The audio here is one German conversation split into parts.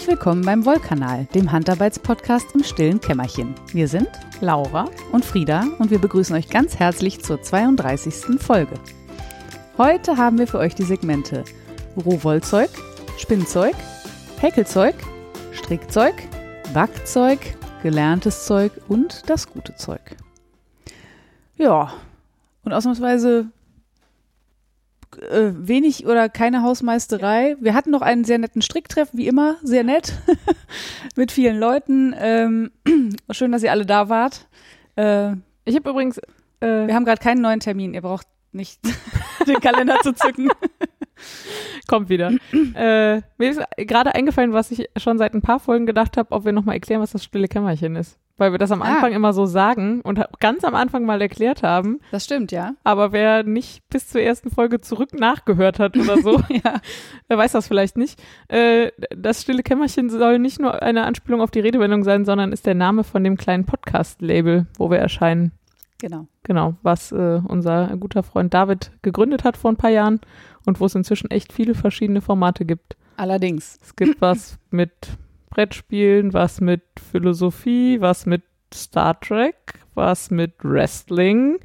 Herzlich willkommen beim Wollkanal, dem Handarbeitspodcast im stillen Kämmerchen. Wir sind Laura und Frieda und wir begrüßen euch ganz herzlich zur 32. Folge. Heute haben wir für euch die Segmente Rohwollzeug, Spinnzeug, Häkelzeug, Strickzeug, Backzeug, gelerntes Zeug und das gute Zeug. Ja, und ausnahmsweise äh, wenig oder keine Hausmeisterei. Wir hatten noch einen sehr netten Stricktreff, wie immer, sehr nett, mit vielen Leuten. Ähm, schön, dass ihr alle da wart. Äh, Ich habe übrigens, äh, wir haben gerade keinen neuen Termin. Ihr braucht nicht den Kalender zu zücken. kommt wieder. äh, mir ist gerade eingefallen, was ich schon seit ein paar Folgen gedacht habe, ob wir nochmal erklären, was das stille Kämmerchen ist. Weil wir das am Ah. Anfang immer so sagen und ganz am Anfang mal erklärt haben. Das stimmt, ja. Aber wer nicht bis zur ersten Folge zurück nachgehört hat oder so, Ja. der weiß das vielleicht nicht. Äh, das stille Kämmerchen soll nicht nur eine Anspielung auf die Redewendung sein, sondern ist der Name von dem kleinen Podcast-Label, wo wir erscheinen. Genau. Genau, was äh, unser guter Freund David gegründet hat vor ein paar Jahren und wo es inzwischen echt viele verschiedene Formate gibt. Allerdings. Es gibt was mit Brettspielen, was mit Philosophie, was mit Star Trek, was mit Wrestling.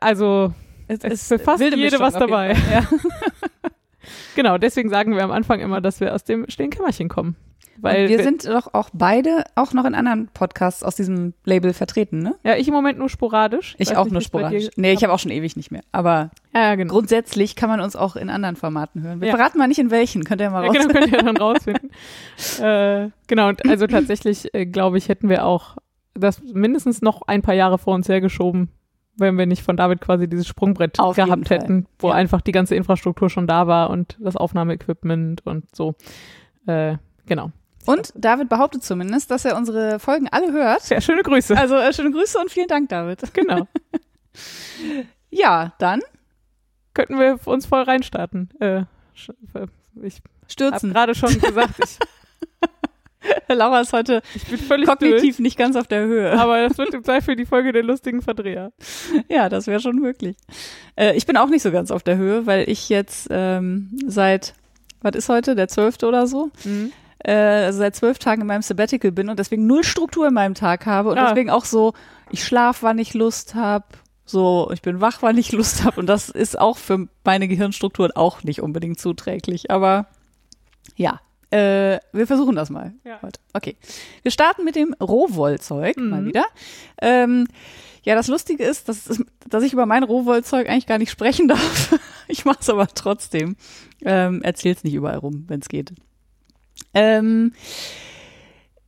Also Es, Es ist für fast jede Mischung was dabei. Fall, Ja. genau, deswegen sagen wir am Anfang immer, dass wir aus dem stillen Kämmerchen kommen. Weil Und wir sind doch auch beide auch noch in anderen Podcasts aus diesem Label vertreten, ne? ja, ich im Moment nur sporadisch. Ich auch nicht, nur sporadisch. Nee, ich habe auch schon ewig nicht mehr. Aber Ja, genau. grundsätzlich kann man uns auch in anderen Formaten hören. Wir Ja. verraten mal nicht in welchen, könnt ihr mal Ja, raus. genau, könnt ihr dann rausfinden. äh, genau, und also tatsächlich, äh, glaube ich, hätten wir auch das mindestens noch ein paar Jahre vor uns hergeschoben, wenn wir nicht von David quasi dieses Sprungbrett Auf gehabt hätten, wo Ja. einfach die ganze Infrastruktur schon da war und das Aufnahmeequipment und so. Äh, genau. Und David behauptet zumindest, dass er unsere Folgen alle hört. Sehr schöne Grüße. Also äh, schöne Grüße und vielen Dank, David. Genau. Ja, dann Könnten wir uns voll reinstarten. Äh, äh, ich habe stürzen. gerade schon gesagt, ich, Laura ist heute ich bin völlig kognitiv nicht ganz auf der Höhe. aber das wird im Zweifel die Folge der lustigen Verdreher. Ja, das wäre schon möglich. Äh, ich bin auch nicht so ganz auf der Höhe, weil ich jetzt ähm, seit, was ist heute, der 12. oder so, Mhm. Äh, also seit zwölf Tagen in meinem Sabbatical bin und deswegen null Struktur in meinem Tag habe und Ah. deswegen auch so, ich schlaf, wann ich Lust habe, so, ich bin wach, wann ich Lust habe und das ist auch für meine Gehirnstrukturen auch nicht unbedingt zuträglich, aber ja. Äh, wir versuchen das mal Ja. heute. Okay. Wir starten mit dem Rohwollzeug mal Mhm. wieder. Ähm, ja, das Lustige ist, dass, dass ich über mein Rohwollzeug eigentlich gar nicht sprechen darf. Ich mache es aber trotzdem. Ähm, Erzähl's nicht überall rum, wenn es geht. Ähm,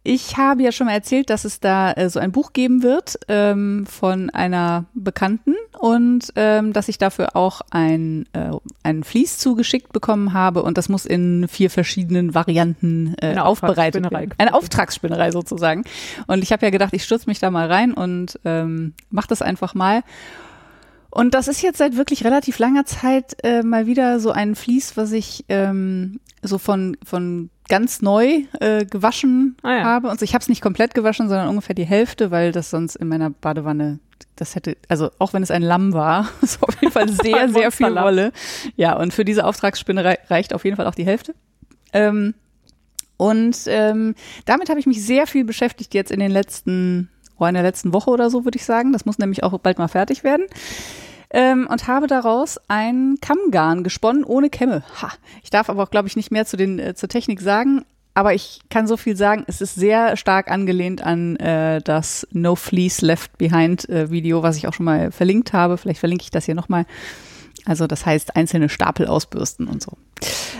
ich habe ja schon mal erzählt, dass es da äh, so ein Buch geben wird ähm, von einer Bekannten und ähm, dass ich dafür auch ein, äh, ein Vlies zugeschickt bekommen habe und das muss in vier verschiedenen Varianten äh, Eine aufbereitet werden. Eine Auftragsspinnerei sozusagen. Und ich habe ja gedacht, ich stürze mich da mal rein und ähm, mache das einfach mal. Und das ist jetzt seit wirklich relativ langer Zeit äh, mal wieder so ein Vlies, was ich ähm, so von, von ganz neu äh, gewaschen Ah ja. habe. Und so, ich habe es nicht komplett gewaschen, sondern ungefähr die Hälfte, weil das sonst in meiner Badewanne, das hätte, also auch wenn es ein Lamm war, ist auf jeden Fall sehr, sehr viel. Wolle. Ja, und für diese Auftragsspinnerei reicht auf jeden Fall auch die Hälfte. Ähm, und ähm, damit habe ich mich sehr viel beschäftigt jetzt in den letzten, oh, in der letzten Woche oder so, würde ich sagen. Das muss nämlich auch bald mal fertig werden. Ähm, und habe daraus ein Kammgarn gesponnen ohne Kämme. Ha. Ich darf aber auch, glaube ich, nicht mehr zu den, äh, zur Technik sagen. Aber ich kann so viel sagen, es ist sehr stark angelehnt an äh, das No Fleece Left Behind äh, Video, was ich auch schon mal verlinkt habe. Vielleicht verlinke ich das hier nochmal. Also das heißt einzelne Stapel ausbürsten und so.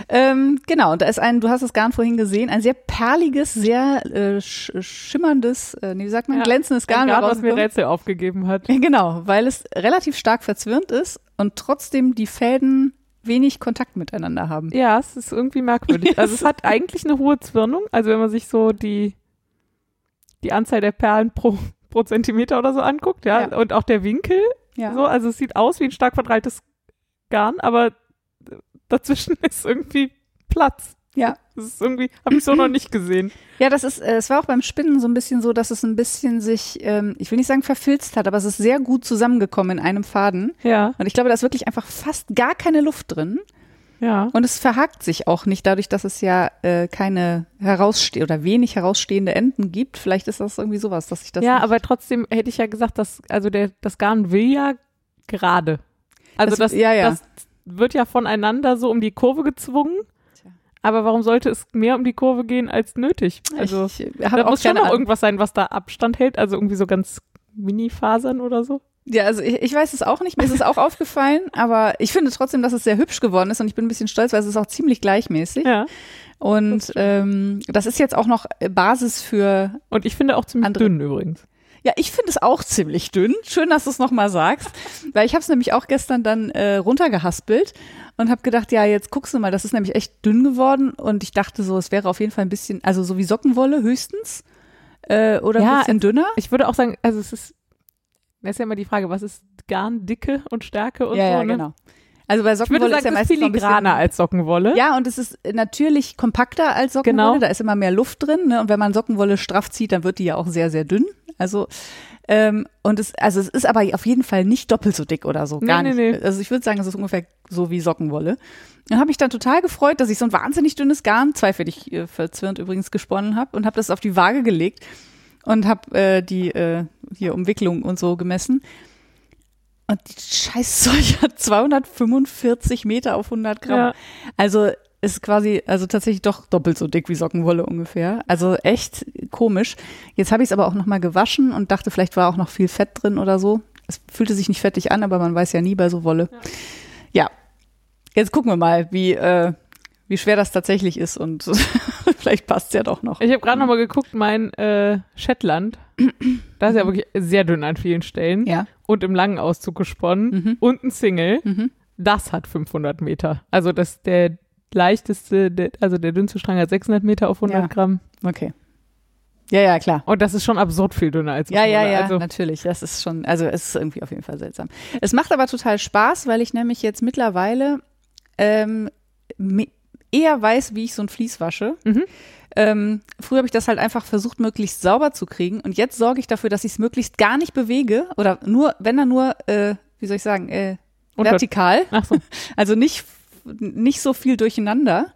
Ähm, genau, da ist ein, du hast das Garn vorhin gesehen, ein sehr perliges, sehr äh, sch schimmerndes, äh, nee, wie sagt man, Ja, glänzendes Garn. Ein Garn, was mir. Rätsel aufgegeben hat. Genau, weil es relativ stark verzwirnt ist und trotzdem die Fäden wenig Kontakt miteinander haben. Ja, es ist irgendwie merkwürdig. Also es hat eigentlich eine hohe Zwirnung. Also wenn man sich so die, die Anzahl der Perlen pro, pro Zentimeter oder so anguckt, ja, Ja. und auch der Winkel, Ja. so, also es sieht aus wie ein stark verdralltes Garn, aber dazwischen ist irgendwie Platz. Ja. Das ist irgendwie, habe ich so noch nicht gesehen. Ja, das ist, äh, es war auch beim Spinnen so ein bisschen so, dass es ein bisschen sich, ähm, ich will nicht sagen verfilzt hat, aber es ist sehr gut zusammengekommen in einem Faden. Ja. Und ich glaube, da ist wirklich einfach fast gar keine Luft drin. Ja. Und es verhakt sich auch nicht, dadurch, dass es ja äh, keine herausste oder wenig herausstehende Enden gibt. Vielleicht ist das irgendwie sowas, dass ich das. ja, aber trotzdem hätte ich ja gesagt, dass, also der, das Garn will ja gerade. Also Das- das, ja, ja. das wird ja voneinander so um die Kurve gezwungen. Aber warum sollte es mehr um die Kurve gehen als nötig? Also habe da muss schon noch Ahnung. irgendwas sein, was da Abstand hält. Also irgendwie so ganz Mini-Fasern oder so. Ja, also ich, ich weiß es auch nicht. Mir ist es auch aufgefallen, aber ich finde trotzdem, dass es sehr hübsch geworden ist und ich bin ein bisschen stolz, weil es ist auch ziemlich gleichmäßig. Ja. Und ähm, das ist jetzt auch noch Basis für. Und ich finde auch ziemlich Andere- dünn übrigens. Ja, ich finde es auch ziemlich dünn. Schön, dass du es nochmal sagst, weil ich habe es nämlich auch gestern dann äh, runtergehaspelt und habe gedacht, ja, jetzt guckst du mal, das ist nämlich echt dünn geworden und ich dachte so, es wäre auf jeden Fall ein bisschen, also so wie Sockenwolle höchstens äh, oder Ja, ein bisschen dünner. Ich würde auch sagen, also es ist, das ist ja immer die Frage, was ist Garndicke und Stärke und ja, so, ja, ne? genau. Also bei Sockenwolle ist ja es ist meistens ein filigraner als Sockenwolle. Ja, und es ist natürlich kompakter als Sockenwolle. Genau. Da ist immer mehr Luft drin. Ne? Und wenn man Sockenwolle straff zieht, dann wird die ja auch sehr, sehr dünn. Also ähm, und es, also es ist aber auf jeden Fall nicht doppelt so dick oder so. Nee, Gar nee, nicht. nee. Also ich würde sagen, es ist ungefähr so wie Sockenwolle. Dann habe ich dann total gefreut, dass ich so ein wahnsinnig dünnes Garn, zweifällig äh, verzwirnt übrigens, gesponnen habe und habe das auf die Waage gelegt und habe äh, die äh, hier Umwicklung und so gemessen. Und die scheiß Zeug hat 245 Meter auf 100 Gramm. Ja. Also ist quasi, also tatsächlich doch doppelt so dick wie Sockenwolle ungefähr. Also echt komisch. Jetzt habe ich es aber auch nochmal gewaschen und dachte, vielleicht war auch noch viel Fett drin oder so. Es fühlte sich nicht fettig an, aber man weiß ja nie bei so Wolle. Ja. Jetzt gucken wir mal, wie, äh, wie schwer das tatsächlich ist und vielleicht passt es ja doch noch. Ich habe gerade noch mal geguckt, mein äh, Shetland, da ist ja wirklich sehr dünn an vielen Stellen Ja. Und im langen Auszug gesponnen Mhm. und ein Single, Mhm. das hat 500 Meter. Also das der leichteste, der, also der dünnste Strang hat 600 Meter auf 100 Ja. Gramm Okay. Ja, ja, klar. und das ist schon absurd viel dünner als Ja, ja, ja, Also, natürlich. Das ist schon, also es ist irgendwie auf jeden Fall seltsam. Es macht aber total Spaß, weil ich nämlich jetzt mittlerweile ähm, eher weiß, wie ich so ein Vlies wasche. Mhm. Ähm, früher habe ich das halt einfach versucht, möglichst sauber zu kriegen und jetzt sorge ich dafür, dass ich es möglichst gar nicht bewege oder nur, wenn dann nur, äh, wie soll ich sagen, äh, vertikal, so. also nicht, nicht so viel durcheinander.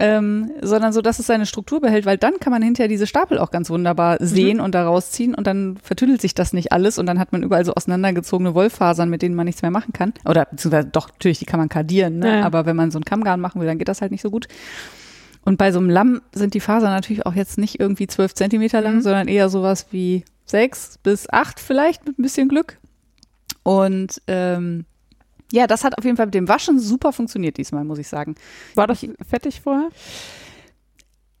Ähm, sondern so, dass es seine Struktur behält, weil dann kann man hinterher diese Stapel auch ganz wunderbar sehen und da rausziehen und dann vertüdelt sich das nicht alles und dann hat man überall so auseinandergezogene Wollfasern, mit denen man nichts mehr machen kann. Oder beziehungsweise doch, natürlich, die kann man kardieren, ne? Ja, aber wenn man so ein Kammgarn machen will, dann geht das halt nicht so gut. Und bei so einem Lamm sind die Fasern natürlich auch jetzt nicht irgendwie zwölf Zentimeter lang, Mhm. sondern eher sowas wie sechs bis acht vielleicht mit ein bisschen Glück. Und ähm, ja, das hat auf jeden Fall mit dem Waschen super funktioniert diesmal, muss ich sagen. War das fettig vorher?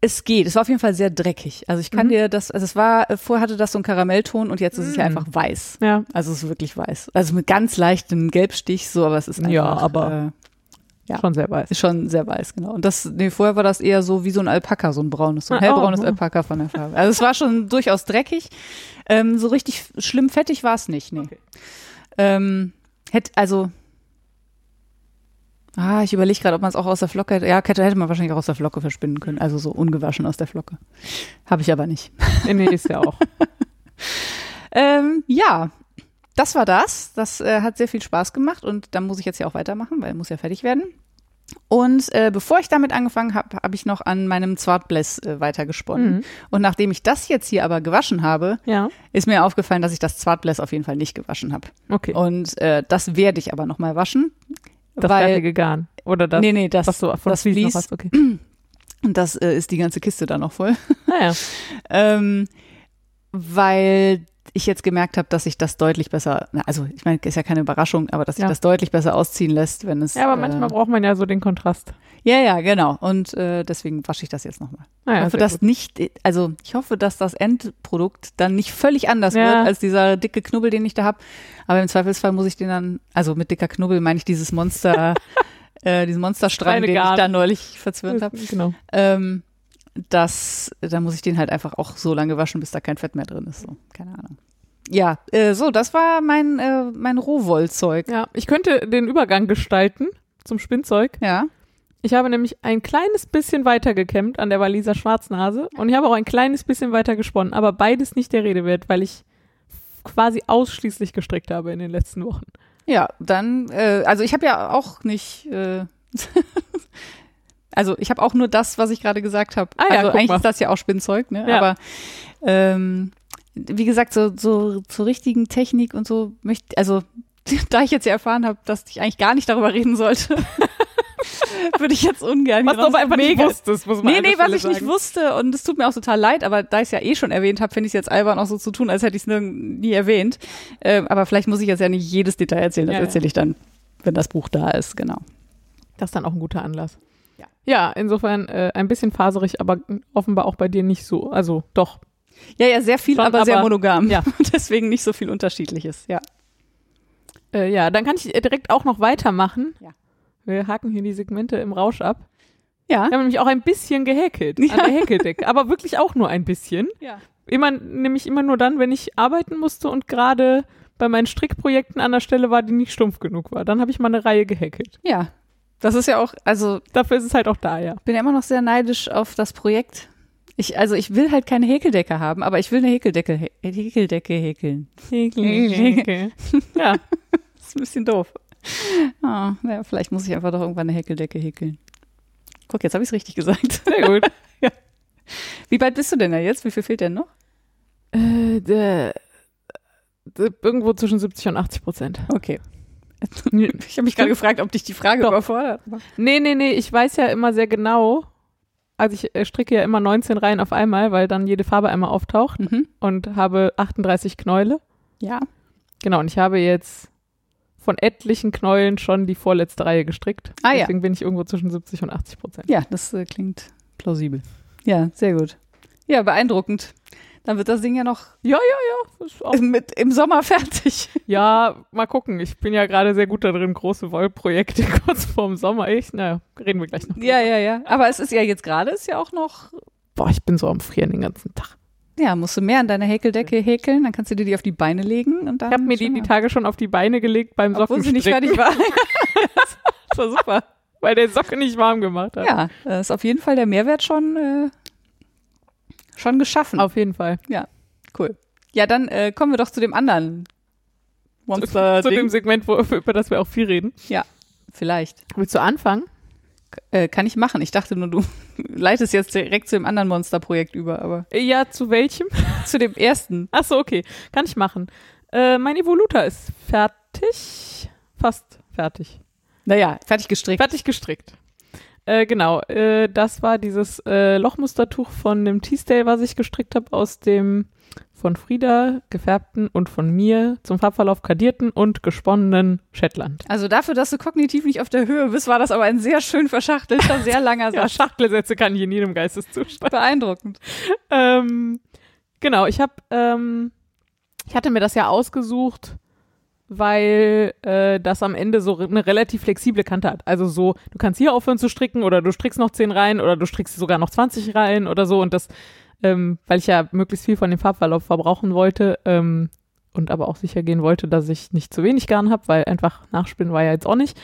Es geht. Es war auf jeden Fall sehr dreckig. Also ich kann Mhm. dir das, also es war, äh, vorher hatte das so einen Karamellton und jetzt ist es ja Mhm. einfach weiß. Ja. Also es ist wirklich weiß. Also mit ganz leichtem Gelbstich so, aber es ist einfach, Ja, aber- äh, Ja. Schon sehr weiß. ist schon sehr weiß, genau. Und das, nee, vorher war das eher so wie so ein Alpaka, so ein braunes, so ein Ah, oh. hellbraunes Alpaka von der Farbe. Also es war schon durchaus dreckig. Ähm, so richtig schlimm fettig war es nicht, nee. Okay. Ähm, hätte, also, ah, ich überlege gerade, ob man es auch aus der Flocke, hätte- ja, hätte, hätte man wahrscheinlich auch aus der Flocke verspinnen können. Also so ungewaschen aus der Flocke. Habe ich aber nicht. Nee, ist ja auch. Ähm, ja, das war das. Das äh, hat sehr viel Spaß gemacht und dann muss ich jetzt ja auch weitermachen, weil muss ja fertig werden. Und äh, bevor ich damit angefangen habe, habe ich noch an meinem Zwartbless äh, weitergesponnen. Mhm. Und nachdem ich das jetzt hier aber gewaschen habe, Ja. ist mir aufgefallen, dass ich das Zwartbless auf jeden Fall nicht gewaschen habe. Okay. Und äh, das werde ich aber nochmal waschen. das weil, fertige Garn. Oder das, nee, nee, das, was du von das Vlies noch hast. Okay. und das äh, ist die ganze Kiste dann noch voll. Naja. ähm, weil ich jetzt gemerkt habe, dass sich das deutlich besser, also ich meine, ist ja keine Überraschung, aber dass sich Ja. das deutlich besser ausziehen lässt, wenn es. Ja, aber manchmal äh, braucht man ja so den Kontrast. Ja, ja, genau. Und äh, deswegen wasche ich das jetzt nochmal. Naja, ich hoffe, dass gut. nicht, also ich hoffe, dass das Endprodukt dann nicht völlig anders Ja. wird als dieser dicke Knubbel, den ich da habe. Aber im Zweifelsfall muss ich den dann, also mit dicker Knubbel meine ich dieses Monster, äh, diesen Monsterstrang, den ich da neulich verzwirnt habe. Genau. Ähm, das, da muss ich den halt einfach auch so lange waschen, bis da kein Fett mehr drin ist. So, keine Ahnung. Ja, äh, so, das war mein, äh, mein Rohwollzeug. Ja, ich könnte den Übergang gestalten zum Spinnzeug. Ja. Ich habe nämlich ein kleines bisschen weiter gekämmt an der Waliser Schwarznase und ich habe auch ein kleines bisschen weiter gesponnen, aber beides nicht der Rede wert, weil ich quasi ausschließlich gestrickt habe in den letzten Wochen. Ja, dann, äh, also ich habe ja auch nicht, äh, also ich habe auch nur das, was ich gerade gesagt habe. Ah ja, also eigentlich mal. ist das ja auch Spinnzeug, ne? Ja. Aber ähm, wie gesagt, so, so zur richtigen Technik und so möchte, also da ich jetzt ja erfahren habe, dass ich eigentlich gar nicht darüber reden sollte, würde ich jetzt ungern Was du aber einfach nicht Mega- wusstest, muss man Nee, nee, was Stelle ich nicht sagen. wusste und es tut mir auch total leid, aber da ich es ja eh schon erwähnt habe, finde ich es jetzt albern auch so zu tun, als hätte ich es nie erwähnt. Ähm, aber vielleicht muss ich jetzt ja nicht jedes Detail erzählen, das Ja, ja. erzähle ich dann, wenn das Buch da ist, genau. Das ist dann auch ein guter Anlass. Ja. Ja, insofern äh, ein bisschen faserig, aber offenbar auch bei dir nicht so. Also doch. Ja, ja, sehr viel, Schon, aber, sehr aber- monogam. ja. Deswegen nicht so viel Unterschiedliches, ja. Äh, ja, dann kann ich äh, direkt auch noch weitermachen. Ja. Wir haken hier die Segmente im Rausch ab. Ja. Wir haben nämlich auch ein bisschen gehäkelt Ja. an der Häkeldecke, aber wirklich auch nur ein bisschen. ja. Immer, nämlich immer nur dann, wenn ich arbeiten musste und gerade bei meinen Strickprojekten an der Stelle war, die nicht stumpf genug war. Dann habe ich mal eine Reihe gehäkelt. Ja. Das ist ja auch, also Dafür ist es halt auch da, ja. bin ja immer noch sehr neidisch auf das Projekt. Ich, also ich will halt keine Häkeldecke haben, aber ich will eine Häkeldecke, hä- Häkeldecke häkeln. Häkel. ja, Das ist ein bisschen doof. Ah, ja, vielleicht muss ich einfach doch irgendwann eine Häkeldecke häkeln. Guck, jetzt habe ich es richtig gesagt. sehr gut. Wie weit bist du denn da jetzt? Wie viel fehlt denn noch? Äh, der, der, irgendwo zwischen 70 und 80 Prozent. Okay. Ich habe mich gerade gefragt, ob dich die Frage Doch. überfordert. Nee, nee, nee, ich weiß ja immer sehr genau. Also ich äh, stricke ja immer 19 Reihen auf einmal, weil dann jede Farbe einmal auftaucht Mhm. und habe 38 Knäule. Ja. Genau, und ich habe jetzt von etlichen Knäulen schon die vorletzte Reihe gestrickt. Ah, ja. Deswegen bin ich irgendwo zwischen 70 und 80 Prozent. Ja, das äh, klingt plausibel. Ja, sehr gut. Ja, beeindruckend. Dann wird das Ding ja noch Ja, ja, ja. Mit, im Sommer fertig. ja, mal gucken. Ich bin ja gerade sehr gut da drin, große Wollprojekte kurz vorm Sommer. Ich, naja, reden wir gleich noch. Ja, ja, ja. Aber es ist ja jetzt gerade, ist ja auch noch, Boah, ich bin so am Frieren den ganzen Tag. ja, musst du mehr an deiner Häkeldecke häkeln, dann kannst du dir die auf die Beine legen und dann. Ich habe mir die, die Tage schon auf die Beine gelegt beim obwohl sie nicht fertig war. das war super. weil der Socke nicht warm gemacht hat. Ja, da ist auf jeden Fall der Mehrwert schon, äh, schon geschaffen. Auf jeden Fall. cool. Ja, dann äh, kommen wir doch zu dem anderen Monster. Zu dem Segment, wo, über das wir auch viel reden. Vielleicht. Willst du anfangen? Äh, kann ich machen. Ich dachte nur, du leitest jetzt direkt zu dem anderen Monsterprojekt über, aber Ja, zu welchem? zu dem ersten. Ach so, okay. Kann ich machen. Äh, mein Evoluta ist fertig. Fast fertig. Naja, fertig gestrickt. Fertig gestrickt. Äh, genau, äh, das war dieses äh, Lochmustertuch von dem Teasdale, was ich gestrickt habe, aus dem von Frieda gefärbten und von mir zum Farbverlauf kadierten und gesponnenen Shetland. Also dafür, dass du kognitiv nicht auf der Höhe bist, war das aber ein sehr schön verschachtelter, sehr langer Ja, Satz. Schachtelsätze kann ich in jedem Geisteszustand. Beeindruckend. ähm, genau, ich habe, ähm, ich hatte mir das ja ausgesucht, weil äh, das am Ende so eine relativ flexible Kante hat. Also so, du kannst hier aufhören zu stricken oder du strickst noch 10 Reihen oder du strickst sogar noch 20 Reihen oder so und das, ähm, weil ich ja möglichst viel von dem Farbverlauf verbrauchen wollte ähm, und aber auch sicher gehen wollte, dass ich nicht zu wenig Garn habe, weil einfach nachspinnen war ja jetzt auch nicht.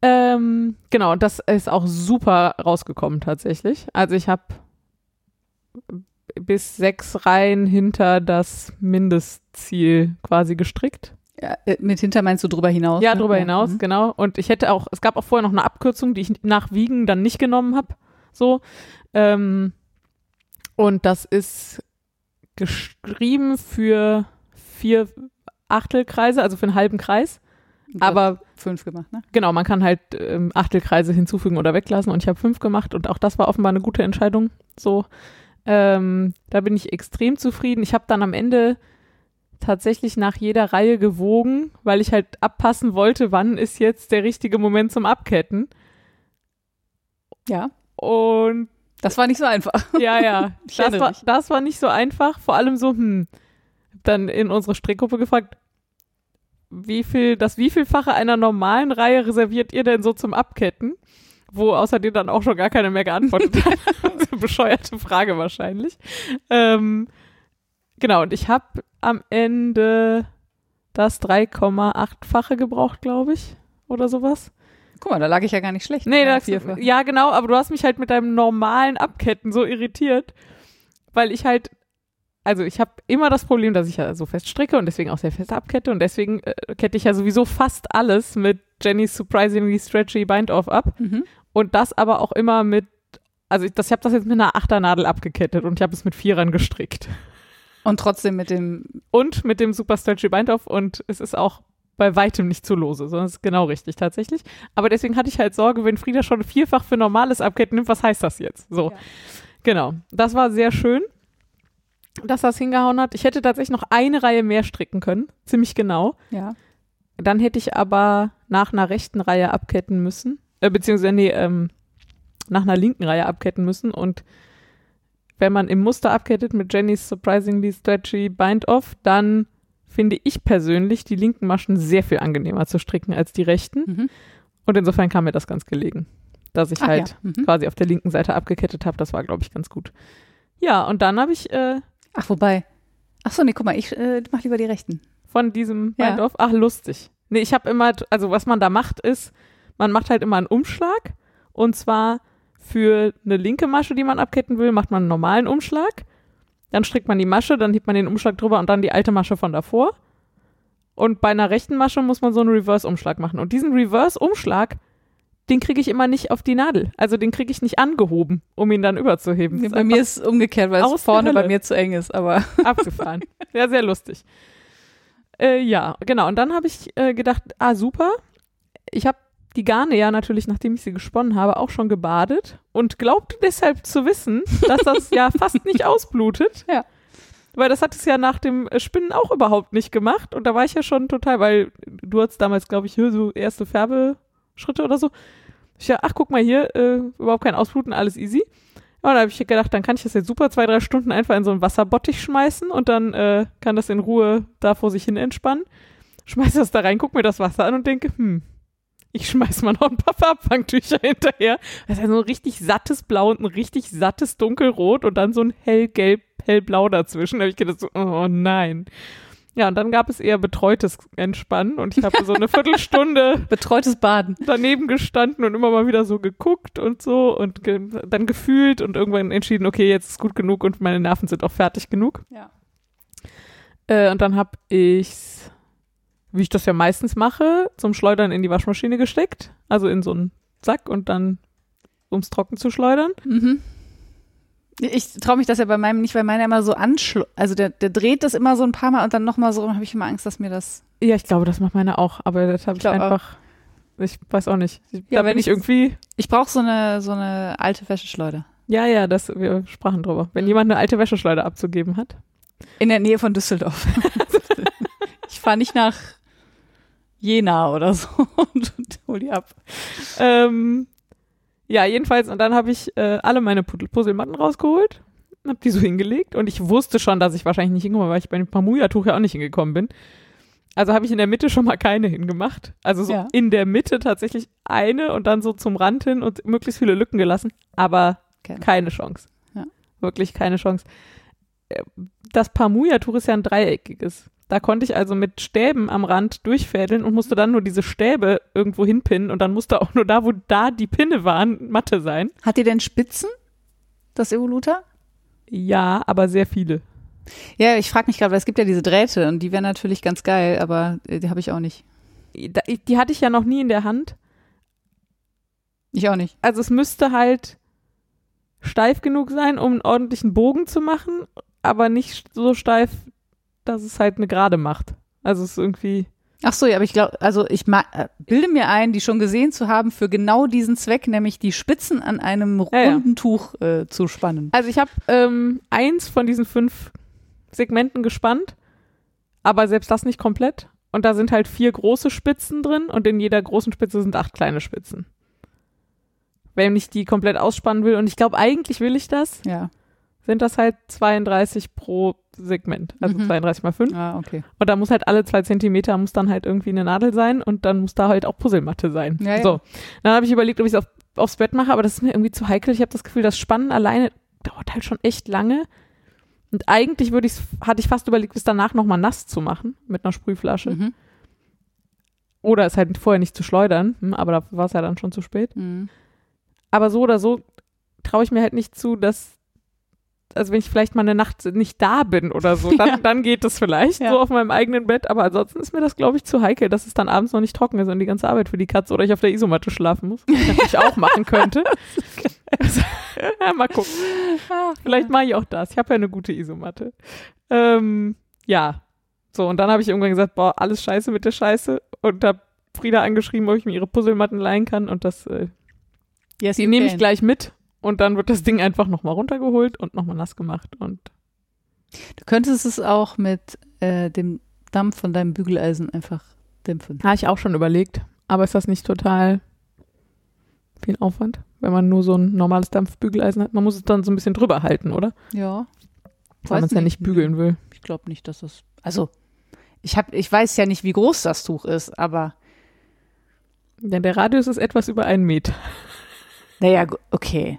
Ähm, genau, und das ist auch super rausgekommen tatsächlich. Also ich habe bis sechs Reihen hinter das Mindestziel quasi gestrickt. Ja, äh, mit hinter meinst du drüber hinaus? Ja, ne? drüber hinaus, mhm. genau. Und ich hätte auch, es gab auch vorher noch eine Abkürzung, die ich nach Wiegen dann nicht genommen habe. So. Ähm, und das ist geschrieben für vier Achtelkreise, also für einen halben Kreis. Du Aber fünf gemacht, ne? genau, man kann halt ähm, Achtelkreise hinzufügen oder weglassen und ich habe fünf gemacht und auch das war offenbar eine gute Entscheidung. So, ähm, da bin ich extrem zufrieden. Ich habe dann am Ende tatsächlich nach jeder Reihe gewogen, weil ich halt abpassen wollte, wann ist jetzt der richtige Moment zum Abketten. Ja. Und Das war nicht so einfach. ja, ja, das war, das war nicht so einfach. Vor allem so, hm, dann in unsere Strickgruppe gefragt, wie viel, das wievielfache einer normalen Reihe reserviert ihr denn so zum Abketten? Wo außerdem dann auch schon gar keine mehr geantwortet hat. Bescheuerte Frage wahrscheinlich. Ähm, genau, und ich habe am Ende das 3,8-fache gebraucht, glaube ich. Oder sowas. Guck mal, da lag ich ja gar nicht schlecht. Nee, Ja, das, vierfach. ja, genau, aber du hast mich halt mit deinem normalen Abketten so irritiert, weil ich halt, also ich habe immer das Problem, dass ich ja so fest stricke und deswegen auch sehr fest abkette und deswegen äh, kette ich ja sowieso fast alles mit Jenny's Surprisingly Stretchy Bind-Off ab. Mhm. Und das aber auch immer mit, also ich, das, ich habe das jetzt mit einer Achternadel abgekettet und ich habe es mit Vierern gestrickt. Und trotzdem mit dem, Und mit dem Super Stretchy Bind-Off und es ist auch bei weitem nicht zu lose, sondern es ist genau richtig tatsächlich. Aber deswegen hatte ich halt Sorge, wenn Frieda schon vierfach für normales Abketten nimmt, was heißt das jetzt? So. Ja. Genau. Das war sehr schön, dass das hingehauen hat. Ich hätte tatsächlich noch eine Reihe mehr stricken können, ziemlich genau. ja. Dann hätte ich aber nach einer rechten Reihe abketten müssen, äh, beziehungsweise nee, ähm, nach einer linken Reihe abketten müssen. Und wenn man im Muster abkettet mit Jenny's Surprisingly Stretchy Bind-Off, dann finde ich persönlich die linken Maschen sehr viel angenehmer zu stricken als die rechten. Mhm. Und insofern kam mir das ganz gelegen, dass ich Ach halt ja. Mhm. quasi auf der linken Seite abgekettet habe. Das war, glaube ich, ganz gut. Ja, und dann habe ich äh, Ach, wobei. Ach so, nee, guck mal, ich äh, mach lieber die rechten. von diesem Ja. Bind-Off, ach, lustig. Nee, ich habe immer, also was man da macht, ist, man macht halt immer einen Umschlag. Und zwar für eine linke Masche, die man abketten will, macht man einen normalen Umschlag. Dann strickt man die Masche, dann hebt man den Umschlag drüber und dann die alte Masche von davor. Und bei einer rechten Masche muss man so einen Reverse-Umschlag machen. Und diesen Reverse-Umschlag, den kriege ich immer nicht auf die Nadel. Also den kriege ich nicht angehoben, um ihn dann überzuheben. Nee, bei mir ist es umgekehrt, weil es vorne bei mir zu eng ist, aber. abgefahren. Ja, sehr lustig. Äh, ja, genau. Und dann habe ich äh, gedacht, ah, super. Ich habe die Garne ja natürlich, nachdem ich sie gesponnen habe, auch schon gebadet und glaubte deshalb zu wissen, dass das ja fast nicht ausblutet. Ja. Weil das hat es ja nach dem Spinnen auch überhaupt nicht gemacht. Und da war ich ja schon total, weil du hattest damals, glaube ich, hier so erste Färbeschritte oder so. Ich ja, ach, guck mal hier, äh, überhaupt kein Ausbluten, alles easy. Und da habe ich gedacht, dann kann ich das jetzt super zwei, drei Stunden einfach in so einen Wasserbottich schmeißen und dann äh, kann das in Ruhe da vor sich hin entspannen. Schmeiß das da rein, guck mir das Wasser an und denke, hm, ich schmeiß mal noch ein paar Farbfangtücher hinterher. Das ist ja so ein richtig sattes Blau und ein richtig sattes Dunkelrot und dann so ein hellgelb, hellblau dazwischen. Da habe ich gedacht, so, oh nein. Ja, und dann gab es eher betreutes Entspannen und ich habe so eine Viertelstunde Betreutes Baden. daneben gestanden und immer mal wieder so geguckt und so und ge dann gefühlt und irgendwann entschieden, okay, jetzt ist gut genug und meine Nerven sind auch fertig genug. Ja. Äh, und dann habe ich's, wie ich das ja meistens mache, zum Schleudern in die Waschmaschine gesteckt, also in so einen Sack und dann ums Trocken zu schleudern. Mhm. Ich traue mich das ja bei meinem nicht, weil meiner immer so anschl... Also der, der dreht das immer so ein paar Mal und dann nochmal so, habe ich immer Angst, dass mir das... Ja, ich glaube, das macht meine auch, aber das habe ich, auch. einfach, ich weiß auch nicht. Ich, Ja, da wenn bin ich ich- irgendwie, Ich brauche so eine, so eine alte Wäscheschleuder. ja, ja, das, wir sprachen drüber. Wenn Mhm. jemand eine alte Wäscheschleuder abzugeben hat. In der Nähe von Düsseldorf. ich fahre nicht nach Jena oder so und, und hol die ab. Ähm, ja, jedenfalls, und dann habe ich äh, alle meine Puzzlematten rausgeholt, habe die so hingelegt und ich wusste schon, dass ich wahrscheinlich nicht hinkomme, weil ich bei dem Pamuja-Tuch ja auch nicht hingekommen bin. Also habe ich in der Mitte schon mal keine hingemacht. Also so Ja. in der Mitte tatsächlich eine und dann so zum Rand hin und möglichst viele Lücken gelassen, aber Keine. keine Chance. Ja. Wirklich keine Chance. Äh, Das Pamuja-Tuch ist ja ein dreieckiges. Da konnte ich also mit Stäben am Rand durchfädeln und musste dann nur diese Stäbe irgendwo hinpinnen und dann musste auch nur da, wo da die Pinne waren, Matte sein. Hat ihr denn Spitzen, das Evoluta? Ja, aber sehr viele. Ja, ich frage mich gerade, weil es gibt ja diese Drähte und die wären natürlich ganz geil, aber äh, die habe ich auch nicht. Die hatte ich ja noch nie in der Hand. Ich auch nicht. Also es müsste halt steif genug sein, um einen ordentlichen Bogen zu machen, aber nicht so steif, dass es halt eine Gerade macht. Also es ist irgendwie, Ach so, ja, aber ich glaube, also ich ma äh, bilde mir ein, die schon gesehen zu haben für genau diesen Zweck, nämlich die Spitzen an einem Ja, ja. runden Tuch äh, zu spannen. Also ich habe ähm, eins von diesen fünf Segmenten gespannt, aber selbst das nicht komplett. Und da sind halt vier große Spitzen drin und in jeder großen Spitze sind acht kleine Spitzen. Wenn ich die komplett ausspannen will, und ich glaube, eigentlich will ich das, Ja. sind das halt 32 pro Segment. Also Mhm. 32 mal 5. Ah, okay. Und da muss halt alle zwei Zentimeter muss dann halt irgendwie eine Nadel sein und dann muss da halt auch Puzzlematte sein. Ja, ja. So. Dann habe ich überlegt, ob ich es auf, aufs Bett mache, aber das ist mir irgendwie zu heikel. Ich habe das Gefühl, das Spannen alleine dauert halt schon echt lange. Und eigentlich würde ich hatte ich fast überlegt, es danach nochmal nass zu machen mit einer Sprühflasche. Mhm. Oder es halt vorher nicht zu schleudern, hm, aber da war es ja dann schon zu spät. Mhm. Aber so oder so traue ich mir halt nicht zu, dass also wenn ich vielleicht mal eine Nacht nicht da bin oder so, dann, Ja. dann geht das vielleicht Ja. so auf meinem eigenen Bett. Aber ansonsten ist mir das, glaube ich, zu heikel, dass es dann abends noch nicht trocken ist und die ganze Arbeit für die Katze oder ich auf der Isomatte schlafen muss. Was ich auch machen könnte. ja, mal gucken. Vielleicht mache ich auch das. Ich habe ja eine gute Isomatte. Ähm, ja. So, und dann habe ich irgendwann gesagt, boah, alles scheiße mit der Scheiße. Und habe Frieda angeschrieben, ob ich mir ihre Puzzlematten leihen kann. Und das, äh, Yes, die nehme ich gleich mit. Und dann wird das Ding einfach nochmal runtergeholt und nochmal nass gemacht. Und Du könntest es auch mit äh, dem Dampf von deinem Bügeleisen einfach dämpfen. habe ich auch schon überlegt. Aber ist das nicht total viel Aufwand, wenn man nur so ein normales Dampfbügeleisen hat? Man muss es dann so ein bisschen drüber halten, oder? Ja. Weil man es ja nicht bügeln will. Ich glaube nicht, dass das. Also, ich hab, ich weiß ja nicht, wie groß das Tuch ist, aber Denn der Radius ist etwas über einen Meter. naja, okay.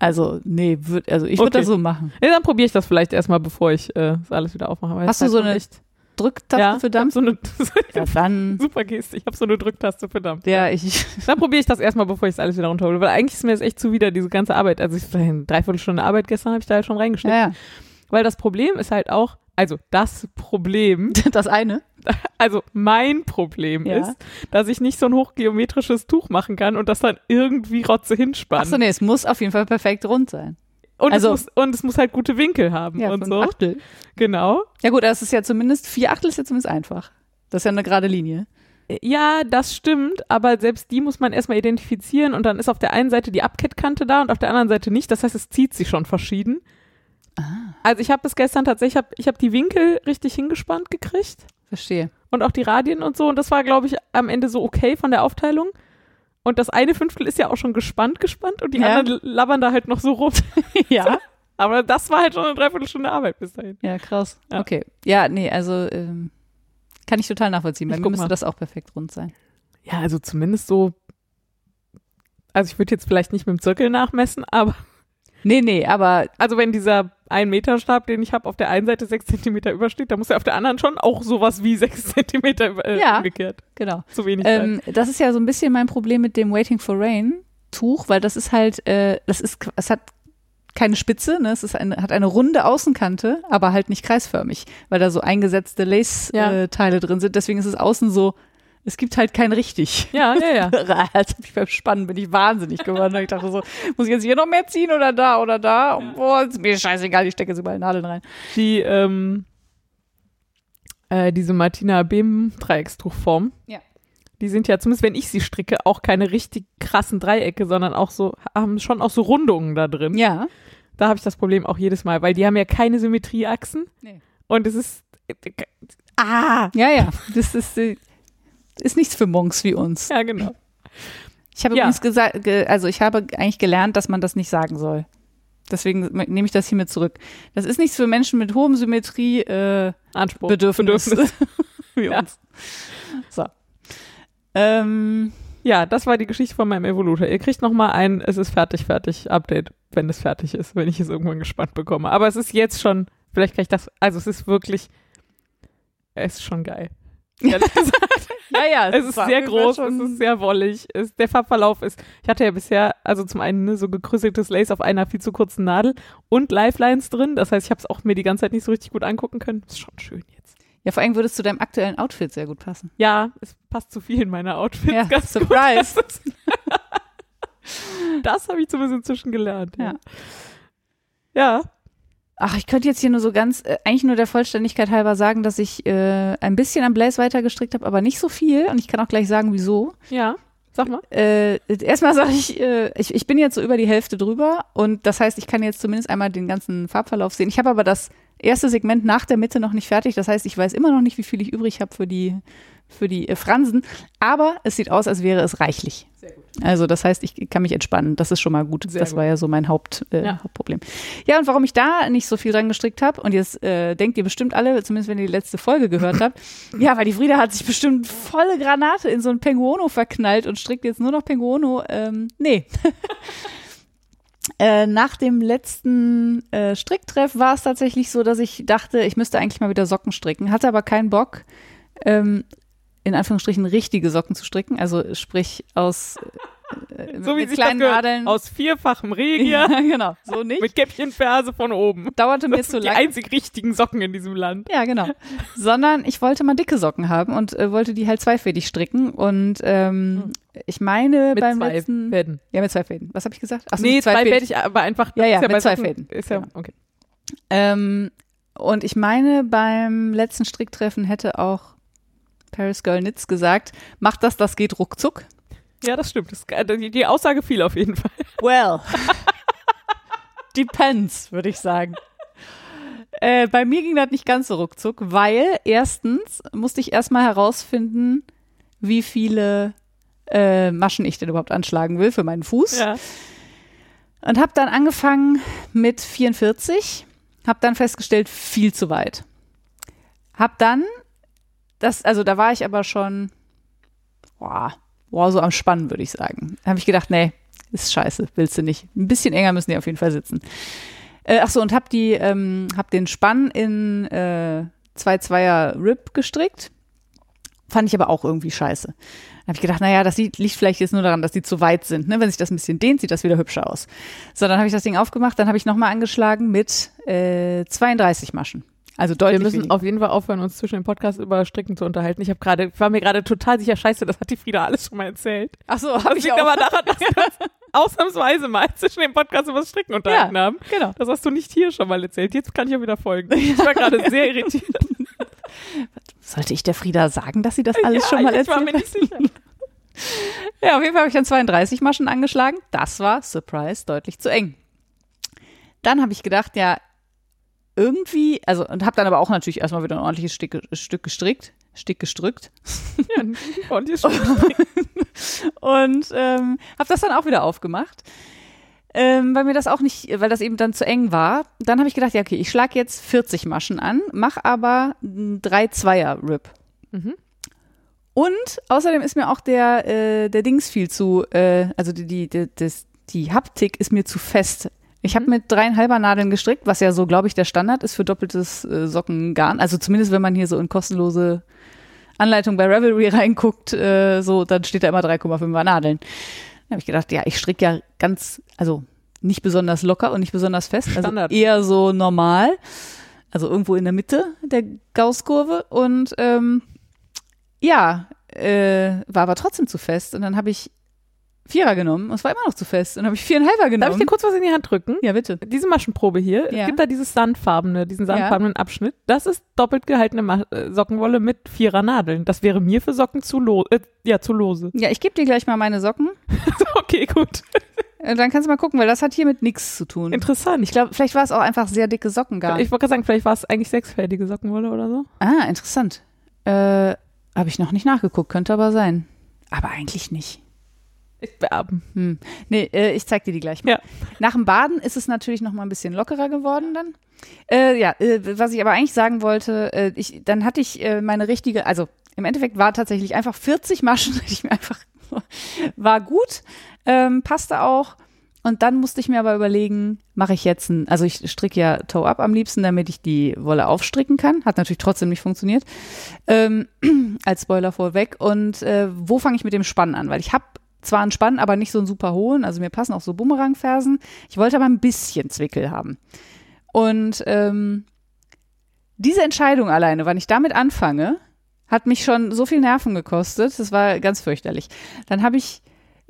Also, nee, würd, also ich würde Okay. das so machen. Ja, dann probiere ich das vielleicht erstmal, bevor ich äh, das alles wieder aufmache. Hast du so halt schon eine echt, Drücktaste ja, für Dampf? so eine Ja, dann. super Geste. Ich habe so eine Drücktaste für Dampf. Ja, ich. Dann probiere ich das erstmal, bevor ich das alles wieder runterhole. Weil eigentlich ist mir das echt zuwider, diese ganze Arbeit. Also ich eine Dreiviertelstunde Arbeit gestern habe ich da halt schon reingesteckt. Ja, ja. Weil das Problem ist halt auch, also das Problem, Das eine. also mein Problem Ja. ist, dass ich nicht so ein hochgeometrisches Tuch machen kann und das dann irgendwie Rotze hinspannen. Achso, nee, es muss auf jeden Fall perfekt rund sein. und, also- es muss, und es muss halt gute Winkel haben Ja, und so. Achtel. Genau. Ja, gut, das ist ja zumindest, vier Achtel ist ja zumindest einfach. Das ist ja eine gerade Linie. Ja, das stimmt, aber selbst die muss man erstmal identifizieren und dann ist auf der einen Seite die Abkettkante da und auf der anderen Seite nicht. Das heißt, es zieht sich schon verschieden. Ah. Also ich habe bis gestern tatsächlich, ich habe ich hab die Winkel richtig hingespannt gekriegt Verstehe. und auch die Radien und so und das war, glaube ich, am Ende so okay von der Aufteilung. Und das eine Fünftel ist ja auch schon gespannt, gespannt und die Ja. anderen labbern da halt noch so rum. ja. Aber das war halt schon eine Dreiviertelstunde Arbeit bis dahin. Ja, krass. Ja. Okay. Ja, nee, also ähm, kann ich total nachvollziehen. Bei Ich mir müsste mal. das auch perfekt rund sein. Ja, also zumindest so. Also ich würde jetzt vielleicht nicht mit dem Zirkel nachmessen, aber Nee, nee, aber also wenn dieser 1 Meter Stab, den ich habe, auf der einen Seite 6 Zentimeter übersteht, dann muss er auf der anderen schon auch sowas wie 6 Zentimeter über- äh, Ja. umgekehrt. genau. Zu wenig. Ähm, das ist ja so ein bisschen mein Problem mit dem Waiting for Rain Tuch, weil das ist halt, äh, das ist, es hat keine Spitze, ne? Es ist eine, hat eine runde Außenkante, aber halt nicht kreisförmig, weil da so eingesetzte Ja. Lace-Teile drin sind. Deswegen ist es außen so, es gibt halt kein richtig. Ja, ja, ja. Als ich beim Spannen bin ich wahnsinnig geworden. Ich dachte so, muss ich jetzt hier noch mehr ziehen oder da oder da? Boah, ist mir scheißegal, ich stecke jetzt überall Nadeln rein. Die, ähm, äh, diese Martina Behm Dreieckstuchform. Ja. Die sind ja, zumindest wenn ich sie stricke, auch keine richtig krassen Dreiecke, sondern auch so, haben schon auch so Rundungen da drin. Ja. Da habe ich das Problem auch jedes Mal, weil die haben ja keine Symmetrieachsen. Nee. Und es ist, ah, Ja, ja. Das ist, äh, ist nichts für Monks wie uns. ja, genau. Ich habe Ja. übrigens gesagt, ge also ich habe eigentlich gelernt, dass man das nicht sagen soll. Deswegen nehme ich das hiermit zurück. Das ist nichts für Menschen mit hohem Symmetrie äh, Anspruch. Bedürfnis, wie Ja. uns. So. Ähm, Ja, das war die Geschichte von meinem Evolutor. Ihr kriegt nochmal ein Es ist fertig, fertig Update, wenn es fertig ist, wenn ich es irgendwann gespannt bekomme. Aber es ist jetzt schon, vielleicht kann ich das, also es ist wirklich, es ist schon geil. Ehrlich gesagt. ja, ja, Es ist sehr groß, es ist sehr wollig. Es, der Farbverlauf ist, ich hatte ja bisher, also zum einen ne, so gekrüsseltes Lace auf einer viel zu kurzen Nadel und Lifelines drin. Das heißt, ich habe es auch mir die ganze Zeit nicht so richtig gut angucken können. Ist schon schön jetzt. Ja, vor allem würde es zu deinem aktuellen Outfit sehr gut passen. Ja, es passt zu vielen meiner Outfits. Ja, ganz surprise. Das, habe ich zumindest inzwischen gelernt. Ja. ja. Ach, ich könnte jetzt hier nur so ganz, äh, eigentlich nur der Vollständigkeit halber sagen, dass ich äh, ein bisschen am Blaze weiter gestrickt habe, aber nicht so viel. Und ich kann auch gleich sagen, wieso. Ja, sag mal. Äh, erstmal sage ich, äh, ich, ich bin jetzt so über die Hälfte drüber und das heißt, ich kann jetzt zumindest einmal den ganzen Farbverlauf sehen. Ich habe aber das erste Segment nach der Mitte noch nicht fertig. Das heißt, ich weiß immer noch nicht, wie viel ich übrig habe für die, für die äh, Fransen. Aber es sieht aus, als wäre es reichlich. Sehr gut. Also das heißt, ich kann mich entspannen. Das ist schon mal gut. Sehr das gut. war ja so mein Haupt, äh, Ja. Hauptproblem. Ja, und warum ich da nicht so viel dran gestrickt habe, und jetzt äh, denkt ihr bestimmt alle, zumindest wenn ihr die letzte Folge gehört habt, ja, weil die Frieda hat sich bestimmt volle Granate in so ein Penguono verknallt und strickt jetzt nur noch Penguono. Ähm, nee. Äh, nach dem letzten äh, Stricktreff war es tatsächlich so, dass ich dachte, ich müsste eigentlich mal wieder Socken stricken, hatte aber keinen Bock, ähm, in Anführungsstrichen richtige Socken zu stricken, also sprich aus äh, So wie mit kleinen Nadeln. aus vierfachem Regier ja, genau, so nicht. mit Käppchenferse von oben. Dauerte mir Das zu sind die lang. einzig richtigen Socken in diesem Land. Ja, genau. Sondern ich wollte mal dicke Socken haben und äh, wollte die halt zweifädig stricken. Und ähm, ich meine Hm. Mit beim zwei letzten. Fäden. Ja, mit zwei Fäden. Was habe ich gesagt? Ach so, Nee, zweifädig. aber einfach. Ja, ja, ist mit bei zwei Fäden. Ist ja, Genau. okay. Ähm, und ich meine, beim letzten Stricktreffen hätte auch Paris Girl Knits gesagt, mach das, das geht ruckzuck. Ja, das stimmt. Das, äh, die, die Aussage fiel auf jeden Fall. Well. Depends, würde ich sagen. Äh, bei mir ging das nicht ganz so ruckzuck, weil erstens musste ich erstmal herausfinden, wie viele äh, Maschen ich denn überhaupt anschlagen will für meinen Fuß. Ja. Und habe dann angefangen mit 44, habe dann festgestellt, viel zu weit. Hab dann, das, also da war ich aber schon, boah, boah so am Spannen, würde ich sagen. Da habe ich gedacht, nee, ist scheiße, willst du nicht. Ein bisschen enger müssen die auf jeden Fall sitzen. Äh, ach so, und hab die, ähm, hab den Spann in äh, zwei Zweier Rib gestrickt. Fand ich aber auch irgendwie scheiße. Dann habe ich gedacht, naja, das liegt vielleicht jetzt nur daran, dass die zu weit sind. Ne? Wenn sich das ein bisschen dehnt, sieht das wieder hübscher aus. So, dann habe ich das Ding aufgemacht, dann habe ich nochmal angeschlagen mit äh, 32 Maschen. Also Wir deutlich müssen weniger. auf jeden Fall aufhören, uns zwischen dem Podcast über Stricken zu unterhalten. Ich habe gerade, war mir gerade total sicher, scheiße, das hat die Frieda alles schon mal erzählt. Ach so, habe ich aber daran, dass wir uns ausnahmsweise mal zwischen dem Podcast über das Stricken unterhalten haben. genau. Das hast du nicht hier schon mal erzählt. Jetzt kann ich auch wieder folgen. Ich war gerade sehr irritiert. Sollte ich der Frieda sagen, dass sie das alles ja, schon mal ich war erzählt mir hat? nicht sicher. Ja, auf jeden Fall habe ich dann 32 Maschen angeschlagen. Das war, Surprise, deutlich zu eng. Dann habe ich gedacht, ja, irgendwie, also, und habe dann aber auch natürlich erstmal wieder ein ordentliches Stück, Stück gestrickt. Stück gestrickt. Ja, und hier schon. Und ähm, habe das dann auch wieder aufgemacht. Ähm, weil mir das auch nicht, weil das eben dann zu eng war. Dann habe ich gedacht, ja, okay, ich schlage jetzt 40 Maschen an, mach aber drei Zweier-Rip. Mhm. Und außerdem ist mir auch der, äh, der Dings viel zu, äh, also die, die, die, das, die Haptik ist mir zu fest. Ich habe mit dreieinhalber Nadeln gestrickt, was ja so, glaube ich, der Standard ist für doppeltes äh, Sockengarn. Also zumindest, wenn man hier so in kostenlose Anleitung bei Ravelry reinguckt, äh, so, dann steht da immer 3,5er Nadeln. Dann habe ich gedacht, ja, ich stricke ja ganz, also nicht besonders locker und nicht besonders fest, also Standard. eher so normal, also irgendwo in der Mitte der Gaußkurve und ähm, ja, äh, war aber trotzdem zu fest und dann habe ich Vierer genommen und es war immer noch zu fest und dann habe ich Viereinhalber Darf ich genommen. dir kurz was in die Hand drücken? ja, bitte. Diese Maschenprobe hier, Ja. es gibt da dieses sandfarbene, diesen sandfarbenen Abschnitt. Das ist doppelt gehaltene Ma äh, Sockenwolle mit vierer Nadeln. Das wäre mir für Socken zu, lo äh, ja, zu lose. Ja, ich gebe dir gleich mal meine Socken. okay, gut. Äh, Dann kannst du mal gucken, weil das hat hier mit nichts zu tun. Interessant. Ich glaube, vielleicht war es auch einfach sehr dicke Sockengarn. Ich wollte gerade sagen, vielleicht war es eigentlich sechsfältige Sockenwolle oder so. Ah, interessant. Äh, Habe ich noch nicht nachgeguckt, könnte aber sein. Aber eigentlich nicht. Ich. Hm. Nee, äh, ich zeig dir die gleich mal. Ja. Nach dem Baden ist es natürlich noch mal ein bisschen lockerer geworden dann. Äh, ja, äh, was ich aber eigentlich sagen wollte, äh, ich, dann hatte ich äh, meine richtige, also im Endeffekt war tatsächlich einfach 40 Maschen, ich mir einfach, war gut, ähm, passte auch. Und dann musste ich mir aber überlegen, mache ich jetzt ein, also ich stricke ja Toe-Up am liebsten, damit ich die Wolle aufstricken kann. Hat natürlich trotzdem nicht funktioniert. Ähm, als Spoiler vorweg. Und äh, wo fange ich mit dem Spann an? Weil ich habe zwar einen Spann, aber nicht so einen super hohen. Also mir passen auch so Bumerangfersen. Ich wollte aber ein bisschen Zwickel haben. Und ähm, diese Entscheidung alleine, wann ich damit anfange, hat mich schon so viel Nerven gekostet. Das war ganz fürchterlich. Dann habe ich,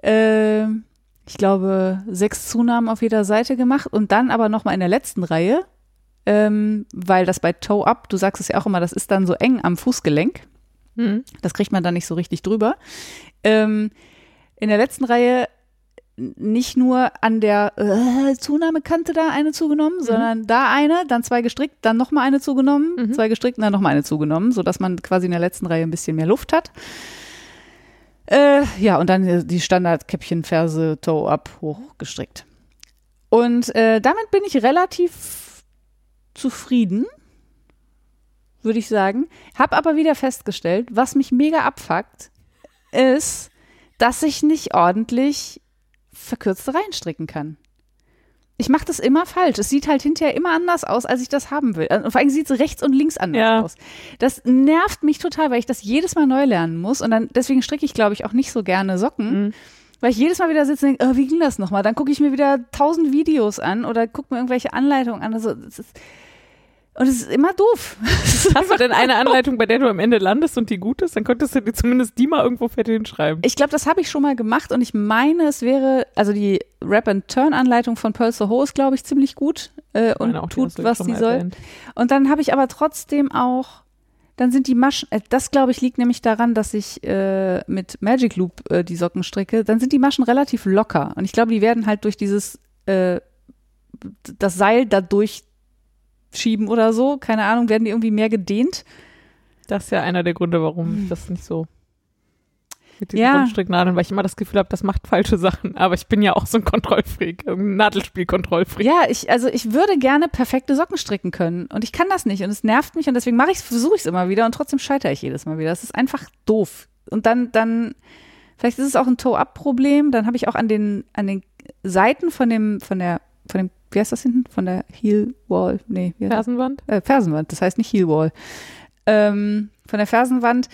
äh, ich glaube, sechs Zunahmen auf jeder Seite gemacht und dann aber noch mal in der letzten Reihe, ähm, weil das bei Toe Up, du sagst es ja auch immer, das ist dann so eng am Fußgelenk. Hm. Das kriegt man dann nicht so richtig drüber. Ähm, in der letzten Reihe nicht nur an der äh, Zunahmekante da eine zugenommen, sondern da eine, dann zwei gestrickt, dann nochmal eine zugenommen, Mhm. zwei gestrickt, dann nochmal eine zugenommen, sodass man quasi in der letzten Reihe ein bisschen mehr Luft hat. Äh, ja, und dann äh, die Standardkäppchenferse Toe-Up hochgestrickt. Und äh, damit bin ich relativ zufrieden, würde ich sagen. Hab aber wieder festgestellt, was mich mega abfuckt, ist, dass ich nicht ordentlich verkürzte Reihen stricken kann. Ich mache das immer falsch. Es sieht halt hinterher immer anders aus, als ich das haben will. Und vor allem sieht es rechts und links anders Ja. aus. Das nervt mich total, weil ich das jedes Mal neu lernen muss. Und dann deswegen stricke ich, glaube ich, auch nicht so gerne Socken, Mhm. Weil ich jedes Mal wieder sitze und denke, oh, wie ging das nochmal? Dann gucke ich mir wieder tausend Videos an oder gucke mir irgendwelche Anleitungen an. Also, das ist, und es ist immer doof. Hast du denn eine Anleitung, bei der du am Ende landest und die gut ist? Dann könntest du dir zumindest die mal irgendwo fett hinschreiben. Ich glaube, das habe ich schon mal gemacht und ich meine, es wäre, also die Rap-and-Turn-Anleitung von Pearl Soho ist, glaube ich, ziemlich gut äh, und auch, tut, was sie soll. erwähnt. Und dann habe ich aber trotzdem auch, dann sind die Maschen, äh, das glaube ich liegt nämlich daran, dass ich äh, mit Magic Loop äh, die Socken stricke, dann sind die Maschen relativ locker. Und ich glaube, die werden halt durch dieses, äh, das Seil da durchschieben oder so, keine Ahnung, werden die irgendwie mehr gedehnt. Das ist ja einer der Gründe, warum das nicht so mit diesen Ja. Rundstricknadeln, weil ich immer das Gefühl habe, das macht falsche Sachen. Aber ich bin ja auch so ein Kontrollfreak, ein Nadelspiel-Kontrollfreak. Ja, ich, also ich würde gerne perfekte Socken stricken können und ich kann das nicht und es nervt mich und deswegen mache ich versuche ich es immer wieder und trotzdem scheitere ich jedes Mal wieder. Das ist einfach doof. Und dann, dann, vielleicht ist es auch ein Toe-Up-Problem, dann habe ich auch an den, an den Seiten von dem, von der, von dem, wie heißt das hinten? Von der Heel-Wall, nee, wie heißt das? Fersenwand? äh, Fersenwand, das heißt nicht Heel-Wall. Ähm, von der Fersenwand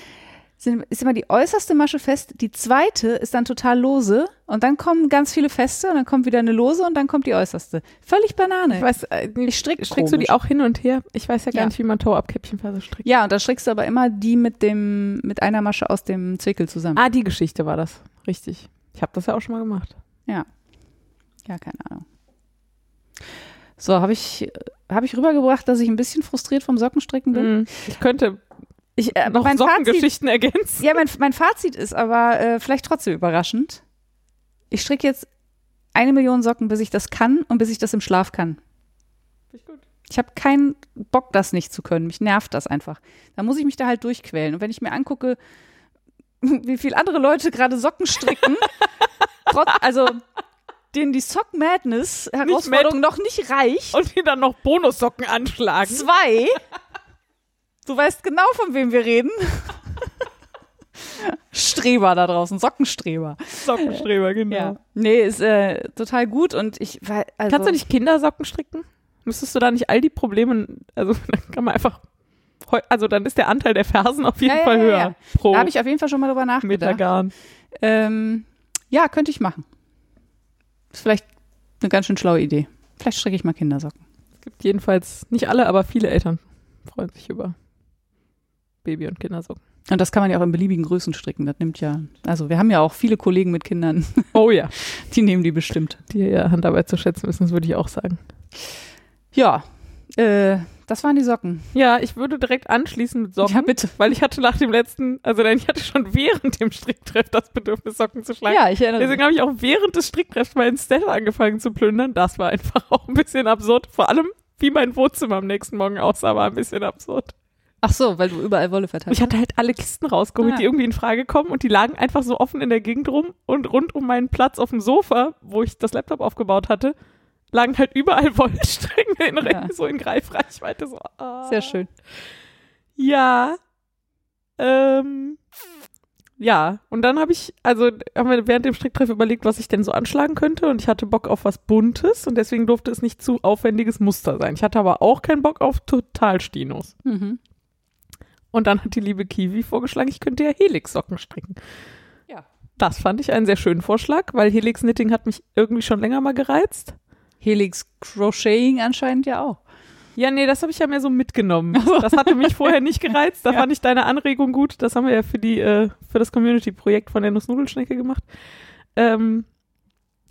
sind, ist immer die äußerste Masche fest, die zweite ist dann total lose und dann kommen ganz viele feste und dann kommt wieder eine lose und dann kommt die äußerste. Völlig Banane. Ich weiß, äh, Ich strick strickst du die komisch. auch hin und her? Ich weiß ja gar Ja. nicht, wie man Toe-Up-Käppchenphase strickt. Ja, und dann strickst du aber immer die mit dem, mit einer Masche aus dem Zwickel zusammen. Ah, die Geschichte war das. Richtig. Ich habe das ja auch schon mal gemacht. Ja, keine Ahnung. So, habe ich, habe ich rübergebracht, dass ich ein bisschen frustriert vom Sockenstricken bin? Mhm. Ich könnte Ich, äh, noch mein Fazit, Sockengeschichten ergänzen. ja, mein, mein Fazit ist aber äh, vielleicht trotzdem überraschend. Ich stricke jetzt eine Million Socken, bis ich das kann und bis ich das im Schlaf kann. Ich habe keinen Bock, das nicht zu können. Mich nervt das einfach. Da muss ich mich da halt durchquälen. Und wenn ich mir angucke, wie viel andere Leute gerade Socken stricken, trotz, also denen die Sock Madness Herausforderung noch nicht reicht. Und die dann noch Bonussocken anschlagen. Zwei. Du weißt genau, von wem wir reden. Streber da draußen, Sockenstreber. Sockenstreber, genau. Ja. Nee, ist äh, total gut und ich weil, also, Kannst du nicht Kindersocken stricken? Müsstest du da nicht all die Probleme, also dann kann man einfach, also dann ist der Anteil der Fersen auf jeden Ja, Fall ja, höher ja. pro Da habe ich auf jeden Fall schon mal drüber nachgedacht. Garn. Ähm, ja, könnte ich machen. Ist vielleicht eine ganz schön schlaue Idee. Vielleicht stricke ich mal Kindersocken. Es gibt jedenfalls, nicht alle, aber viele Eltern freuen sich über Baby- und Kindersocken. Und das kann man ja auch in beliebigen Größen stricken. Das nimmt ja, also wir haben ja auch viele Kollegen mit Kindern, Oh ja, die nehmen die bestimmt. die ja Handarbeit zu schätzen wissen, das würde ich auch sagen. Ja, äh, das waren die Socken. Ja, ich würde direkt anschließen mit Socken. Ja, bitte. Weil ich hatte nach dem letzten, also nein, ich hatte schon während dem Stricktreff das Bedürfnis, Socken zu schlagen. Ja, ich erinnere Deswegen habe ich auch während des Stricktreffs meinen Stella angefangen zu plündern. Das war einfach auch ein bisschen absurd. Vor allem, wie mein Wohnzimmer am nächsten Morgen aussah, war ein bisschen absurd. Ach so, weil du überall Wolle verteilt Ich hatte halt alle Kisten rausgeholt, Ah. die irgendwie in Frage kommen und die lagen einfach so offen in der Gegend rum und rund um meinen Platz auf dem Sofa, wo ich das Laptop aufgebaut hatte, lagen halt überall Wollstränge in, Ja. so in Greifreichweite. So, ah. Sehr schön. Ja. Ähm, ja, und dann habe ich, also haben wir während dem Stricktreff überlegt, was ich denn so anschlagen könnte und ich hatte Bock auf was Buntes und deswegen durfte es nicht zu aufwendiges Muster sein. Ich hatte aber auch keinen Bock auf Totalstinos. Mhm. Und dann hat die liebe Kiwi vorgeschlagen, ich könnte ja Helix-Socken stricken. Ja. Das fand ich einen sehr schönen Vorschlag, weil Helix-Knitting hat mich irgendwie schon länger mal gereizt. Helix Crocheting anscheinend ja auch. Ja, nee, das habe ich ja mehr so mitgenommen. Das hatte mich vorher nicht gereizt. Da Ja. fand ich deine Anregung gut. Das haben wir ja für die äh, für das Community-Projekt von der Nussnudelschnecke gemacht. Ähm,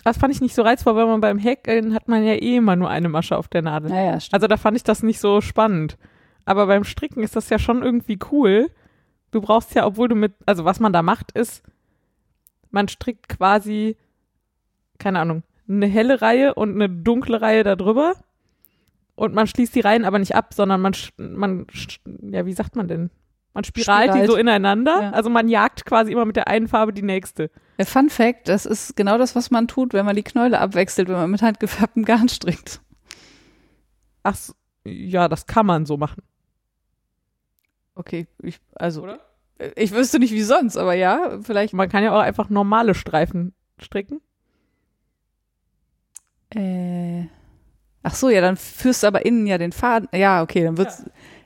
das fand ich nicht so reizvoll, weil man beim Häkeln hat man ja eh immer nur eine Masche auf der Nadel. Naja. Also da fand ich das nicht so spannend. Aber beim Stricken ist das ja schon irgendwie cool. Du brauchst ja, obwohl du mit, also was man da macht, ist, man strickt quasi, keine Ahnung, eine helle Reihe und eine dunkle Reihe da drüber. Und man schließt die Reihen aber nicht ab, sondern man, man, ja, wie sagt man denn? Man spiralt, die Spiralt. so ineinander. Ja. Also man jagt quasi immer mit der einen Farbe die nächste. Fun Fact, das ist genau das, was man tut, wenn man die Knäule abwechselt, wenn man mit handgefärbtem Garn strickt. Ach, ja, das kann man so machen. Okay, ich, also, Oder? ich wüsste nicht wie sonst, aber ja, vielleicht. Man kann ja auch einfach normale Streifen stricken. Äh, ach so, ja, dann führst du aber innen ja den Faden. Ja, okay, dann wird's.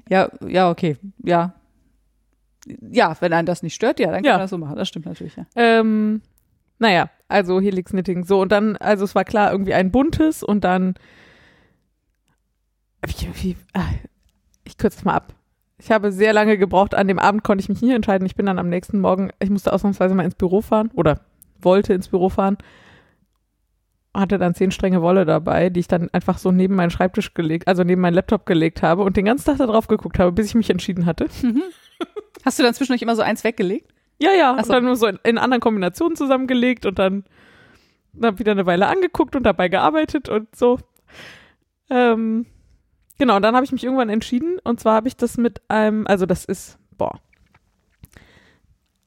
Ja, ja, okay, ja. Ja, wenn einen das nicht stört, ja, dann kann Ja. man das so machen. Das stimmt natürlich, ja. Ähm, naja, also Helix Knitting. So, und dann, also es war klar, irgendwie ein buntes und dann, wie, ah, ich kürze es mal ab. Ich habe sehr lange gebraucht. An dem Abend konnte ich mich nicht entscheiden. Ich bin dann am nächsten Morgen, ich musste ausnahmsweise mal ins Büro fahren oder wollte ins Büro fahren. Hatte dann zehn Stränge Wolle dabei, die ich dann einfach so neben meinen Schreibtisch gelegt, also neben meinen Laptop gelegt habe und den ganzen Tag da drauf geguckt habe, bis ich mich entschieden hatte. Hast du dann zwischendurch immer so eins weggelegt? Ja, ja, Ach so. dann nur so in, in anderen Kombinationen zusammengelegt und dann, dann wieder eine Weile angeguckt und dabei gearbeitet und so. Ähm, genau, und dann habe ich mich irgendwann entschieden und zwar habe ich das mit einem, also das ist, boah,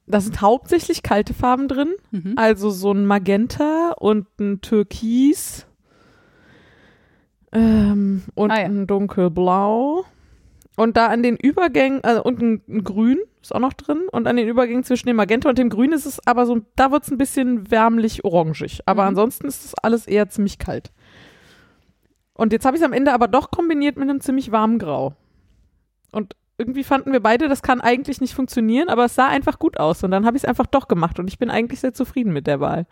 da sind hauptsächlich kalte Farben drin, Mhm. also so ein Magenta und ein Türkis ähm, und Ah, ja. ein dunkelblau. Und da an den Übergängen, also und ein, ein Grün ist auch noch drin. Und an den Übergängen zwischen dem Magenta und dem Grün ist es aber so, da wird es ein bisschen wärmlich orangig. Aber Mhm. ansonsten ist das alles eher ziemlich kalt. Und jetzt habe ich es am Ende aber doch kombiniert mit einem ziemlich warmen Grau. Und irgendwie fanden wir beide, das kann eigentlich nicht funktionieren, aber es sah einfach gut aus. Und dann habe ich es einfach doch gemacht. Und ich bin eigentlich sehr zufrieden mit der Wahl.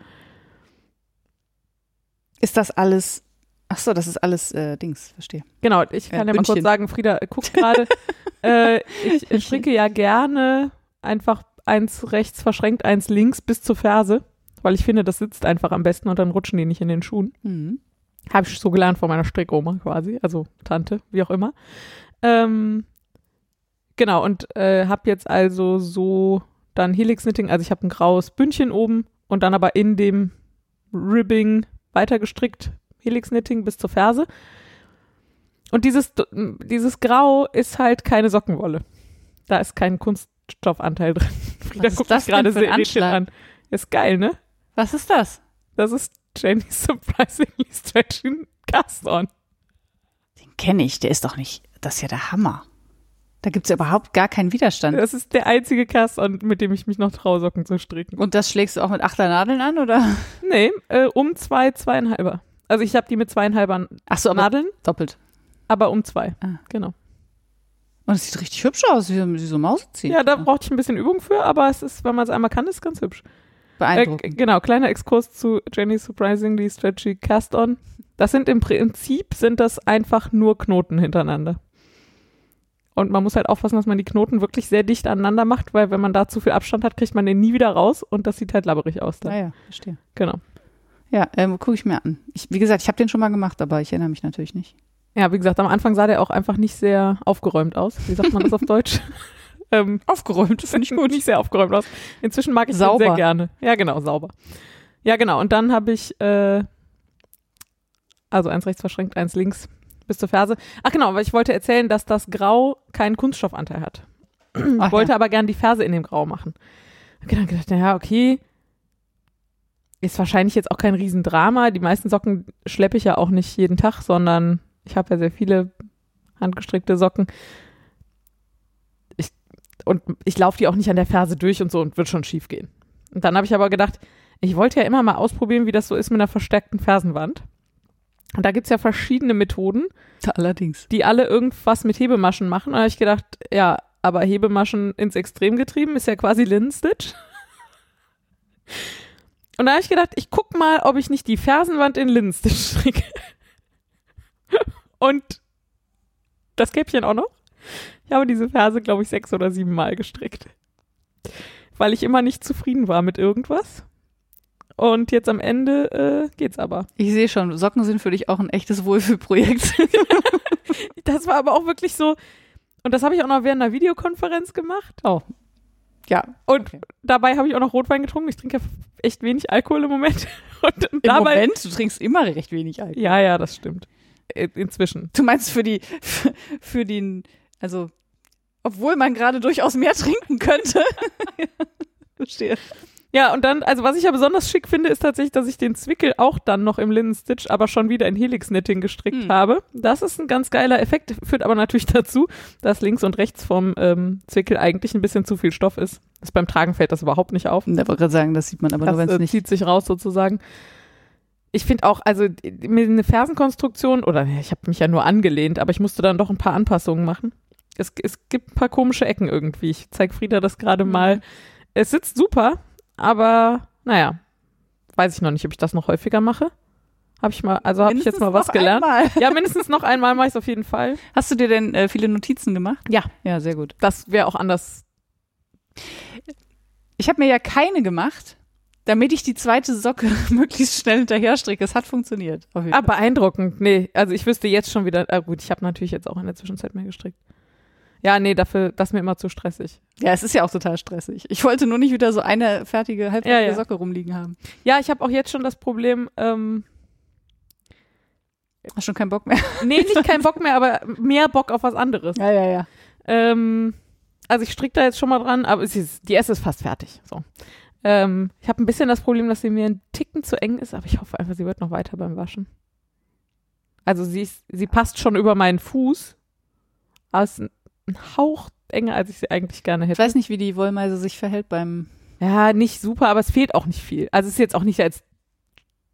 Ist das alles, ach so, das ist alles äh, Dings, verstehe. Genau, ich kann ja mal kurz sagen, Frieda äh, guckt gerade. äh, ich, ich stricke ja gerne einfach eins rechts verschränkt, eins links bis zur Ferse, weil ich finde, das sitzt einfach am besten und dann rutschen die nicht in den Schuhen. Mhm. Habe ich so gelernt von meiner Strickoma quasi, also Tante, wie auch immer. Ähm, genau, und äh, habe jetzt also so dann Helix Knitting, also ich habe ein graues Bündchen oben und dann aber in dem Ribbing weitergestrickt, Helix Knitting bis zur Ferse. Und dieses, dieses Grau ist halt keine Sockenwolle. Da ist kein Kunststoffanteil drin. Frieda ist guckt das gerade sehr Anschlag? an. Ist geil, ne? Was ist das? Das ist Jenny's Surprisingly Stretching Cast On. Den kenne ich, der ist doch nicht, das ist ja der Hammer. Da gibt es ja überhaupt gar keinen Widerstand. Das ist der einzige Cast-On, mit dem ich mich noch traue, Socken zu stricken. Und das schlägst du auch mit Achternadeln an, oder? Nee, äh, um zwei, zweieinhalber. Also ich habe die mit zweieinhalbern Ach so, aber Nadeln, doppelt. aber um zwei. Ah. Genau. Und es sieht richtig hübsch aus, wie, so- wie so Maus ziehen. Ja, da brauchte ich ein bisschen Übung für, aber es ist, wenn man es einmal kann, ist es ganz hübsch. Äh, Beeindruckend. genau, kleiner Exkurs zu Jenny's Surprisingly Stretchy Cast-On. Das sind im Prinzip, sind das einfach nur Knoten hintereinander. Und man muss halt aufpassen, dass man die Knoten wirklich sehr dicht aneinander macht, weil wenn man da zu viel Abstand hat, kriegt man den nie wieder raus und das sieht halt labberig aus dann. Naja, verstehe. Genau. Ja, ähm, gucke ich mir an. Ich, wie gesagt, ich habe den schon mal gemacht, aber ich erinnere mich natürlich nicht. Ja, wie gesagt, am Anfang sah der auch einfach nicht sehr aufgeräumt aus. Wie sagt man das auf Deutsch? ähm, Aufgeräumt, finde ich gut. nicht sehr aufgeräumt aus. Inzwischen mag ich den Sauber. sehr gerne. Ja, genau, sauber. Ja, genau. Und dann habe ich, äh, also eins rechts verschränkt, eins links bis zur Ferse. Ach genau, weil ich wollte erzählen, dass das Grau keinen Kunststoffanteil hat. Ich Ach wollte ja. aber gern die Ferse in dem Grau machen. Hab dann gedacht, naja, okay. Ist wahrscheinlich jetzt auch kein Riesendrama. Die meisten Socken schleppe ich ja auch nicht jeden Tag, sondern ich habe ja sehr viele handgestrickte Socken. Ich, und ich laufe die auch nicht an der Ferse durch und so und wird schon schief gehen. Und dann habe ich aber gedacht, ich wollte ja immer mal ausprobieren, wie das so ist mit einer verstärkten Fersenwand. Und da gibt's ja verschiedene Methoden Allerdings. die alle irgendwas mit Hebemaschen machen. Und da habe ich gedacht, ja, aber Hebemaschen ins Extrem getrieben ist ja quasi Linnenstitch. Und da habe ich gedacht, ich guck mal, ob ich nicht die Fersenwand in Linnenstitch stricke. Und das Käppchen auch noch. Ich habe diese Ferse, glaube ich, sechs oder sieben Mal gestrickt. Weil ich immer nicht zufrieden war mit irgendwas. Und jetzt am Ende äh, geht's aber. Ich sehe schon, Socken sind für dich auch ein echtes Wohlfühlprojekt. Das war aber auch wirklich so. Und das habe ich auch noch während einer Videokonferenz gemacht. oh. Ja, Und Okay. dabei habe ich auch noch Rotwein getrunken. Ich trinke ja echt wenig Alkohol im Moment. Und im dabei. Moment, du trinkst immer recht wenig Alkohol. Ja, ja, das stimmt. Äh, Inzwischen. Du meinst für die, für, für den, also, obwohl man gerade durchaus mehr trinken könnte. Verstehe. Ja, und dann, also was ich ja besonders schick finde, ist tatsächlich, dass ich den Zwickel auch dann noch im Linnenstitch, aber schon wieder in Helix-Knitting gestrickt Hm. habe. Das ist ein ganz geiler Effekt, führt aber natürlich dazu, dass links und rechts vom ähm, Zwickel eigentlich ein bisschen zu viel Stoff ist. Das beim Tragen fällt das überhaupt nicht auf. Ich wollte gerade sagen, das sieht man aber nur, wenn das es äh, nicht. zieht sich raus sozusagen. Ich finde auch, also eine Fersenkonstruktion, oder ich habe mich ja nur angelehnt, aber ich musste dann doch ein paar Anpassungen machen. Es, es gibt ein paar komische Ecken irgendwie. Ich zeige Frieda das gerade Mhm. mal. Es sitzt super, aber naja, weiß ich noch nicht, ob ich das noch häufiger mache. Habe ich mal, also habe ich jetzt mal was noch gelernt. Einmal. Ja, mindestens noch einmal mache ich es auf jeden Fall. Hast du dir denn äh, viele Notizen gemacht? Ja. Ja, sehr gut. Das wäre auch anders. Ich habe mir ja keine gemacht, damit ich die zweite Socke möglichst schnell hinterher stricke. Es hat funktioniert. Auf jeden Ah, Fall. beeindruckend. Nee, also ich wüsste jetzt schon wieder, ah, gut, ich habe natürlich jetzt auch in der Zwischenzeit mehr gestrickt. Ja, nee, dafür, das ist mir immer zu stressig. Ja, es ist ja auch total stressig. Ich wollte nur nicht wieder so eine fertige, halbfertige Ja, ja. Socke rumliegen haben. Ja, ich habe auch jetzt schon das Problem, ähm, Hast schon keinen Bock mehr? nee, nicht keinen Bock mehr, aber mehr Bock auf was anderes. Ja, ja, ja. Ähm, also ich stricke da jetzt schon mal dran, aber ist, die erste ist fast fertig. So. Ähm, ich habe ein bisschen das Problem, dass sie mir ein Ticken zu eng ist, aber ich hoffe einfach, sie wird noch weiter beim Waschen. Also sie, ist, sie passt schon über meinen Fuß, aber es ein, Hauch enger, als ich sie eigentlich gerne Ich hätte. weiß nicht, wie die Wollmeise sich verhält beim. Ja, nicht super, aber es fehlt auch nicht viel. Also es ist jetzt auch nicht, als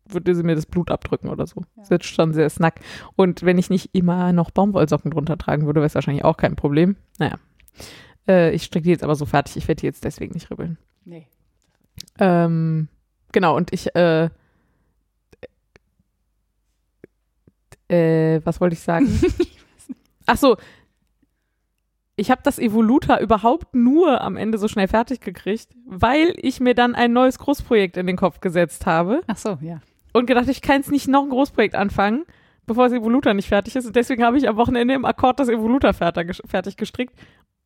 würde sie mir das Blut abdrücken oder so. Ja. Es wird schon sehr snack. Und wenn ich nicht immer noch Baumwollsocken drunter tragen würde, wäre es wahrscheinlich auch kein Problem. Naja. Äh, ich stricke die jetzt aber so fertig. Ich werde die jetzt deswegen nicht ribbeln. Nee. Ähm, genau, und ich, äh, äh, was wollte ich sagen? Ach so, ich habe das Evoluta überhaupt nur am Ende so schnell fertig gekriegt, weil ich mir dann ein neues Großprojekt in den Kopf gesetzt habe Ach so, ja. und gedacht, ich kann jetzt nicht noch ein Großprojekt anfangen, bevor das Evoluta nicht fertig ist. Und deswegen habe ich am Wochenende im Akkord das Evoluta fertig, gestrickt.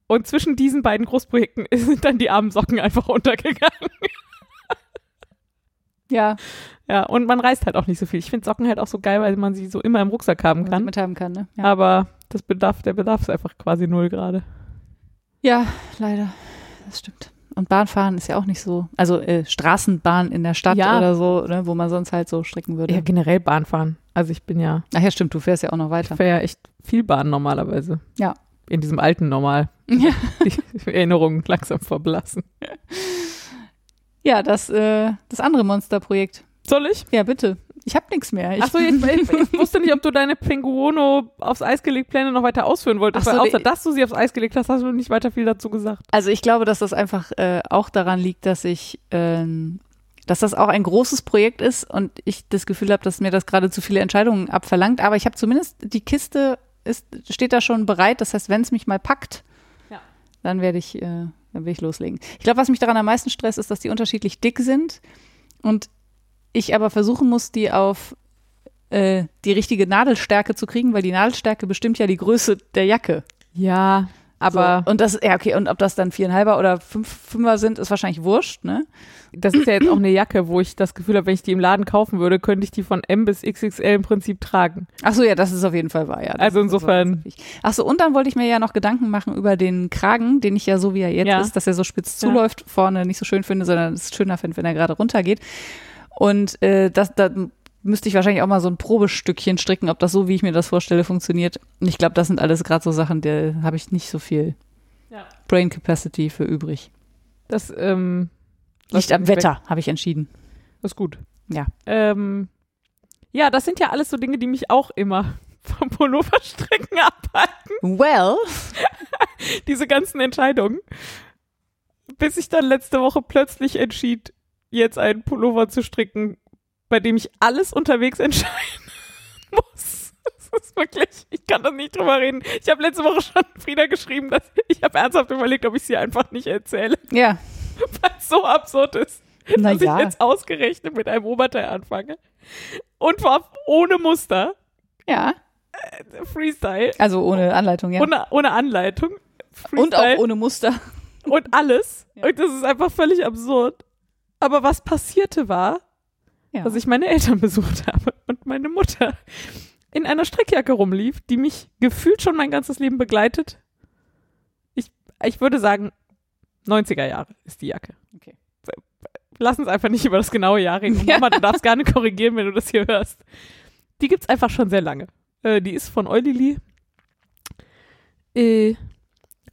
Und zwischen diesen beiden Großprojekten sind dann die armen Socken einfach untergegangen. Ja, Ja, und man reist halt auch nicht so viel. Ich finde Socken halt auch so geil, weil man sie so immer im Rucksack haben man kann. mithaben kann, ne? Ja. Aber das Bedarf, der Bedarf ist einfach quasi null gerade. ja, leider. Das stimmt. Und Bahnfahren ist ja auch nicht so. Also äh, Straßenbahn in der Stadt Ja. oder so, ne, wo man sonst halt so stricken würde. Ja, generell Bahnfahren. Also ich bin ja, Ach ja, stimmt, du fährst ja auch noch ich weiter. fahre ja echt viel Bahn normalerweise. Ja. In diesem alten Normal. Ja, Die Erinnerungen langsam verblassen. ja das, äh, das andere Monsterprojekt. Soll ich? Ja, bitte. Ich habe nichts mehr. Ich, Achso, ich, ich, ich wusste nicht, ob du deine Pinguono aufs Eis gelegt Pläne noch weiter ausführen wolltest. Ach so, weil außer dass du sie aufs Eis gelegt hast, hast du nicht weiter viel dazu gesagt. Also ich glaube, dass das einfach äh, auch daran liegt, dass ich, ähm, dass das auch ein großes Projekt ist und ich das Gefühl habe, dass mir das gerade zu viele Entscheidungen abverlangt. Aber ich habe zumindest die Kiste ist, steht da schon bereit. Das heißt, wenn es mich mal packt, Ja. dann werde ich, äh, dann will ich loslegen. Ich glaube, was mich daran am meisten stresst, ist, dass die unterschiedlich dick sind und ich aber versuchen muss, die auf äh, die richtige Nadelstärke zu kriegen, weil die Nadelstärke bestimmt ja die Größe der Jacke. Ja, aber so. und das, ja okay, und ob das dann viereinhalber oder fünf, fünfer sind, ist wahrscheinlich wurscht, ne? das ist ja jetzt auch eine Jacke, wo ich das Gefühl habe, wenn ich die im Laden kaufen würde, könnte ich die von M bis XXL im Prinzip tragen. Ach so, ja, das ist auf jeden Fall wahr, ja. Das Also ist- insofern-. Ach so, und dann wollte ich mir ja noch Gedanken machen über den Kragen, den ich ja so wie er jetzt Ja. ist, dass er so spitz Ja. zuläuft, vorne nicht so schön finde, sondern es schöner finde, wenn er gerade runtergeht. Und äh, das, da müsste ich wahrscheinlich auch mal so ein Probestückchen stricken, ob das so, wie ich mir das vorstelle, funktioniert. Und ich glaube, das sind alles gerade so Sachen, da habe ich nicht so viel Ja. Brain Capacity für übrig. Das ähm, Liegt am Wetter, habe ich entschieden. Das ist gut. Ja. Ähm, ja, das sind ja alles so Dinge, die mich auch immer vom Pulloverstricken abhalten. Well, Diese ganzen Entscheidungen. Bis ich dann letzte Woche plötzlich entschied, jetzt einen Pullover zu stricken, bei dem ich alles unterwegs entscheiden muss. Das ist wirklich, ich kann das nicht drüber reden. Ich habe letzte Woche schon Frieda geschrieben, dass ich habe ernsthaft überlegt, ob ich sie einfach nicht erzähle, ja. weil es so absurd ist. Na dass ja. ich jetzt ausgerechnet mit einem Oberteil anfange. Und war ohne Muster, Ja, Freestyle, also ohne Anleitung, ja. ohne, ohne Anleitung. Und Freestyle auch ohne Muster. und alles. Ja. Und das ist einfach völlig absurd. Aber was passierte war, Ja. dass ich meine Eltern besucht habe und meine Mutter in einer Strickjacke rumlief, die mich gefühlt schon mein ganzes Leben begleitet. Ich, ich würde sagen, 90er Jahre ist die Jacke. Okay. Lass uns einfach nicht über das genaue Jahr reden. Ja. Mama, du darfst gerne korrigieren, wenn du das hier hörst. Die gibt's einfach schon sehr lange. Äh, die ist von Eulili. Äh,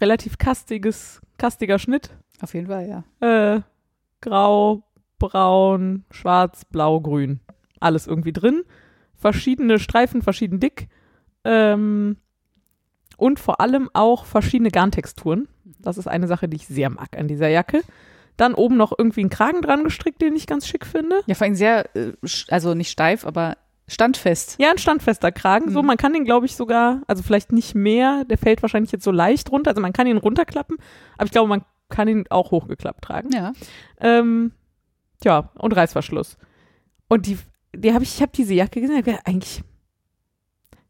relativ kastiges, kastiger Schnitt. Auf jeden Fall, ja. Äh, grau, braun, schwarz, blau, grün. Alles irgendwie drin. Verschiedene Streifen, verschieden dick. Ähm, und vor allem auch verschiedene Garntexturen. Das ist eine Sache, die ich sehr mag an dieser Jacke. Dann oben noch irgendwie einen Kragen dran gestrickt, den ich ganz schick finde. Ja, vor allem sehr, äh, also nicht steif, aber standfest. Ja, ein standfester Kragen. So, Mhm. man kann den, glaube ich, sogar, also vielleicht nicht mehr, der fällt wahrscheinlich jetzt so leicht runter. Also man kann ihn runterklappen, aber ich glaube, man kann ihn auch hochgeklappt tragen. Ja. Ähm, ja, und Reißverschluss. Und die, die habe ich, ich habe diese Jacke gesehen, gedacht, eigentlich,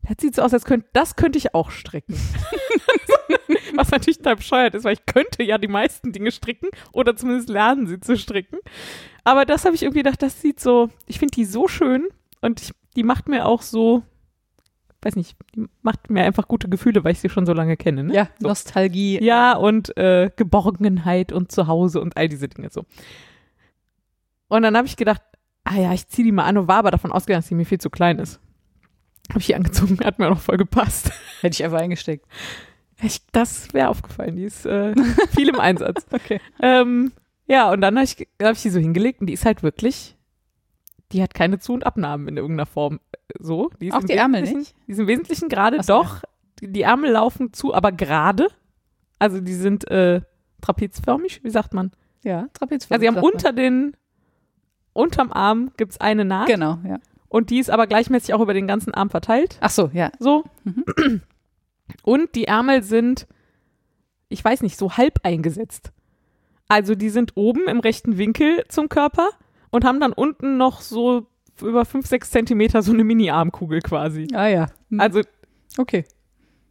das sieht so aus, als könnte, das könnte ich auch stricken. Was natürlich total bescheuert ist, weil ich könnte ja die meisten Dinge stricken oder zumindest lernen, sie zu stricken. Aber das habe ich irgendwie gedacht, das sieht so, ich finde die so schön und ich, die macht mir auch so, weiß nicht, die macht mir einfach gute Gefühle, weil ich sie schon so lange kenne. Ne? Ja, So. Nostalgie. Ja, und äh, Geborgenheit und Zuhause und all diese Dinge so. Und dann habe ich gedacht, ah ja, ich ziehe die mal an und war aber davon ausgegangen, dass sie mir viel zu klein ist. Habe ich die angezogen, hat mir auch noch voll gepasst. Hätte ich einfach eingesteckt. Ich, das wäre aufgefallen, die ist äh, viel im Einsatz. Okay. Ähm, ja, und dann habe ich, hab ich die so hingelegt und die ist halt wirklich, die hat keine Zu- und Abnahmen in irgendeiner Form. äh, So. Die Auch die Ärmel nicht? Die sind im Wesentlichen gerade, doch. Die, die Ärmel laufen zu, aber gerade. Also die sind äh, trapezförmig, wie sagt man? Ja, Trapez. Also sie haben unter den, unterm Arm gibt's eine Naht Genau, ja. und die ist aber gleichmäßig auch über den ganzen Arm verteilt. Ach so, ja. So. Mhm. Und die Ärmel sind, ich weiß nicht, so halb eingesetzt. Also die sind oben im rechten Winkel zum Körper und haben dann unten noch so über fünf, sechs Zentimeter so eine Mini-Armkugel quasi. Ah ja. Hm. Also okay.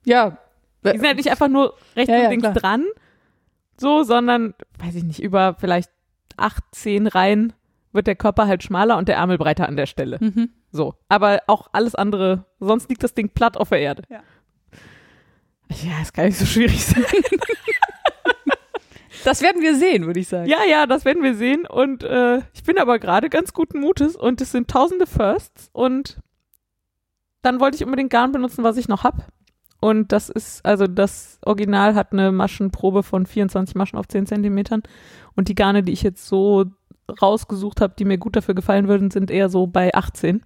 Ja. die sind halt nicht einfach nur rechts Ja, ja, und links klar. dran, so, sondern, weiß ich nicht, über vielleicht acht, zehn Reihen wird der Körper halt schmaler und der Ärmel breiter an der Stelle. Mhm. So. Aber auch alles andere, sonst liegt das Ding platt auf der Erde. Ja. Ja, es kann nicht so schwierig sein. Das werden wir sehen, würde ich sagen. Ja, ja, das werden wir sehen. Und äh, ich bin aber gerade ganz guten Mutes und es sind tausende Firsts. Und dann wollte ich unbedingt Garn benutzen, was ich noch hab. Und das ist, also das Original hat eine Maschenprobe von 24 Maschen auf 10 Zentimetern. Und die Garne, die ich jetzt so rausgesucht habe, die mir gut dafür gefallen würden, sind eher so bei 18.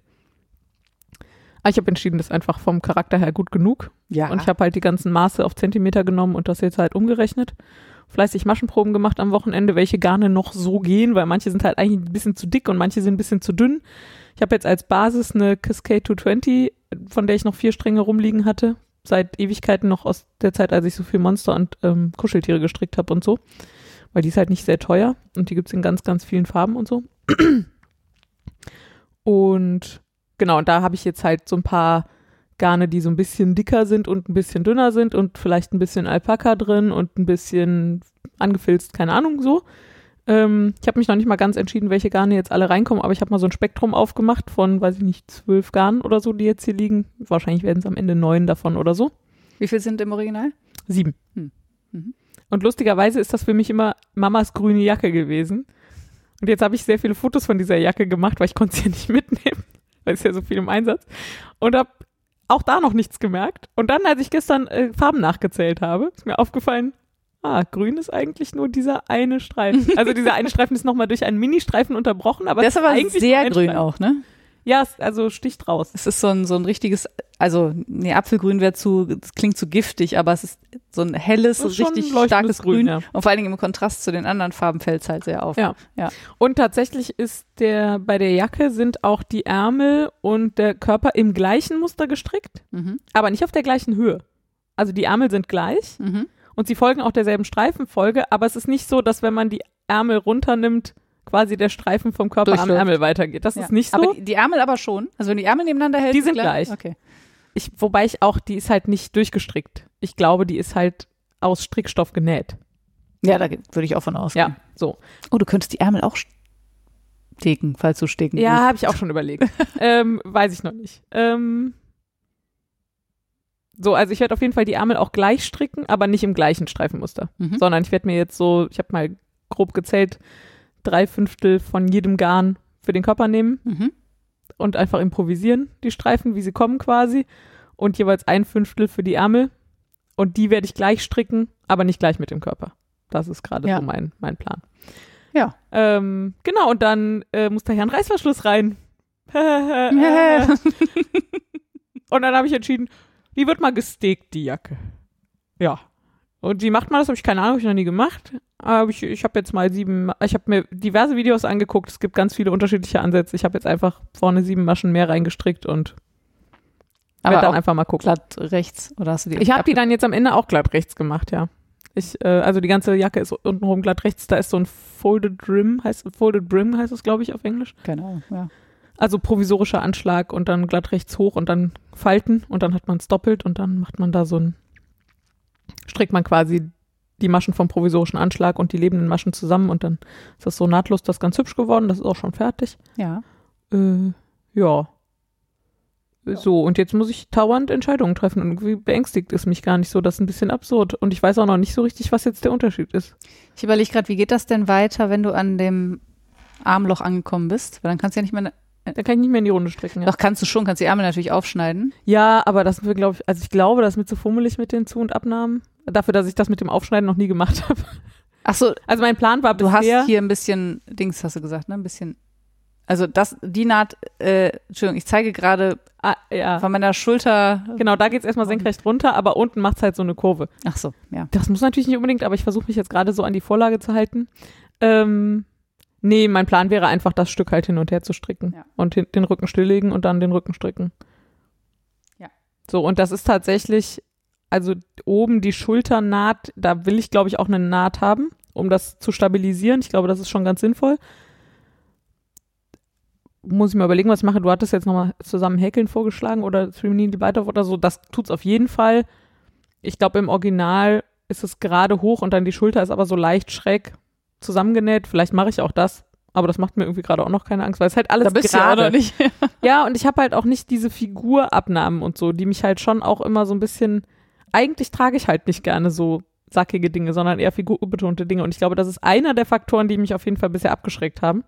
Aber ich habe entschieden, das ist einfach vom Charakter her gut genug. Ja. Und ich habe halt die ganzen Maße auf Zentimeter genommen und das jetzt halt umgerechnet. Fleißig Maschenproben gemacht am Wochenende, welche Garne noch so gehen, weil manche sind halt eigentlich ein bisschen zu dick und manche sind ein bisschen zu dünn. Ich habe jetzt als Basis eine Cascade 220, von der ich noch vier Stränge rumliegen hatte. Seit Ewigkeiten noch aus der Zeit, als ich so viel Monster und ähm, Kuscheltiere gestrickt habe und so. Weil die ist halt nicht sehr teuer und die gibt's in ganz, ganz vielen Farben und so. Und genau, und da habe ich jetzt halt so ein paar Garne, die so ein bisschen dicker sind und ein bisschen dünner sind und vielleicht ein bisschen Alpaka drin und ein bisschen angefilzt, keine Ahnung, so. Ähm, ich habe mich noch nicht mal ganz entschieden, welche Garne jetzt alle reinkommen, aber ich habe mal so ein Spektrum aufgemacht von, weiß ich nicht, zwölf Garnen oder so, die jetzt hier liegen. Wahrscheinlich werden es am Ende neun davon oder so. Wie viel sind im Original? Sieben. Hm. Mhm. Und lustigerweise ist das für mich immer Mamas grüne Jacke gewesen. Und jetzt habe ich sehr viele Fotos von dieser Jacke gemacht, weil ich konnte sie ja nicht mitnehmen, weil es ja so viel im Einsatz. Und habe auch da noch nichts gemerkt. Und dann, als ich gestern äh, Farben nachgezählt habe, ist mir aufgefallen, ah, grün ist eigentlich nur dieser eine Streifen. Also dieser eine Streifen ist nochmal durch einen Mini-Streifen unterbrochen, aber Der es ist aber eigentlich sehr grün Streifen. auch, ne? Ja, also sticht raus. Es ist so ein, so ein richtiges, also, nee, Apfelgrün wäre zu, das klingt zu giftig, aber es ist so ein helles, richtig starkes Grün. ja. Und vor allen Dingen im Kontrast zu den anderen Farben fällt es halt sehr auf. Ja. Ja. Und tatsächlich ist der, bei der Jacke sind auch die Ärmel und der Körper im gleichen Muster gestrickt, Mhm. aber nicht auf der gleichen Höhe. Also die Ärmel sind gleich Mhm. und sie folgen auch derselben Streifenfolge, aber es ist nicht so, dass wenn man die Ärmel runternimmt, quasi der Streifen vom Körper am. Ärmel weitergeht. Das Ja. ist nicht so. Aber die, die Ärmel aber schon. Also wenn die Ärmel nebeneinander hält, Die sind gleich. gleich. Okay. ich, wobei ich auch, die ist halt nicht durchgestrickt. Ich glaube, die ist halt aus Strickstoff genäht. Ja, da würde ich auch von ausgehen. Ja, so. Oh, du könntest die Ärmel auch steken, falls du steken Ja, habe ich auch schon überlegt. ähm, weiß ich noch nicht. Ähm, so, also ich werde auf jeden Fall die Ärmel auch gleich stricken, aber nicht im gleichen Streifenmuster, Mhm. sondern ich werde mir jetzt so, ich habe mal grob gezählt, drei Fünftel von jedem Garn für den Körper nehmen Mhm. und einfach improvisieren, die Streifen, wie sie kommen quasi und jeweils ein Fünftel für die Ärmel und die werde ich gleich stricken, aber nicht gleich mit dem Körper. Das ist gerade Ja. so mein, mein Plan. Ja. Ähm, genau, und dann äh, muss da ja ein Reißverschluss rein. und dann habe ich entschieden, die wird mal gesteckt, die Jacke. Ja. Und wie macht man das? Habe ich keine Ahnung, habe ich noch nie gemacht. Aber ich, ich habe jetzt mal sieben, ich habe mir diverse Videos angeguckt. Es gibt ganz viele unterschiedliche Ansätze. Ich habe jetzt einfach vorne sieben Maschen mehr reingestrickt und Aber dann einfach mal gucken. glatt rechts oder hast du die? Ich habe die dann jetzt am Ende auch glatt rechts gemacht, ja. Ich, äh, also die ganze Jacke ist untenrum glatt rechts. Da ist so ein Folded Brim, heißt Folded Brim heißt es, glaube ich, auf Englisch. Ahnung, ja. Also provisorischer Anschlag und dann glatt rechts hoch und dann falten und dann hat man es doppelt und dann macht man da so ein, strickt man quasi die Maschen vom provisorischen Anschlag und die lebenden Maschen zusammen und dann ist das so nahtlos, das ist ganz hübsch geworden, das ist auch schon fertig. Ja. Äh, ja. So, und jetzt muss ich dauernd Entscheidungen treffen und irgendwie beängstigt es mich gar nicht so. Das ist ein bisschen absurd. Und ich weiß auch noch nicht so richtig, was jetzt der Unterschied ist. Ich überlege gerade, wie geht das denn weiter, wenn du an dem Armloch angekommen bist? Weil dann kannst du ja nicht mehr. Da kann ich nicht mehr in die Runde stricken. Ja, Doch, kannst du schon, kannst die Ärmel natürlich aufschneiden. ja aber das wird, glaube ich, also ich glaube, das ist mir zu fummelig mit den Zu- und Abnahmen. Dafür, dass ich das mit dem Aufschneiden noch nie gemacht habe. Ach so, Also mein Plan war du hast bisher. hier ein bisschen, Dings hast du gesagt, ne? Ein bisschen. Also das, die Naht, äh, Entschuldigung, ich zeige gerade ah, ja. von meiner Schulter. Genau, da geht's erstmal senkrecht runter, aber unten macht's halt so eine Kurve. Ach so, ja. Das muss natürlich nicht unbedingt, aber ich versuche mich jetzt gerade so an die Vorlage zu halten. Ähm, nee, mein Plan wäre einfach, das Stück halt hin und her zu stricken Ja. und den Rücken stilllegen und dann den Rücken stricken. Ja. So, und das ist tatsächlich, also oben die Schulternaht, da will ich, glaube ich, auch eine Naht haben, um das zu stabilisieren. Ich glaube, das ist schon ganz sinnvoll. Muss ich mal überlegen, was ich mache. Du hattest jetzt nochmal zusammen Häkeln vorgeschlagen oder Three Needle weiter oder so. Das tut's auf jeden Fall. Ich glaube, im Original ist es gerade hoch und dann die Schulter ist aber so leicht schräg zusammengenäht. Vielleicht mache ich auch das, aber das macht mir irgendwie gerade auch noch keine Angst, weil es halt alles ja gerade. nicht. Ja, und ich habe halt auch nicht diese Figurabnahmen und so, die mich halt schon auch immer so ein bisschen. Eigentlich trage ich halt nicht gerne so sackige Dinge, sondern eher figurbetonte Dinge. Und ich glaube, das ist einer der Faktoren, die mich auf jeden Fall bisher abgeschreckt haben.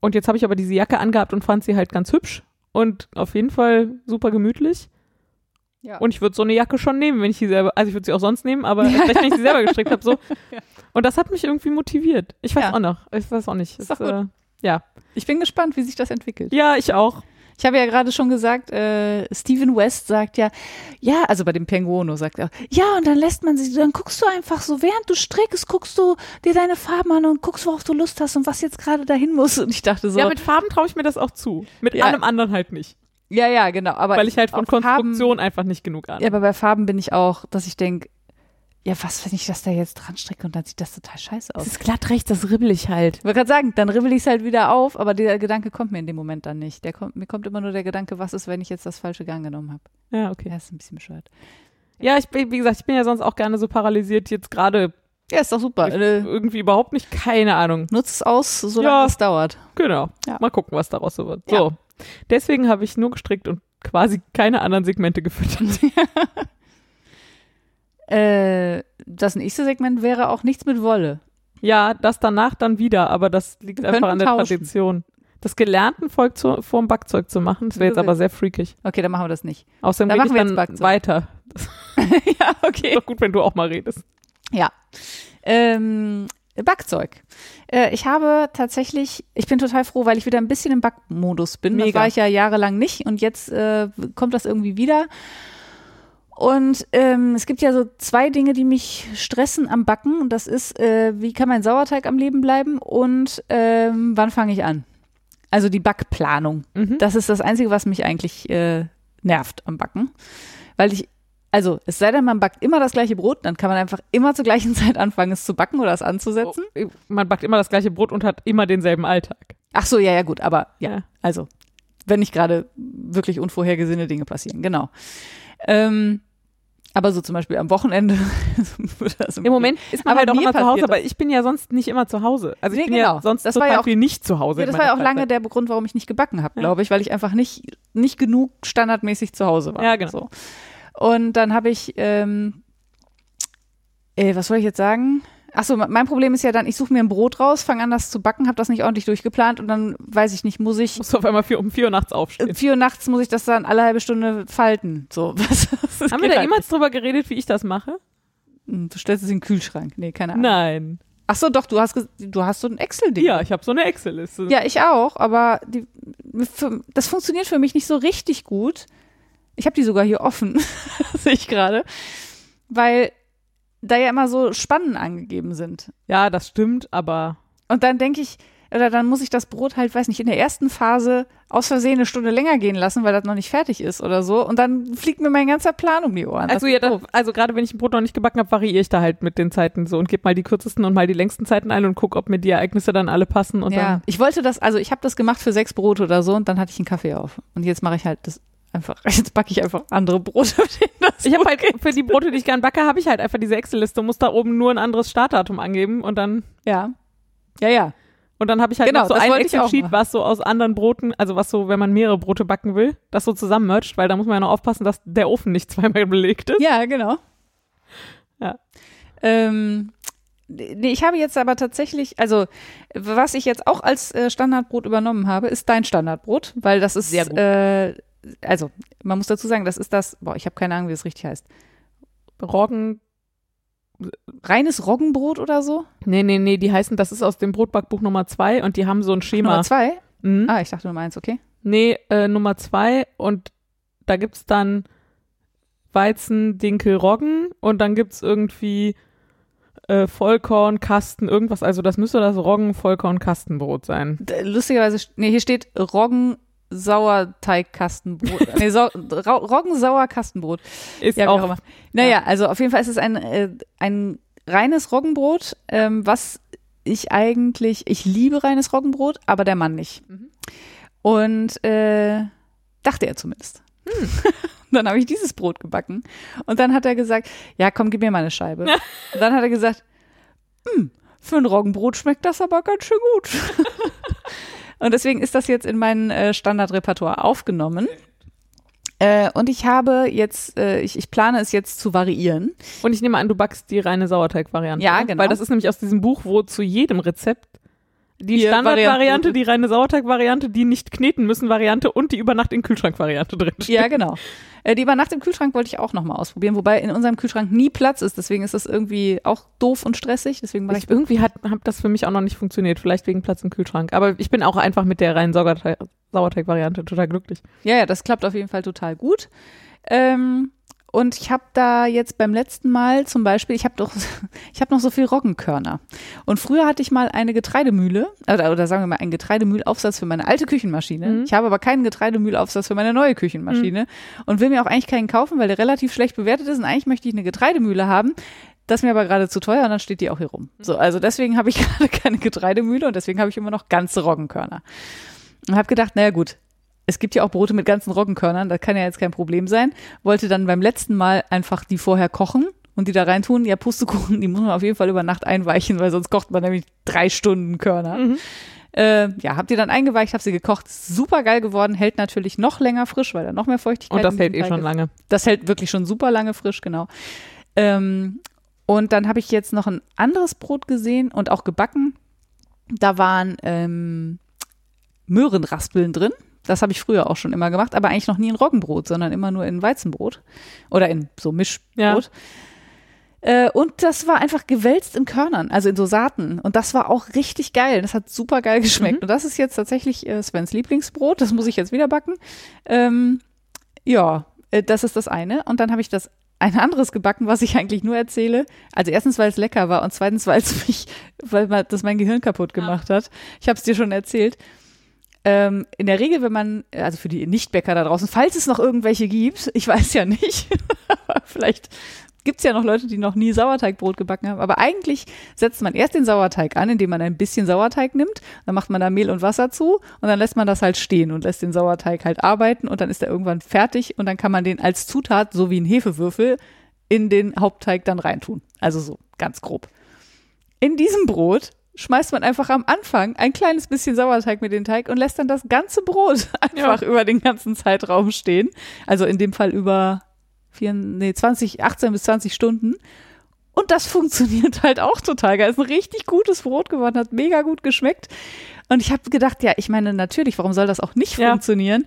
Und jetzt habe ich aber diese Jacke angehabt und fand sie halt ganz hübsch und auf jeden Fall super gemütlich. Ja. Und ich würde so eine Jacke schon nehmen, wenn ich sie selber, also ich würde sie auch sonst nehmen, aber vielleicht, wenn ich sie selber gestrickt habe, so. Ja. Und das hat mich irgendwie motiviert. Ich weiß Ja. auch noch. Ich weiß auch nicht. Ist doch Es, äh, ja. Ich bin gespannt, wie sich das entwickelt. Ja, ich auch. Ich habe ja gerade schon gesagt, äh, Steven West sagt ja, ja, also bei dem Penguono sagt er, ja, und dann lässt man sie, dann guckst du einfach so, während du strickst, guckst du dir deine Farben an und guckst, worauf du Lust hast und was jetzt gerade dahin muss. Und ich dachte so, Ja, mit Farben traue ich mir das auch zu. Mit Ja. allem anderen halt nicht. ja, ja, genau. Aber Weil ich halt von auf Farben- Konstruktion einfach nicht genug an. Ja, aber bei Farben bin ich auch, dass ich denke, ja, was, wenn ich das da jetzt dran stricke und dann sieht das total scheiße aus. Es ist glatt rechts, das ribbel ich halt. Ich wollte gerade sagen, dann ribbel ich es halt wieder auf, aber der Gedanke kommt mir in dem Moment dann nicht. Der kommt, mir kommt immer nur der Gedanke, was ist, wenn ich jetzt das falsche Gang genommen habe. Ja, okay. Ja, ist ein bisschen bescheuert. Ja, ich bin, wie gesagt, ich bin ja sonst auch gerne so paralysiert. Jetzt gerade Ja, ist doch super. Äh, irgendwie überhaupt nicht. Keine Ahnung. nutzt es aus, solange Ja. es dauert. Genau. Ja. Mal gucken, was daraus so wird. Ja. So. Deswegen habe ich nur gestrickt und quasi keine anderen Segmente gefüttert. Äh, das nächste Segment wäre auch nichts mit Wolle. ja, das danach dann wieder, aber das liegt Wir einfach an der tauschen. Tradition. Das gelernten Volk zu, vorm Backzeug zu machen, das wäre jetzt aber sehr freakig. Okay, dann machen wir das nicht. Außerdem Dann rede ich machen wir dann weiter. ja, Ist okay. doch gut, wenn du auch mal redest. Ja. Ähm, Backzeug. Äh, ich habe tatsächlich, ich bin total froh, weil ich wieder ein bisschen im Backmodus bin. Das Mega. war ich ja jahrelang nicht und jetzt äh, kommt das irgendwie wieder. Und ähm, es gibt ja so zwei Dinge, die mich stressen am Backen. Und das ist, äh, wie kann mein Sauerteig am Leben bleiben und ähm, wann fange ich an? Also die Backplanung. Mhm. Das ist das Einzige, was mich eigentlich äh, nervt am Backen. Weil ich, also es sei denn, man backt immer das gleiche Brot, dann kann man einfach immer zur gleichen Zeit anfangen, es zu backen oder es anzusetzen. Oh, man backt immer das gleiche Brot und hat immer denselben Alltag. Ach so, ja, ja, gut, aber ja, Ja. also wenn nicht gerade wirklich unvorhergesehene Dinge passieren, genau. Ähm, aber so zum Beispiel am Wochenende. das Im Moment ist man Aber halt auch immer zu Hause, aber ich bin ja sonst nicht immer zu Hause. Also ich Nee, bin genau. ja sonst Das war ja auch- viel nicht zu Hause. Ja, das war ja auch lange der Grund, warum ich nicht gebacken habe, glaube ich, weil ich einfach nicht, nicht genug standardmäßig zu Hause war. Ja, genau. So. Und dann habe ich, ähm, äh, was soll ich jetzt sagen? Achso, mein Problem ist ja dann, ich suche mir ein Brot raus, fange an, das zu backen, habe das nicht ordentlich durchgeplant und dann weiß ich nicht, muss ich Musst du auf einmal vier, um vier Uhr nachts aufstehen. äh, vier Uhr nachts muss ich das dann alle halbe Stunde falten. So, was? das Haben wir da halt jemals drüber geredet, wie ich das mache? nicht. Hm, Du stellst es in den Kühlschrank. Nee, keine Ahnung. Nein. Ach so, doch, du hast, du hast so ein Excel-Ding. Ja, ich habe so eine Excel-Liste. Ja, ich auch, aber die, für, das funktioniert für mich nicht so richtig gut. Ich habe die sogar hier offen, sehe ich gerade, weil da ja immer so Spannen angegeben sind. Ja, das stimmt, aber Und dann denke ich, oder dann muss ich das Brot halt, weiß nicht, in der ersten Phase aus Versehen eine Stunde länger gehen lassen, weil das noch nicht fertig ist oder so. Und dann fliegt mir mein ganzer Plan um die Ohren. Also ja, das, also gerade wenn ich ein Brot noch nicht gebacken habe, variiere ich da halt mit den Zeiten so und gebe mal die kürzesten und mal die längsten Zeiten ein und gucke, ob mir die Ereignisse dann alle passen und ja, dann ich wollte das, also ich habe das gemacht für sechs Brote oder so und dann hatte ich einen Kaffee auf. Und jetzt mache ich halt das einfach, jetzt backe ich einfach andere Brote. Ich habe halt für die Brote, die ich gern backe, habe ich halt einfach diese Excel-Liste muss da oben nur ein anderes Startdatum angeben und dann Ja. Ja, ja. und dann habe ich halt Genau, noch so ein Excel-Sheet, was so aus anderen Broten, also was so, wenn man mehrere Brote backen will, das so zusammenmercht, weil da muss man ja noch aufpassen, dass der Ofen nicht zweimal belegt ist. Ja, genau. Ja. Ähm, nee, ich habe jetzt aber tatsächlich, also was ich jetzt auch als äh, Standardbrot übernommen habe, ist dein Standardbrot, weil das ist Sehr gut. Äh, also man muss dazu sagen, das ist das, boah, ich habe keine Ahnung, wie es richtig heißt. Roggen, Reines Roggenbrot oder so? nee, nee, nee, die heißen, das ist aus dem Brotbackbuch Nummer zwei und die haben so ein Schema. Nummer zwei? Mhm. Ah, ich dachte Nummer eins, okay. Nee, äh, Nummer zwei und da gibt's dann Weizen, Dinkel, Roggen und dann gibt's irgendwie äh, Vollkorn, Kasten, irgendwas. Also das müsste das Roggen, Vollkorn, Kastenbrot sein. Lustigerweise, st- nee, hier steht Roggen Sauerteigkastenbrot. nee, Sau Ra Roggen Sauerkastenbrot. Ist Ja, auch immer. Naja, also auf jeden Fall ist es ein, äh, ein reines Roggenbrot, ähm, was ich eigentlich, ich liebe reines Roggenbrot, aber der Mann nicht. Mhm. Und äh, dachte er zumindest. Hm. dann habe ich dieses Brot gebacken und dann hat er gesagt, ja komm, gib mir mal eine Scheibe. und dann hat er gesagt, hm, für ein Roggenbrot schmeckt das aber ganz schön gut. Und deswegen ist das jetzt in mein äh, Standardrepertoire aufgenommen. Äh, und ich habe jetzt, äh, ich, ich plane es jetzt zu variieren. Und ich nehme an, du backst die reine Sauerteig-Variante. Ja, oder? genau. Weil das ist nämlich aus diesem Buch, wo zu jedem Rezept die Standardvariante, die reine Sauerteig-Variante, die nicht kneten müssen Variante und die über Nacht in Kühlschrank-Variante drin steht. Ja, genau. Äh, die über Nacht im Kühlschrank wollte ich auch nochmal ausprobieren, wobei in unserem Kühlschrank nie Platz ist. Deswegen ist das irgendwie auch doof und stressig. Deswegen mache ich Ich, irgendwie hat, hat das für mich auch noch nicht funktioniert, vielleicht wegen Platz im Kühlschrank. Aber ich bin auch einfach mit der reinen Sauerteig- Sauerteig-Variante total glücklich. Ja, ja, das klappt auf jeden Fall total gut. Ähm, und ich habe da jetzt beim letzten Mal zum Beispiel, ich habe doch, ich habe noch so viel Roggenkörner. Und früher hatte ich mal eine Getreidemühle, oder, oder sagen wir mal einen Getreidemühlaufsatz für meine alte Küchenmaschine. Mhm. Ich habe aber keinen Getreidemühlaufsatz für meine neue Küchenmaschine und will mir auch eigentlich keinen kaufen, weil der relativ schlecht bewertet ist. Und eigentlich möchte ich eine Getreidemühle haben. Das ist mir aber gerade zu teuer und dann steht die auch hier rum. So, also deswegen habe ich gerade keine Getreidemühle und deswegen habe ich immer noch ganze Roggenkörner. Und habe gedacht, naja gut, es gibt ja auch Brote mit ganzen Roggenkörnern, das kann ja jetzt kein Problem sein. Wollte dann beim letzten Mal einfach die vorher kochen und die da reintun. Ja, Pustekuchen, die muss man auf jeden Fall über Nacht einweichen, weil sonst kocht man nämlich drei Stunden Körner. Mhm. Äh, ja, hab die dann eingeweicht, hab sie gekocht, super geil geworden, hält natürlich noch länger frisch, weil da noch mehr Feuchtigkeit Und das hält eh schon ist. lange. Das hält wirklich schon super lange frisch, genau. Ähm, und dann habe ich jetzt noch ein anderes Brot gesehen und auch gebacken. Da waren ähm, Möhrenraspeln drin. Das habe ich früher auch schon immer gemacht, aber eigentlich noch nie in Roggenbrot, sondern immer nur in Weizenbrot oder in so Mischbrot. Äh, und das war einfach gewälzt in Körnern, also in so Saaten. Und das war auch richtig geil. Das hat super geil geschmeckt. Mhm. Und das ist jetzt tatsächlich äh, Svens Lieblingsbrot. Das muss ich jetzt wieder backen. Ähm, ja, äh, das ist das eine. Und dann habe ich das ein anderes gebacken, was ich eigentlich nur erzähle. Also erstens, weil es lecker war und zweitens, weil es mich, weil das mein Gehirn kaputt gemacht hat. Ich habe es dir schon erzählt. Ähm, in der Regel, wenn man, also für die Nichtbäcker da draußen, falls es noch irgendwelche gibt, ich weiß ja nicht, vielleicht gibt's ja noch Leute, die noch nie Sauerteigbrot gebacken haben. Aber eigentlich setzt man erst den Sauerteig an, indem man ein bisschen Sauerteig nimmt, dann macht man da Mehl und Wasser zu und dann lässt man das halt stehen und lässt den Sauerteig halt arbeiten und dann ist er irgendwann fertig und dann kann man den als Zutat, so wie ein Hefewürfel, in den Hauptteig dann reintun. Also so ganz grob. In diesem Brot schmeißt man einfach am Anfang ein kleines bisschen Sauerteig mit in den Teig und lässt dann das ganze Brot einfach über den ganzen Zeitraum stehen. Also in dem Fall über vier, nee, 20, 18 bis 20 Stunden. Und das funktioniert halt auch total geil. Ist ein richtig gutes Brot geworden, hat mega gut geschmeckt. Und ich habe gedacht, ja, ich meine, natürlich, warum soll das auch nicht Ja. funktionieren?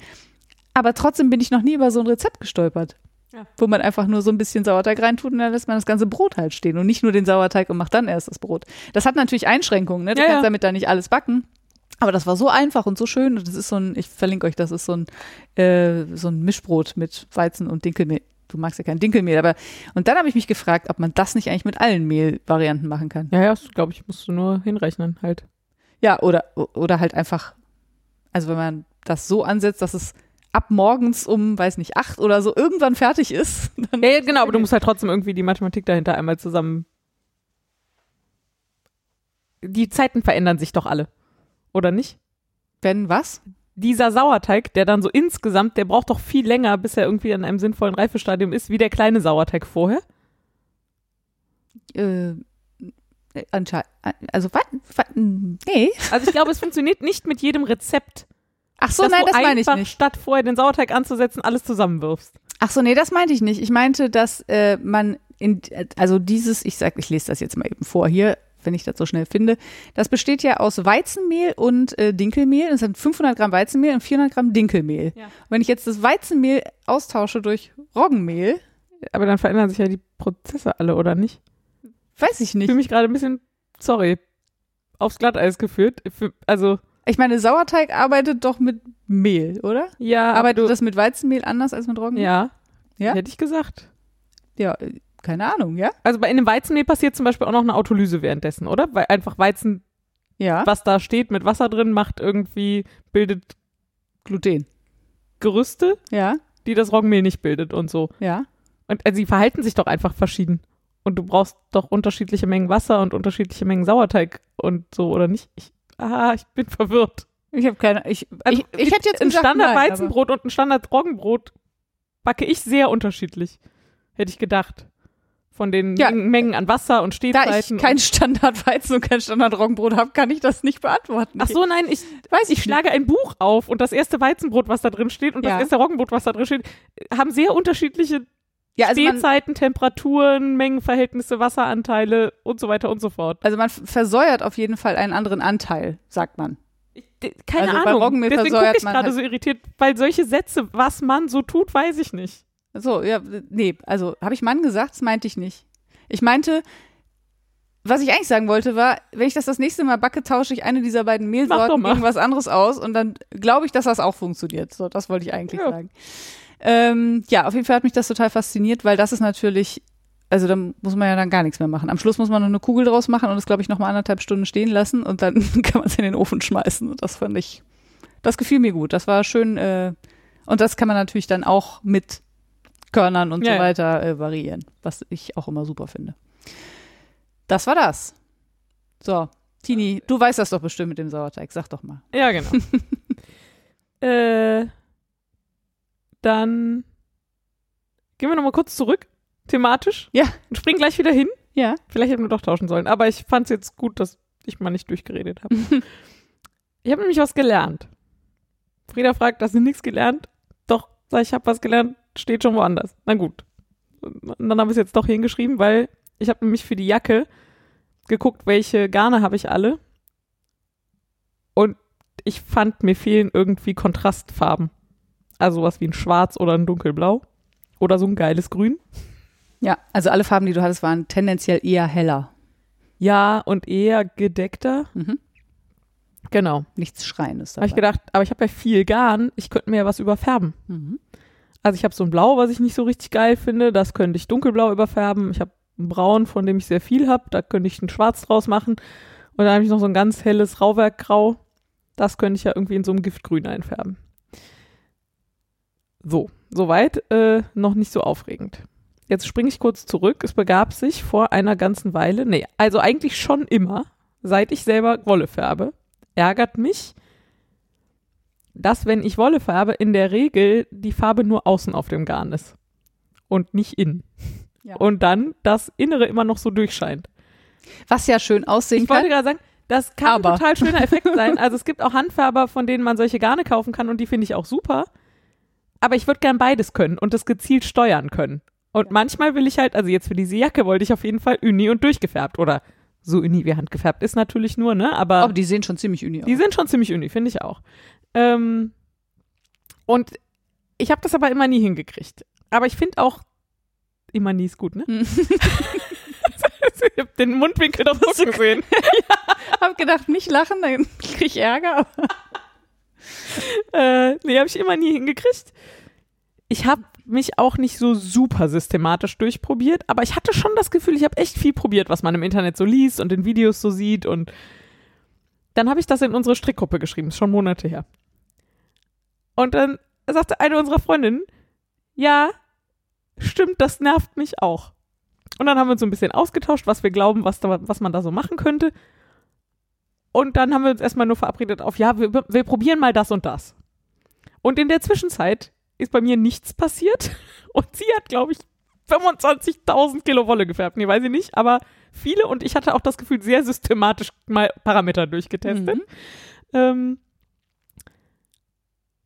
Aber trotzdem bin ich noch nie über so ein Rezept gestolpert. Ja. Wo man einfach nur so ein bisschen Sauerteig reintut und dann lässt man das ganze Brot halt stehen und nicht nur den Sauerteig und macht dann erst das Brot. Das hat natürlich Einschränkungen, ne? Du Ja, kannst ja. damit da nicht alles backen. Aber das war so einfach und so schön. Und das ist so ein, ich verlinke euch, das ist so ein, äh, so ein Mischbrot mit Weizen und Dinkelmehl. du magst ja kein Dinkelmehl, aber und dann habe ich mich gefragt, ob man das nicht eigentlich mit allen Mehlvarianten machen kann. Ja, ja, glaube ich, musst du nur hinrechnen halt. Ja, oder, oder halt einfach, also wenn man das so ansetzt, dass es ab morgens um, weiß nicht, acht oder so irgendwann fertig ist. Ja, ja, genau, aber du musst halt trotzdem irgendwie die Mathematik dahinter einmal zusammen. Die Zeiten verändern sich doch alle. Oder nicht? Wenn was? Dieser Sauerteig, der dann so insgesamt, der braucht doch viel länger, bis er irgendwie in einem sinnvollen Reifestadium ist, wie der kleine Sauerteig vorher. Äh, anscheinend, also was? was? Nee. Also ich glaube, es funktioniert nicht mit jedem Rezept, Ach so, dass nein, du das meine ich nicht. statt vorher den Sauerteig anzusetzen, alles zusammenwirfst. Ach so, nee, das meinte ich nicht. Ich meinte, dass äh, man in, also dieses, ich sag, ich lese das jetzt mal eben vor hier, wenn ich das so schnell finde. Das besteht ja aus Weizenmehl und äh, Dinkelmehl. Das sind 500 Gramm Weizenmehl und 400 Gramm Dinkelmehl. Ja. Und wenn ich jetzt das Weizenmehl austausche durch Roggenmehl, Aber dann verändern sich ja die Prozesse alle, oder nicht? weiß ich Ich nicht. fühle mich gerade ein bisschen, sorry, aufs Glatteis geführt. Für- Also, Ich meine, Sauerteig arbeitet doch mit Mehl, oder? ja, Arbeitet du, das mit Weizenmehl anders als mit Roggenmehl? ja, Ja? hätte ich gesagt. Ja, äh, keine Ahnung, ja? Also bei in dem Weizenmehl passiert zum Beispiel auch noch eine Autolyse währenddessen, oder? Weil einfach Weizen, Ja. was da steht, mit Wasser drin, macht irgendwie, bildet Gluten. Gerüste, Ja, die das Roggenmehl nicht bildet und so. ja. Und also, sie verhalten sich doch einfach verschieden. Und du brauchst doch unterschiedliche Mengen Wasser und unterschiedliche Mengen Sauerteig und so, oder nicht? Ich, ah, ich bin verwirrt. Ich habe keine. Ich, Also, ich, ich hätte jetzt ein gesagt, Standard nein, aber- Weizenbrot und ein Standard Roggenbrot backe ich sehr unterschiedlich. Hätte ich gedacht. Von den Ja. Mengen, an Wasser und Da Stehzeiten. ich kein und, Standardweizen und kein Standardroggenbrot habe, kann ich das nicht beantworten. ach so, nein, ich, weiß ich schlage ein Buch auf und das erste Weizenbrot, was da drin steht und Ja. das erste Roggenbrot, was da drin steht, haben sehr unterschiedliche ja, also Stehzeiten, Temperaturen, Mengenverhältnisse, Wasseranteile und so weiter und so fort. also man versäuert auf jeden Fall einen anderen Anteil, sagt man. Ich, keine Also bei Ahnung. Roggenmehl Deswegen gucke ich gerade halt- so irritiert, weil solche Sätze, was man so tut, weiß ich nicht. So, ja, nee, also habe ich Mann gesagt? Das meinte ich nicht. Ich meinte, was ich eigentlich sagen wollte, war, wenn ich das das nächste Mal backe, tausche ich eine dieser beiden Mehlsorten doch mal. gegen was anderes aus und dann glaube ich, dass das auch funktioniert. So, das wollte ich eigentlich Ja. sagen. Ähm, ja, auf jeden Fall hat mich das total fasziniert, weil das ist natürlich, also da muss man ja dann gar nichts mehr machen. Am Schluss muss man noch eine Kugel draus machen und das, glaube ich, noch mal anderthalb Stunden stehen lassen und dann kann man es in den Ofen schmeißen. Und das fand ich, das gefiel mir gut. Das war schön, äh, und das kann man natürlich dann auch mit Körnern und Ja, so weiter äh, variieren, was ich auch immer super finde. Das war das. So, Tini, du weißt das doch bestimmt mit dem Sauerteig. Sag doch mal. Ja, genau. äh, dann gehen wir nochmal kurz zurück, thematisch. Ja. Und springen gleich wieder hin. Ja. Vielleicht hätten wir doch tauschen sollen. Aber ich fand es jetzt gut, dass ich mal nicht durchgeredet habe. ich habe nämlich was gelernt. Frieda fragt, hast du nichts gelernt? Doch, sag ich, habe was gelernt, steht schon woanders. Na gut. Und dann habe ich es jetzt doch hingeschrieben, weil ich habe nämlich für die Jacke geguckt, welche Garne habe ich alle. Und ich fand, mir fehlen irgendwie Kontrastfarben. Also was wie ein Schwarz oder ein Dunkelblau. Oder so ein geiles Grün. Ja, also alle Farben, die du hattest, waren tendenziell eher heller. Ja, und eher gedeckter. Mhm. Genau. Nichts Schreiendes Habe ich gedacht, aber ich habe ja viel Garn, ich könnte mir ja was überfärben. Mhm. Also ich habe so ein Blau, was ich nicht so richtig geil finde, das könnte ich dunkelblau überfärben. Ich habe ein Braun, von dem ich sehr viel habe, da könnte ich ein Schwarz draus machen. Und dann habe ich noch so ein ganz helles Rauwerkgrau, das könnte ich ja irgendwie in so einem Giftgrün einfärben. So, soweit, äh, noch nicht so aufregend. Jetzt springe ich kurz zurück. Es begab sich vor einer ganzen Weile, nee, also eigentlich schon immer, seit ich selber Wolle färbe, ärgert mich, dass, wenn ich Wolle färbe, in der Regel die Farbe nur außen auf dem Garn ist und nicht innen. Ja. Und dann das Innere immer noch so durchscheint. Was ja schön aussehen Ich wollte kann. gerade sagen, das kann Aber. ein total schöner Effekt sein. Also es gibt auch Handfärber, von denen man solche Garne kaufen kann und die finde ich auch super. Aber ich würde gern beides können und das gezielt steuern können. Und manchmal will ich halt, also jetzt für diese Jacke wollte ich auf jeden Fall uni und durchgefärbt oder so uni wie handgefärbt ist natürlich nur, ne? Aber Aber die sehen schon ziemlich uni aus. die sind schon ziemlich uni, finde ich auch. Ähm, und ich habe das aber immer nie hingekriegt. Aber ich finde auch, immer nie ist gut, ne? Hm. ich habe den Mundwinkel doch so gesehen. hab gedacht, nicht lachen, dann krieg ich Ärger. Äh, nee, habe ich immer nie hingekriegt. ich habe mich auch nicht so super systematisch durchprobiert, aber ich hatte schon das Gefühl, ich habe echt viel probiert, was man im Internet so liest und in Videos so sieht. Und dann habe ich das in unsere Strickgruppe geschrieben, ist schon Monate her. Und dann sagte eine unserer Freundinnen, ja, stimmt, das nervt mich auch. Und dann haben wir uns so ein bisschen ausgetauscht, was wir glauben, was, da, was man da so machen könnte. Und dann haben wir uns erstmal nur verabredet auf, ja, wir, wir probieren mal das und das. Und in der Zwischenzeit ist bei mir nichts passiert. Und sie hat, glaube ich, 25.000 Kilo Wolle gefärbt. Nee, weiß ich nicht, aber viele. Und ich hatte auch das Gefühl, sehr systematisch mal Parameter durchgetestet. Mhm. Ähm,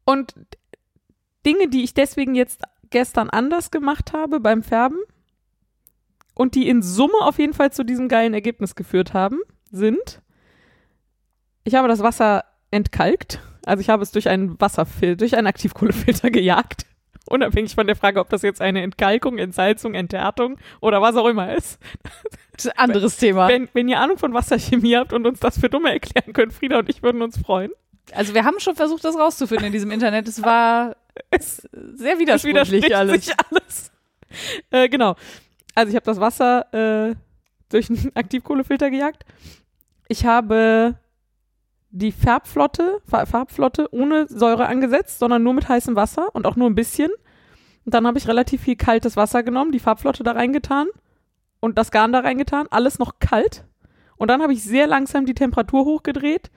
und Dinge, die ich deswegen jetzt gestern anders gemacht habe beim Färben und die in Summe auf jeden Fall zu diesem geilen Ergebnis geführt haben, sind, ich habe das Wasser entkalkt. Also ich habe es durch einen Wasserfilter, durch einen Aktivkohlefilter gejagt. Unabhängig von der Frage, ob das jetzt eine Entkalkung, Entsalzung, Enthärtung oder was auch immer ist. Das ist ein anderes Thema. Wenn, wenn ihr Ahnung von Wasserchemie habt und uns das für Dumme erklären könnt, Frieda und ich würden uns freuen. Also wir haben schon versucht, das rauszufinden in diesem Internet. Es war Es sehr Es widersprüchlich widerspricht alles. alles. Äh, genau. Also ich habe das Wasser äh, durch einen Aktivkohlefilter gejagt. Ich habe die Färbflotte, Fa- Farbflotte ohne Säure angesetzt, sondern nur mit heißem Wasser und auch nur ein bisschen. Und dann habe ich relativ viel kaltes Wasser genommen, die Farbflotte da reingetan und das Garn da reingetan, alles noch kalt. Und dann habe ich sehr langsam die Temperatur hochgedreht.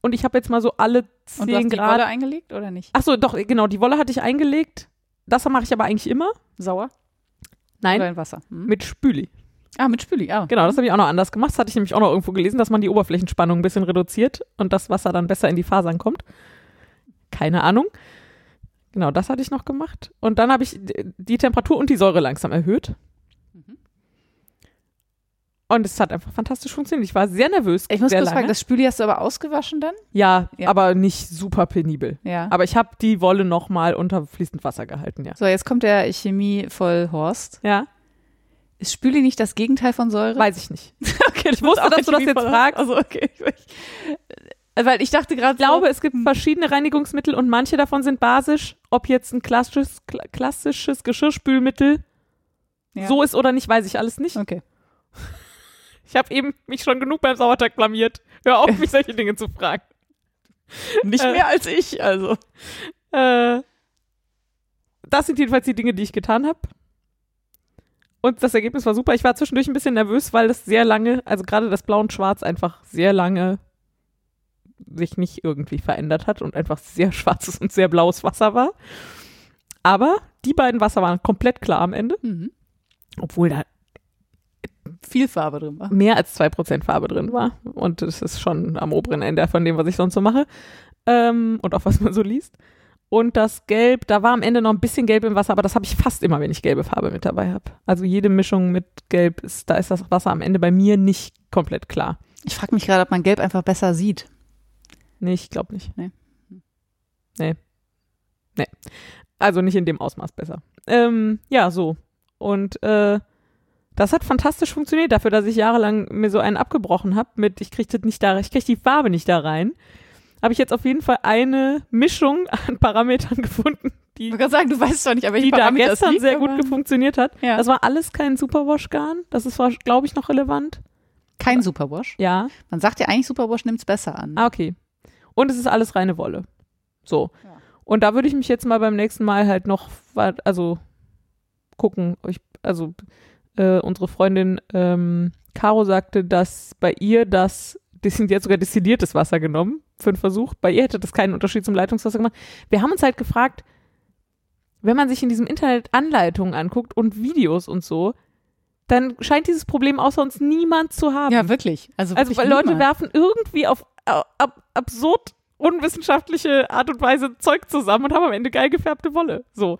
Und ich habe jetzt mal so alle Und du 10 hast die Grad Wolle eingelegt oder nicht? Ach so, doch, genau, die Wolle hatte ich eingelegt. Das mache ich aber eigentlich immer. Sauer? Nein, Oder in Wasser? Hm? mit Spüli. Ah, mit Spüli, ah. Genau, das habe ich auch noch anders gemacht. Das hatte ich nämlich auch noch irgendwo gelesen, dass man die Oberflächenspannung ein bisschen reduziert und das Wasser dann besser in die Fasern kommt. Keine Ahnung. Genau, das hatte ich noch gemacht. Und dann habe ich die Temperatur und die Säure langsam erhöht. Mhm. Und es hat einfach fantastisch funktioniert. Ich war sehr nervös. Ich muss sehr kurz lange. fragen, das Spüli hast du aber ausgewaschen dann? ja, Ja. aber nicht super penibel. Ja. Aber ich habe die Wolle nochmal unter fließend Wasser gehalten, ja. So, jetzt kommt der Chemie-Vollhorst. Ja, Ist Spüli nicht das Gegenteil von Säure? weiß ich nicht. okay, Ich wusste, dass du das jetzt fragst. Also, okay. Äh, Weil ich dachte gerade, Ich glaube, es gibt verschiedene Reinigungsmittel und manche davon sind basisch. Ob jetzt ein klassisches, kla- klassisches Geschirrspülmittel ja. so ist oder nicht, weiß ich alles nicht. Okay. Ich habe eben mich schon genug beim Sauerteig blamiert. Hör auf, mich solche Dinge zu fragen. Nicht Äh, mehr als ich, also. Äh, das sind jedenfalls die Dinge, die ich getan habe. Und das Ergebnis war super. Ich war zwischendurch ein bisschen nervös, weil das sehr lange, also gerade das Blau und Schwarz einfach sehr lange sich nicht irgendwie verändert hat und einfach sehr schwarzes und sehr blaues Wasser war. Aber die beiden Wasser waren komplett klar am Ende, Mhm. obwohl da Viel Farbe drin war. mehr als 2% Farbe drin war. Und das ist schon am oberen Ende von dem, was ich sonst so mache. Ähm, und auch was man so liest. Und das Gelb, da war am Ende noch ein bisschen Gelb im Wasser, aber das habe ich fast immer, wenn ich gelbe Farbe mit dabei habe. Also jede Mischung mit Gelb ist, da ist das Wasser am Ende bei mir nicht komplett klar. Ich frage mich gerade, ob man Gelb einfach besser sieht. Nee, ich glaube nicht. Nee. Nee. Nee. Also nicht in dem Ausmaß besser. Ähm, ja, so. Und äh, das hat fantastisch funktioniert, dafür, dass ich jahrelang mir so einen abgebrochen habe mit, ich kriege das nicht da, ich kriege die Farbe nicht da rein. Habe ich jetzt auf jeden Fall eine Mischung an Parametern gefunden, die, Ich sagen, du weißt doch nicht, aber die da gestern sehr gut funktioniert hat. Ja. Das war alles kein Superwash-Garn. Das ist, glaube ich, noch relevant. Kein Superwash. Ja. Man sagt ja eigentlich, Superwash nimmt es besser an. Ah, okay. Und es ist alles reine Wolle. So. Ja. Und da würde ich mich jetzt mal beim nächsten Mal halt noch, also gucken. Ich, also äh, unsere Freundin ähm, Caro sagte, dass bei ihr das, die sind jetzt sogar destilliertes Wasser genommen für einen Versuch. Bei ihr hätte das keinen Unterschied zum Leitungswasser gemacht. Wir haben uns halt gefragt, wenn man sich in diesem Internet Anleitungen anguckt und Videos und so, dann scheint dieses Problem außer uns niemand zu haben. Ja, wirklich. Also, Also wirklich weil Leute niemand. werfen irgendwie auf ab, absurd unwissenschaftliche Art und Weise Zeug zusammen und haben am Ende geil gefärbte Wolle. So.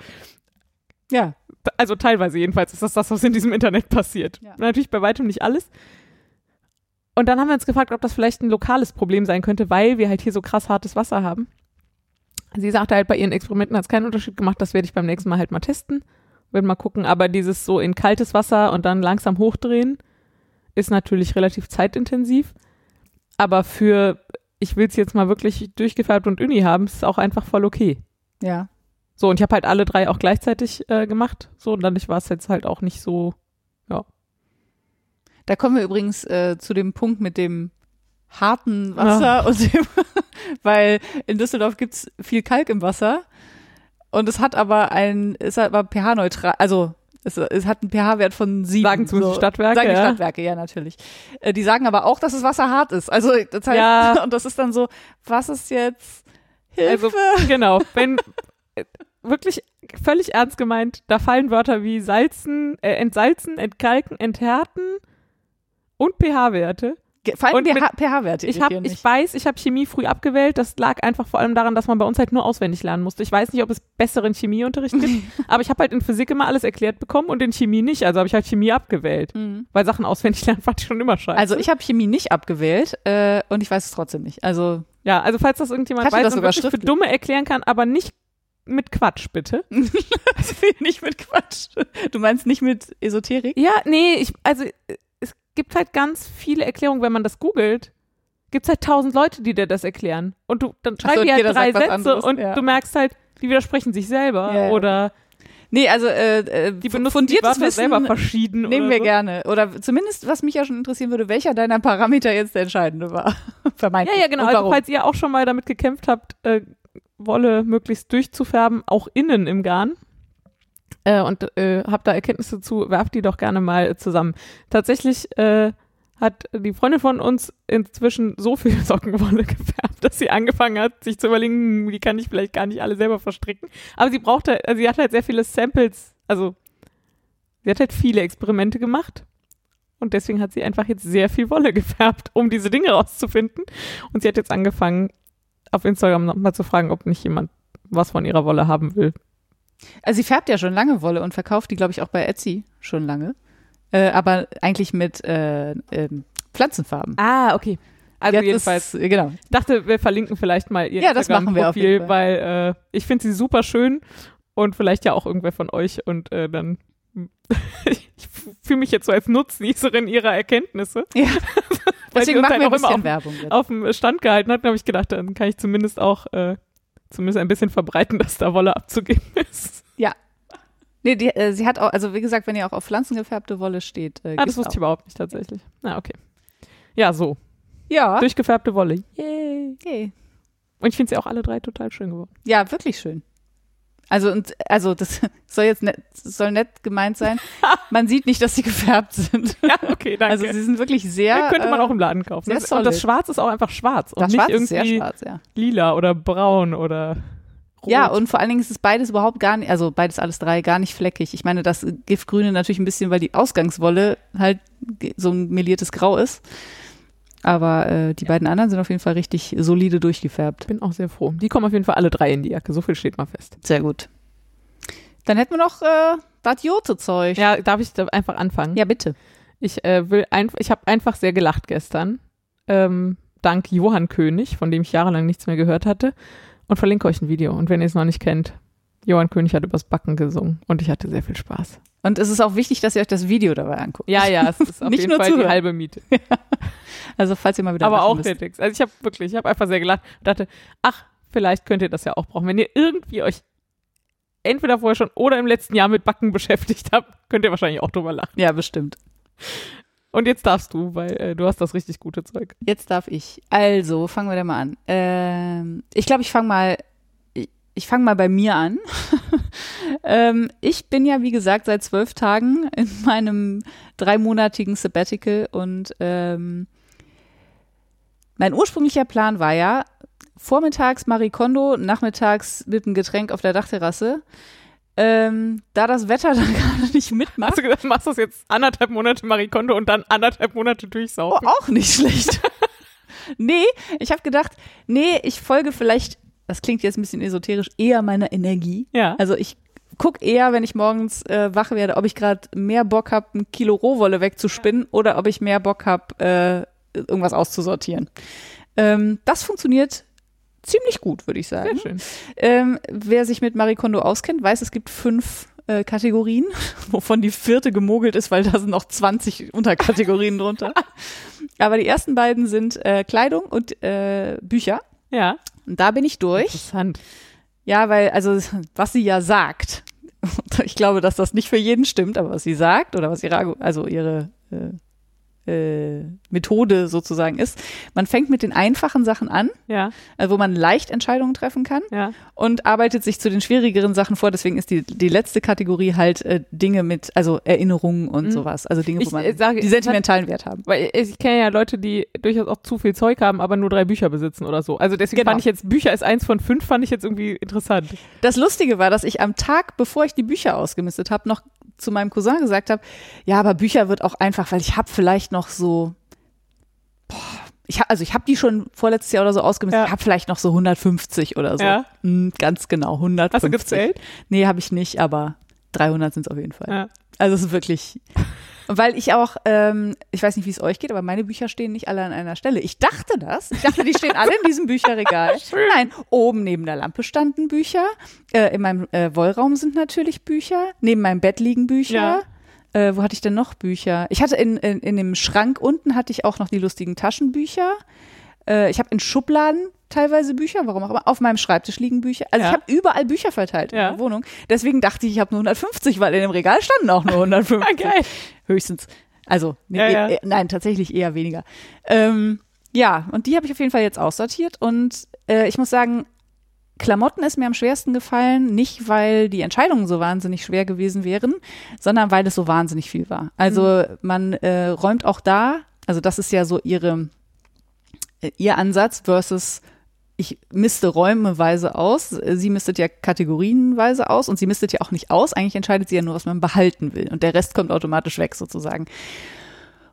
Ja. Also teilweise jedenfalls ist das das, was in diesem Internet passiert. Ja. Natürlich bei weitem nicht alles. Und dann haben wir uns gefragt, ob das vielleicht ein lokales Problem sein könnte, weil wir halt hier so krass hartes Wasser haben. Sie sagte halt, bei ihren Experimenten hat es keinen Unterschied gemacht, das werde ich beim nächsten Mal halt mal testen. Werden mal gucken, aber dieses so in kaltes Wasser und dann langsam hochdrehen ist natürlich relativ zeitintensiv. Aber für, ich will es jetzt mal wirklich durchgefärbt und uni haben, ist es auch einfach voll okay. Ja. So, und ich habe halt alle drei auch gleichzeitig äh, gemacht. So, und dadurch war es jetzt halt auch nicht so, ja. Da kommen wir übrigens äh, zu dem Punkt mit dem harten Wasser und dem, weil in Düsseldorf gibt's viel Kalk im Wasser und es hat aber ein, es hat aber pH-neutral, also es, es hat einen pH-Wert von sieben. Sagen zumindest die Stadtwerke, Sagen die ja. Stadtwerke, ja, natürlich. Äh, die sagen aber auch, dass das Wasser hart ist. Also das heißt, Ja. und das ist dann so, was ist jetzt Hilfe? Also, genau, wenn äh, wirklich völlig ernst gemeint, da fallen Wörter wie salzen, äh, entsalzen, entkalken, enthärten und pH-Werte. Vor allem pH-Werte. Ich ich weiß, ich habe Chemie früh abgewählt. Das lag einfach vor allem daran, dass man bei uns halt nur auswendig lernen musste. Ich weiß nicht, ob es besseren Chemieunterricht gibt, aber ich habe halt in Physik immer alles erklärt bekommen und in Chemie nicht. Also habe ich halt Chemie abgewählt, Mhm. weil Sachen auswendig lernen fand ich schon immer scheiße. Also ich habe Chemie nicht abgewählt äh, und ich weiß es trotzdem nicht. Also ja, also falls das irgendjemand weiß das und wirklich für? Dumme erklären kann, aber nicht mit Quatsch, bitte. nicht mit Quatsch. Du meinst nicht mit Esoterik? Ja, nee, ich, also äh, es gibt halt ganz viele Erklärungen, wenn man das googelt. Gibt es halt tausend Leute, die dir das erklären. Und du, dann Ach so, halt drei Sätze anderes, und ja. du merkst halt, die widersprechen sich selber Ja, ja. oder Nee, also äh, äh, die benutzen die fundiertes Wörter selber Wissen verschieden. nehmen wir so. gerne. Oder zumindest, was mich ja schon interessieren würde, welcher deiner Parameter jetzt der entscheidende war. Ja, Vermeintlich. ja, genau. Und Also falls ihr auch schon mal damit gekämpft habt, äh, Wolle möglichst durchzufärben, auch innen im Garn. Äh, und äh, habt da Erkenntnisse zu, werft die doch gerne mal zusammen. Tatsächlich äh, hat die Freundin von uns inzwischen so viel Sockenwolle gefärbt, dass sie angefangen hat, sich zu überlegen, hm, die kann ich vielleicht gar nicht alle selber verstricken. Aber sie braucht halt, also sie hat halt sehr viele Samples, also sie hat halt viele Experimente gemacht. Und deswegen hat sie einfach jetzt sehr viel Wolle gefärbt, um diese Dinge rauszufinden. Und sie hat jetzt angefangen, auf Instagram nochmal zu fragen, ob nicht jemand was von ihrer Wolle haben will. Also sie färbt ja schon lange Wolle und verkauft die, glaube ich, auch bei Etsy schon lange. Äh, aber eigentlich mit äh, ähm, Pflanzenfarben. Ah, okay. Also Jetzt jedenfalls, Ist, äh, genau. ich dachte, wir verlinken vielleicht mal ihr Ja, das machen wir auf Instagram-Profil, weil äh, ich finde sie super schön und vielleicht ja auch irgendwer von euch und äh, dann ich fühle mich jetzt so als Nutznießerin ihrer Erkenntnisse. Ja. Deswegen machen halt wir auch ein immer bisschen auf, Werbung. Jetzt. auf dem Stand gehalten hat, habe ich gedacht, dann kann ich zumindest auch äh, zumindest ein bisschen verbreiten, dass da Wolle abzugeben ist. Nee, die, äh, sie hat auch, also wie gesagt, wenn ihr auch auf pflanzengefärbte Wolle steht. Äh, Ah, das wusste ich auch. überhaupt nicht tatsächlich. Na, okay. Ja, so. Ja. Durchgefärbte Wolle. Yay. Okay. Und ich finde sie auch alle drei total schön geworden. Ja, wirklich schön. Also und also das soll jetzt nett, soll nett gemeint sein. Man sieht nicht, dass sie gefärbt sind. Ja, okay, danke. Also sie sind wirklich sehr. ja, könnte man äh, auch im Laden kaufen. sehr Das, und das solid. Schwarz ist auch einfach schwarz und das nicht Schwarz ist irgendwie sehr schwarz, ja. lila oder braun oder rot. Ja, und vor allen Dingen ist es beides überhaupt gar nicht, also beides alles drei gar nicht fleckig. Ich meine, das Giftgrüne natürlich ein bisschen, weil die Ausgangswolle halt so ein meliertes Grau ist. Aber äh, die beiden anderen sind auf jeden Fall richtig solide durchgefärbt. bin auch sehr froh. Die kommen auf jeden Fall alle drei in die Jacke. So viel steht mal fest. Sehr gut. Dann hätten wir noch äh, das Jote-Zeug. Ja, darf ich da einfach anfangen? ja, bitte. Ich äh, will einfach, ich habe einfach sehr gelacht gestern. Ähm, dank Johann König, von dem ich jahrelang nichts mehr gehört hatte. Und verlinke euch ein Video. Und wenn ihr es noch nicht kennt, Johann König hat übers Backen gesungen und ich hatte sehr viel Spaß. Und es ist auch wichtig, dass ihr euch das Video dabei anguckt. Ja, ja, es ist auf Nicht jeden nur Fall die zuhören. halbe Miete. Also falls ihr mal wieder Aber auch müsst. Text. Also ich habe wirklich, ich habe einfach sehr gelacht und dachte, ach, vielleicht könnt ihr das ja auch brauchen. Wenn ihr irgendwie euch entweder vorher schon oder im letzten Jahr mit Backen beschäftigt habt, könnt ihr wahrscheinlich auch drüber lachen. Ja, bestimmt. Und jetzt darfst du, weil äh, du hast das richtig gute Zeug. Jetzt darf ich. Also, fangen wir da mal an. Ähm, ich glaube, ich fange mal, ich, fange mal bei mir an. ähm, ich bin ja, wie gesagt, seit zwölf Tagen in meinem dreimonatigen Sabbatical und ähm, mein ursprünglicher Plan war ja, vormittags Marie Kondo, nachmittags mit einem Getränk auf der Dachterrasse. Ähm, da das Wetter da gerade nicht mitmacht, Hast du gesagt, machst du das jetzt anderthalb Monate Marie Kondo und dann anderthalb Monate Oh, durchsaufen? auch nicht schlecht. nee, ich habe gedacht, nee, ich folge vielleicht, das klingt jetzt ein bisschen esoterisch, eher meiner Energie. Ja. Also ich guck eher, wenn ich morgens äh, wach werde, ob ich gerade mehr Bock habe, ein Kilo Rohwolle wegzuspinnen oder ob ich mehr Bock habe, äh, irgendwas auszusortieren. Ähm, das funktioniert ziemlich gut, würde ich sagen. Sehr schön. Ähm, wer sich mit Marie Kondo auskennt, weiß, es gibt fünf äh, Kategorien, wovon die vierte gemogelt ist, weil da sind noch 20 Unterkategorien drunter. Aber die ersten beiden sind äh, Kleidung und äh, Bücher. Ja. Und da bin ich durch. Interessant. Ja, weil, also, was sie ja sagt, ich glaube, dass das nicht für jeden stimmt, aber was sie sagt oder was ihre, also ihre äh, äh, Methode sozusagen ist, man fängt mit den einfachen Sachen an, Ja, äh, wo man leicht Entscheidungen treffen kann ja. und arbeitet sich zu den schwierigeren Sachen vor. Deswegen ist die, die letzte Kategorie halt äh, Dinge mit, also Erinnerungen und Mhm. sowas. Also Dinge, wo Ich, man äh, sage- die sentimentalen Wert haben. Weil ich, ich kenne ja Leute, die durchaus auch zu viel Zeug haben, aber nur drei Bücher besitzen oder so. Also deswegen Genau. fand ich jetzt, Bücher ist eins von fünf, fand ich jetzt irgendwie interessant. Das Lustige war, dass ich am Tag, bevor ich die Bücher ausgemistet habe, noch zu meinem Cousin gesagt habe, ja, aber Bücher wird auch einfach, weil ich habe vielleicht noch so, boah, ich hab, also ich habe die schon vorletztes Jahr oder so ausgemistet, Ja. ich habe vielleicht noch so 150 oder so. Ja. Mm, ganz genau, 150. Hast du gezählt? Nee, habe ich nicht, aber 300 sind es auf jeden Fall. Ja. Also es ist wirklich, weil ich auch, ähm, ich weiß nicht, wie es euch geht, aber meine Bücher stehen nicht alle an einer Stelle. Ich dachte das. Ich dachte, die stehen alle in diesem Bücherregal. Nein, oben neben der Lampe standen Bücher. Äh, in meinem äh, Wollraum sind natürlich Bücher. Neben meinem Bett liegen Bücher. Äh, wo hatte ich denn noch Bücher? Ich hatte in, in, in dem Schrank unten hatte ich auch noch die lustigen Taschenbücher. Äh, ich habe in Schubladen teilweise Bücher, warum auch immer. Auf meinem Schreibtisch liegen Bücher. Also Ja. ich habe überall Bücher verteilt Ja. in der Wohnung. Deswegen dachte ich, ich habe nur 150, weil in dem Regal standen auch nur 150. Ah, geil. Höchstens. Also, nee, Ja, eh- eh- nein, tatsächlich eher weniger. Ähm, ja, und die habe ich auf jeden Fall jetzt aussortiert. Und äh, ich muss sagen, Klamotten ist mir am schwersten gefallen, nicht weil die Entscheidungen so wahnsinnig schwer gewesen wären, sondern weil es so wahnsinnig viel war. Also man äh, räumt auch da, also das ist ja so ihre, äh, ihr Ansatz versus ich misste räumeweise aus, sie mistet ja kategorienweise aus und sie mistet ja auch nicht aus. Eigentlich entscheidet sie ja nur, was man behalten will und der Rest kommt automatisch weg sozusagen.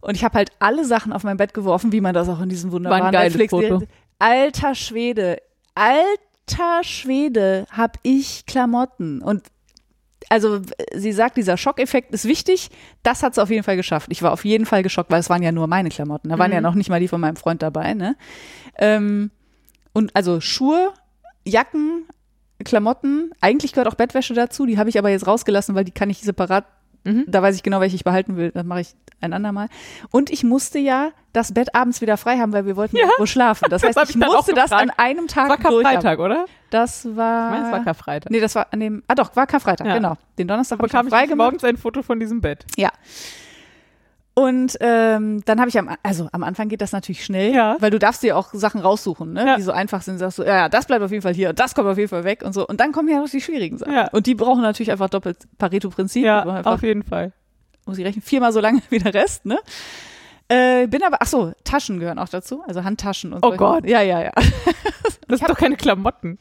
Und ich habe halt alle Sachen auf mein Bett geworfen, wie man das auch in diesem wunderbaren Netflix Foto. Alter Schwede, alter Schwede, hab ich Klamotten und also sie sagt, dieser Schockeffekt ist wichtig. Das hat sie auf jeden Fall geschafft. Ich war auf jeden Fall geschockt, weil es waren ja nur meine Klamotten. Da waren Mhm. ja noch nicht mal die von meinem Freund dabei. Ne? Ähm, und also Schuhe, Jacken, Klamotten. Eigentlich gehört auch Bettwäsche dazu. Die habe ich aber jetzt rausgelassen, weil die kann ich separat. Mhm. Da weiß ich genau, welche ich behalten will. Das mache ich ein andermal. Und ich musste ja das Bett abends wieder frei haben, weil wir wollten Ja. irgendwo schlafen. Das, Das heißt, hab ich ich musste das an einem Tag Das war. Karfreitag, oder? Das war. Ich meine, es war Karfreitag. Nee, das war an dem, ah doch, war Karfreitag, Ja. genau. Den Donnerstag habe ich bekam noch ich frei gemacht. morgens ein Foto von diesem Bett. Ja. Und ähm, dann habe ich am, also am Anfang geht das natürlich schnell, Ja. weil du darfst dir auch Sachen raussuchen, ne? Ja. die so einfach sind, sagst du, ja, ja, das bleibt auf jeden Fall hier, das kommt auf jeden Fall weg und so. Und dann kommen ja noch die schwierigen Sachen. Ja. Und die brauchen natürlich einfach doppelt Pareto-Prinzip. Ja, einfach, auf jeden Fall. muss ich rechnen, viermal so lange wie der Rest, ne? Äh, bin aber, ach so, Taschen gehören auch dazu, also Handtaschen und Oh solche- Gott. Ja, ja, ja. Das sind doch keine Klamotten.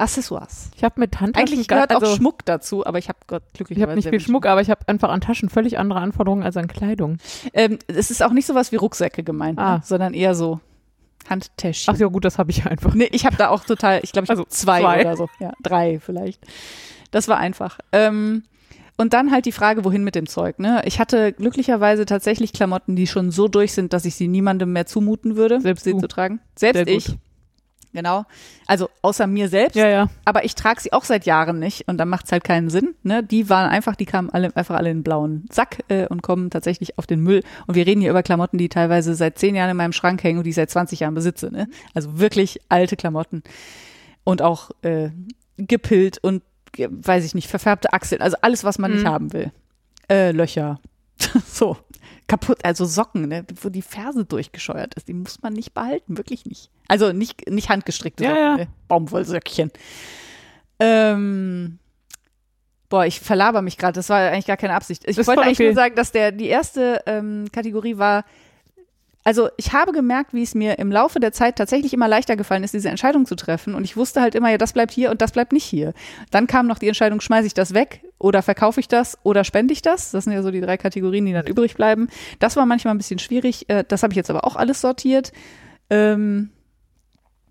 Accessoires. Ich habe mit Handtaschen Eigentlich gehört auch also, Schmuck dazu, aber ich habe Gott glücklich. Ich habe nicht viel Schmuck, aber ich habe einfach an Taschen völlig andere Anforderungen als an Kleidung. Ähm, es ist auch nicht sowas wie Rucksäcke gemeint, Ah. ne? sondern eher so Handtäschchen. Ach ja, gut, das habe ich einfach. Nee, ich habe da auch total, ich glaube, ich Also habe zwei, zwei. oder so. Ja, drei vielleicht. Das war einfach. Ähm, und dann halt die Frage, wohin mit dem Zeug. Ne? Ich hatte glücklicherweise tatsächlich Klamotten, die schon so durch sind, dass ich sie niemandem mehr zumuten würde, Selbst sie zu tragen. Selbst Sehr gut. Genau. Also außer mir selbst. Ja, ja. Aber ich trage sie auch seit Jahren nicht und dann macht es halt keinen Sinn. Ne? Die waren einfach, die kamen alle einfach alle in einen blauen Sack äh, und kommen tatsächlich auf den Müll. Und wir reden hier über Klamotten, die teilweise seit zehn Jahren in meinem Schrank hängen und die ich seit 20 Jahren besitze. Ne? Also wirklich alte Klamotten. Und auch äh, gepillt und weiß ich nicht, verfärbte Achseln. Also alles, was man nicht Mhm. haben will. Äh, Löcher. so. Kaputt, also Socken, ne, wo die Ferse durchgescheuert ist, die muss man nicht behalten, wirklich nicht. Also nicht, nicht handgestrickte Ja, Socken, ja. Ne? Baumwollsöckchen. Ähm, boah, ich verlaber mich gerade, das war eigentlich gar keine Absicht. Ich wollte eigentlich okay. nur sagen, dass der, die erste ähm, Kategorie war, also ich habe gemerkt, wie es mir im Laufe der Zeit tatsächlich immer leichter gefallen ist, diese Entscheidung zu treffen. Und ich wusste halt immer, ja, das bleibt hier und das bleibt nicht hier. Dann kam noch die Entscheidung, schmeiße ich das weg oder verkaufe ich das oder spende ich das? Das sind ja so die drei Kategorien, die dann übrig bleiben. Das war manchmal ein bisschen schwierig. Äh, Das habe ich jetzt aber auch alles sortiert. Ähm,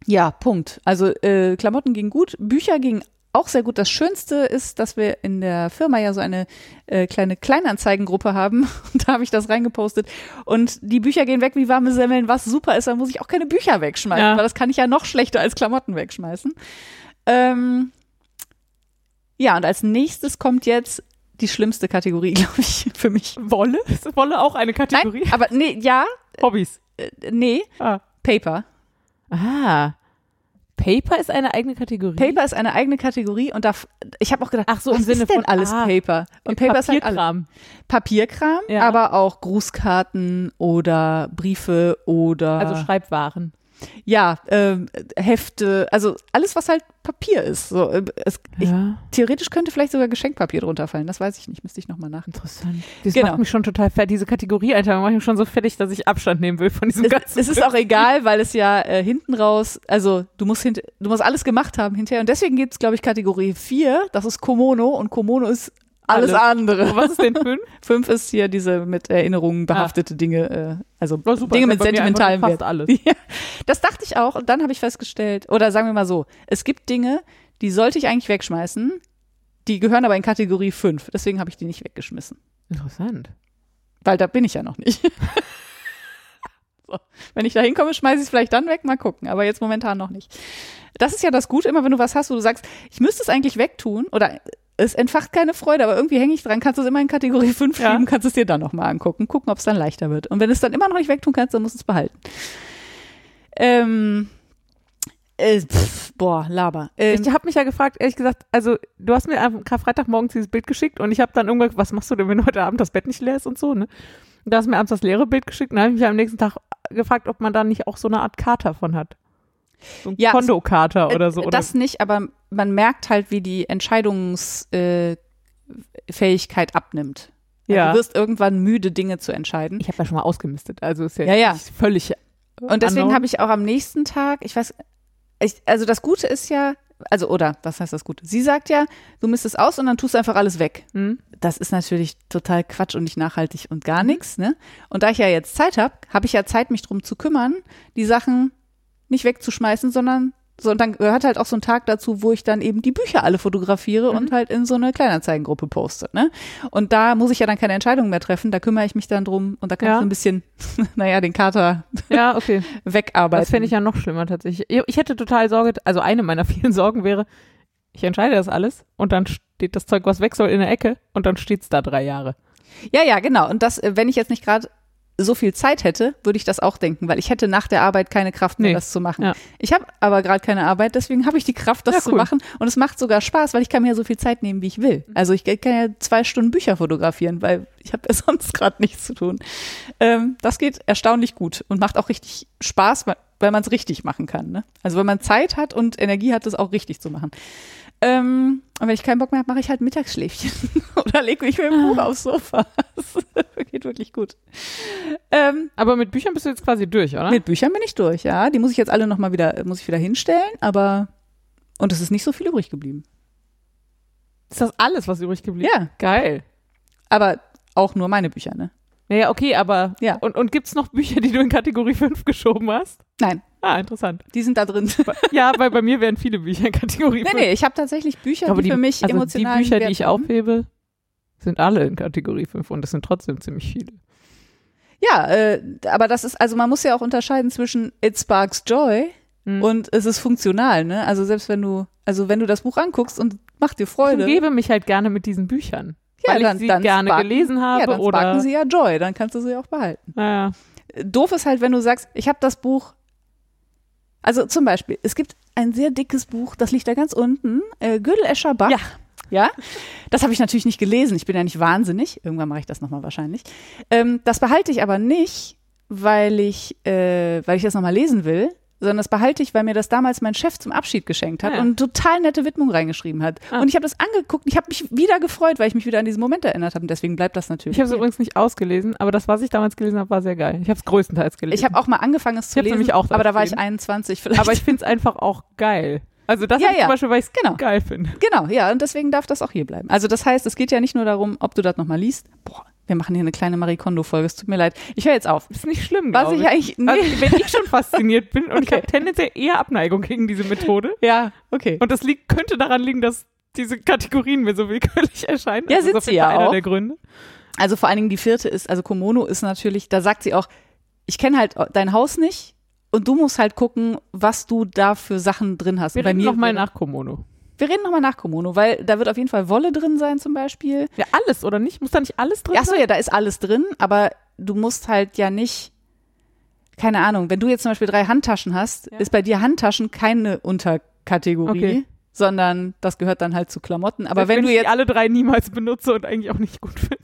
ja, Punkt. Also äh, Klamotten gingen gut, Bücher gingen auch sehr gut. Das Schönste ist, dass wir in der Firma ja so eine äh, kleine Kleinanzeigengruppe haben. Und da habe ich das reingepostet. Und die Bücher gehen weg wie warme Semmeln, was super ist. Dann muss ich auch keine Bücher wegschmeißen, Ja. weil das kann ich ja noch schlechter als Klamotten wegschmeißen. Ähm, ja, und als nächstes kommt jetzt die schlimmste Kategorie, glaube ich, für mich. Wolle? Ist Wolle auch eine Kategorie? Nein, aber nee, ja, Hobbys. äh, nee, Ah. Paper. Ah. Paper ist eine eigene Kategorie. Paper ist eine eigene Kategorie und da, ich habe auch gedacht, Ach so, was im Sinne ist denn von, alles ah, Paper? Und Paper ist halt alles. Papierkram. Papierkram, Ja. aber auch Grußkarten oder Briefe oder Also Schreibwaren. Ja, ähm, Hefte, also alles, was halt Papier ist. So, äh, es, ich, Ja, theoretisch könnte vielleicht sogar Geschenkpapier drunter fallen. Das weiß ich nicht, müsste ich nochmal nach. interessant. Das Genau. macht mich schon total fertig. Diese Kategorieeinteilung macht mich schon so fertig, dass ich Abstand nehmen will von diesem Es, ganzen. es ist auch egal, weil es ja äh, hinten raus, also du musst hint, du musst alles gemacht haben hinterher. Und deswegen gibt es, glaube ich, Kategorie 4, das ist Komono und Komono ist alles, Alles. andere. Was ist denn fünf? Fünf ist hier diese mit Erinnerungen behaftete Dinge, äh, also Oh, super. Dinge mit sentimentalem Wert. Fast alles. Ja, das dachte ich auch und dann habe ich festgestellt, oder sagen wir mal so, es gibt Dinge, die sollte ich eigentlich wegschmeißen, die gehören aber in Kategorie 5, deswegen habe ich die nicht weggeschmissen, Interessant. weil da bin ich ja noch nicht. so. Wenn ich da hinkomme, schmeiße ich es vielleicht dann weg, mal gucken, aber jetzt momentan noch nicht. Das ist ja das Gute, immer wenn du was hast, wo du sagst, ich müsste es eigentlich wegtun oder es entfacht keine Freude, aber irgendwie hänge ich dran, kannst du es immer in Kategorie 5 Ja. schieben, kannst es dir dann nochmal angucken, gucken, ob es dann leichter wird. Und wenn du es dann immer noch nicht wegtun kannst, dann musst du es behalten. Ähm, äh, pff, boah, Laber. Ähm, Ich habe mich ja gefragt, ehrlich gesagt, also du hast mir am Karfreitagmorgens dieses Bild geschickt und ich habe dann irgendwann, was machst du denn, wenn du heute Abend das Bett nicht leer ist und so, ne? Und da hast du mir abends das leere Bild geschickt und dann habe ich mich am nächsten Tag gefragt, ob man da nicht auch so eine Art Kater von hat. So ein Ja, Kondokater oder so. Äh, Oder? Das nicht, aber man merkt halt, wie die Entscheidungsfähigkeit äh, abnimmt. Also Ja. Du wirst irgendwann müde, Dinge zu entscheiden. ich habe ja schon mal ausgemistet, also ist ja, Ja, ja. völlig. Und deswegen habe ich auch am nächsten Tag, ich weiß, ich, also das Gute ist ja, also oder was heißt das Gute? Sie sagt ja, du misst es aus und dann tust du einfach alles weg. Hm? Das ist natürlich total Quatsch und nicht nachhaltig und gar nichts, ne? Und da ich ja jetzt Zeit habe, habe ich ja Zeit, mich drum zu kümmern, die Sachen nicht wegzuschmeißen, sondern so, und dann gehört halt auch so ein Tag dazu, wo ich dann eben die Bücher alle fotografiere und halt in so eine Kleinanzeigengruppe poste, ne? Und da muss ich ja dann keine Entscheidung mehr treffen, da kümmere ich mich dann drum und da kann Ja. ich so ein bisschen, naja, den Kater Ja, okay. wegarbeiten. Das fände ich ja noch schlimmer tatsächlich. Ich hätte total Sorge, also eine meiner vielen Sorgen wäre, ich entscheide das alles und dann steht das Zeug, was weg soll, in der Ecke und dann steht's da drei Jahre. Ja, ja, genau. Und das, äh, wenn ich jetzt nicht gerade so viel Zeit hätte, würde ich das auch denken, weil ich hätte nach der Arbeit keine Kraft mehr, Nee. das zu machen. Ja. Ich habe aber gerade keine Arbeit, deswegen habe ich die Kraft, das Ja, zu cool. machen. Und es macht sogar Spaß, weil ich kann mir so viel Zeit nehmen, wie ich will. Also ich kann ja zwei Stunden Bücher fotografieren, weil ich habe ja sonst gerade nichts zu tun. Ähm, das geht erstaunlich gut und macht auch richtig Spaß, weil- weil man es richtig machen kann. Ne? Also wenn man Zeit hat und Energie hat, das auch richtig zu machen. Ähm, und wenn ich keinen Bock mehr habe, mache ich halt Mittagsschläfchen oder lege mich mit dem Buch aufs Sofa. Das geht wirklich gut. Ähm, Aber mit Büchern bist du jetzt quasi durch, oder? mit Büchern bin ich durch, ja. Die muss ich jetzt alle nochmal wieder, muss ich wieder hinstellen, aber und es ist nicht so viel übrig geblieben. Ist das alles, was übrig geblieben Ja, Geil. aber auch nur meine Bücher, ne? Naja, okay, aber Ja. und, und gibt's noch Bücher, die du in Kategorie 5 geschoben hast? Nein, Ah, interessant. die sind da drin. Ja, weil bei mir wären viele Bücher in Kategorie nee, 5. nee, ich habe tatsächlich Bücher, aber die, für mich also emotional die Bücher, die ich aufhebe, sind alle in Kategorie 5 und das sind trotzdem ziemlich viele. Ja, äh, aber das ist, also man muss ja auch unterscheiden zwischen It Sparks Joy Mhm. und es ist funktional, ne? Also selbst wenn du, also wenn du das Buch anguckst und macht dir Ich Freude, umgebe mich halt gerne mit diesen Büchern. Ja, weil dann- ich sie dann gerne sparken- gelesen habe ja, dann oder sparken sie ja Joy, dann kannst du sie auch behalten. naja. Doof ist halt, wenn du sagst, ich habe das Buch, also zum Beispiel, es gibt ein sehr dickes Buch, das liegt da ganz unten, äh, Gödel-Escher Bach. Ja. Ja, das habe ich natürlich nicht gelesen. Ich bin ja nicht wahnsinnig. Irgendwann mache ich das nochmal wahrscheinlich. Ähm, das behalte ich aber nicht, weil ich, äh, weil ich das nochmal lesen will, sondern das behalte ich, weil mir das damals mein Chef zum Abschied geschenkt hat Ah ja. und total nette Widmung reingeschrieben hat. Ah. Und ich habe das angeguckt, ich habe mich wieder gefreut, weil ich mich wieder an diesen Moment erinnert habe. Und deswegen bleibt das natürlich. Ich habe es übrigens nicht ausgelesen, aber das, was ich damals gelesen habe, war sehr geil. Ich habe es größtenteils gelesen. Ich habe auch mal angefangen, es zu Ich lesen, nämlich auch aber da war ich stehen. 21 vielleicht. aber ich finde es einfach auch geil. Also das Ja, ja. zum Beispiel, weil ich es Genau. geil finde. Genau, ja, und deswegen darf das auch hier bleiben. Also das heißt, es geht ja nicht nur darum, ob du das nochmal liest. Boah, wir machen hier eine kleine Marie Kondo-Folge, es tut mir leid. Ich höre jetzt auf. Ist nicht schlimm, Was ich ich. eigentlich, nee. Also, wenn ich schon fasziniert bin und ich Okay. habe tendenziell eher Abneigung gegen diese Methode. ja, okay. Und das liegt, könnte daran liegen, dass diese Kategorien mir so willkürlich erscheinen. Ja, ist sind sie ja einer auch. der Gründe. Also vor allen Dingen die vierte ist, also Komono ist natürlich, da sagt sie auch, ich kenne halt dein Haus nicht und du musst halt gucken, was du da für Sachen drin hast. Wir bei mir nochmal wäre- nach Komono. Wir reden nochmal nach Komono, weil da wird auf jeden Fall Wolle drin sein zum Beispiel. Ja, alles, oder nicht? Muss da nicht alles drin Ach so, sein? ja, da ist alles drin, aber du musst halt ja nicht, keine Ahnung, wenn du jetzt zum Beispiel drei Handtaschen hast, Ja. ist bei dir Handtaschen keine Unterkategorie, Okay. sondern das gehört dann halt zu Klamotten. Aber wenn, wenn du jetzt, alle drei niemals benutze und eigentlich auch nicht gut finde.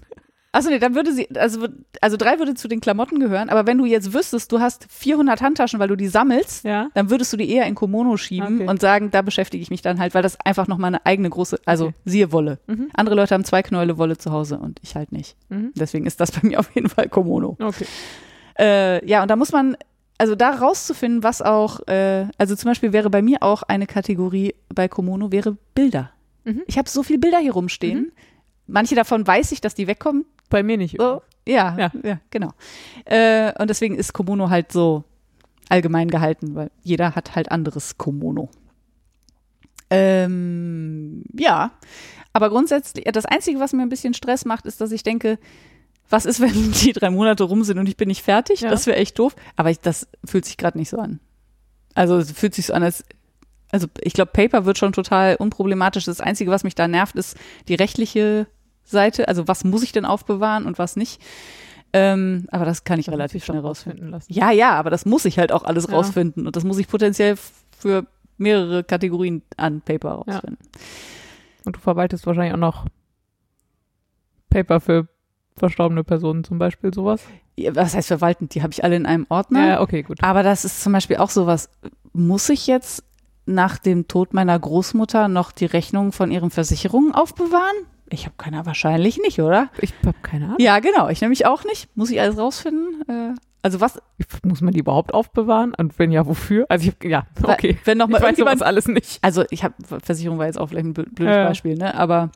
Achso nee, dann würde sie, also, also drei würde zu den Klamotten gehören, aber wenn du jetzt wüsstest, du hast 400 Handtaschen, weil du die sammelst, Ja. dann würdest du die eher in Komono schieben Okay. und sagen, da beschäftige ich mich dann halt, weil das einfach nochmal eine eigene große, also Okay. siehe Wolle. Mhm. Andere Leute haben zwei Knäule Wolle zu Hause und ich halt nicht. Mhm. Deswegen ist das bei mir auf jeden Fall Komono. Okay. Äh, ja, und da muss man, also da rauszufinden, was auch, äh, also zum Beispiel wäre bei mir auch eine Kategorie bei Komono, wäre Bilder. Mhm. Ich habe so viele Bilder hier rumstehen. Manche davon weiß ich, dass die wegkommen. Bei mir nicht. Oh, ja, ja, Ja. genau. Äh, und deswegen ist Komono halt so allgemein gehalten, weil jeder hat halt anderes Komono. Ähm, ja, aber grundsätzlich, das Einzige, was mir ein bisschen Stress macht, ist, dass ich denke, was ist, wenn die drei Monate rum sind und ich bin nicht fertig? Ja. Das wäre echt doof. Aber ich, das fühlt sich gerade nicht so an. Also es fühlt sich so an, als also ich glaube, Paper wird schon total unproblematisch. Das Einzige, was mich da nervt, ist die rechtliche Seite. Also was muss ich denn aufbewahren und was nicht. Ähm, aber das kann ich relativ schnell rausfinden. lassen. Ja, ja, aber das muss ich halt auch alles Ja. rausfinden. Und das muss ich potenziell für mehrere Kategorien an Paper Ja. rausfinden. Und du verwaltest wahrscheinlich auch noch Paper für verstorbene Personen zum Beispiel, sowas. Ja, was heißt verwalten? Die habe ich alle in einem Ordner. Ja, okay, gut. Aber das ist zum Beispiel auch sowas. Muss ich jetzt nach dem Tod meiner Großmutter noch die Rechnung von ihren Versicherungen aufbewahren? Ich habe keiner wahrscheinlich nicht, oder? Ich habe keine Ahnung. Ja, genau. Ich nämlich auch nicht. Muss ich alles rausfinden? Äh, also was? Muss man die überhaupt aufbewahren? Und wenn ja, wofür? Also ich hab, ja, okay. Wenn noch mal ich weiß sowas alles nicht. Also ich habe Versicherung war jetzt auch vielleicht ein blö- blödes Ja, ja. Beispiel, ne? Aber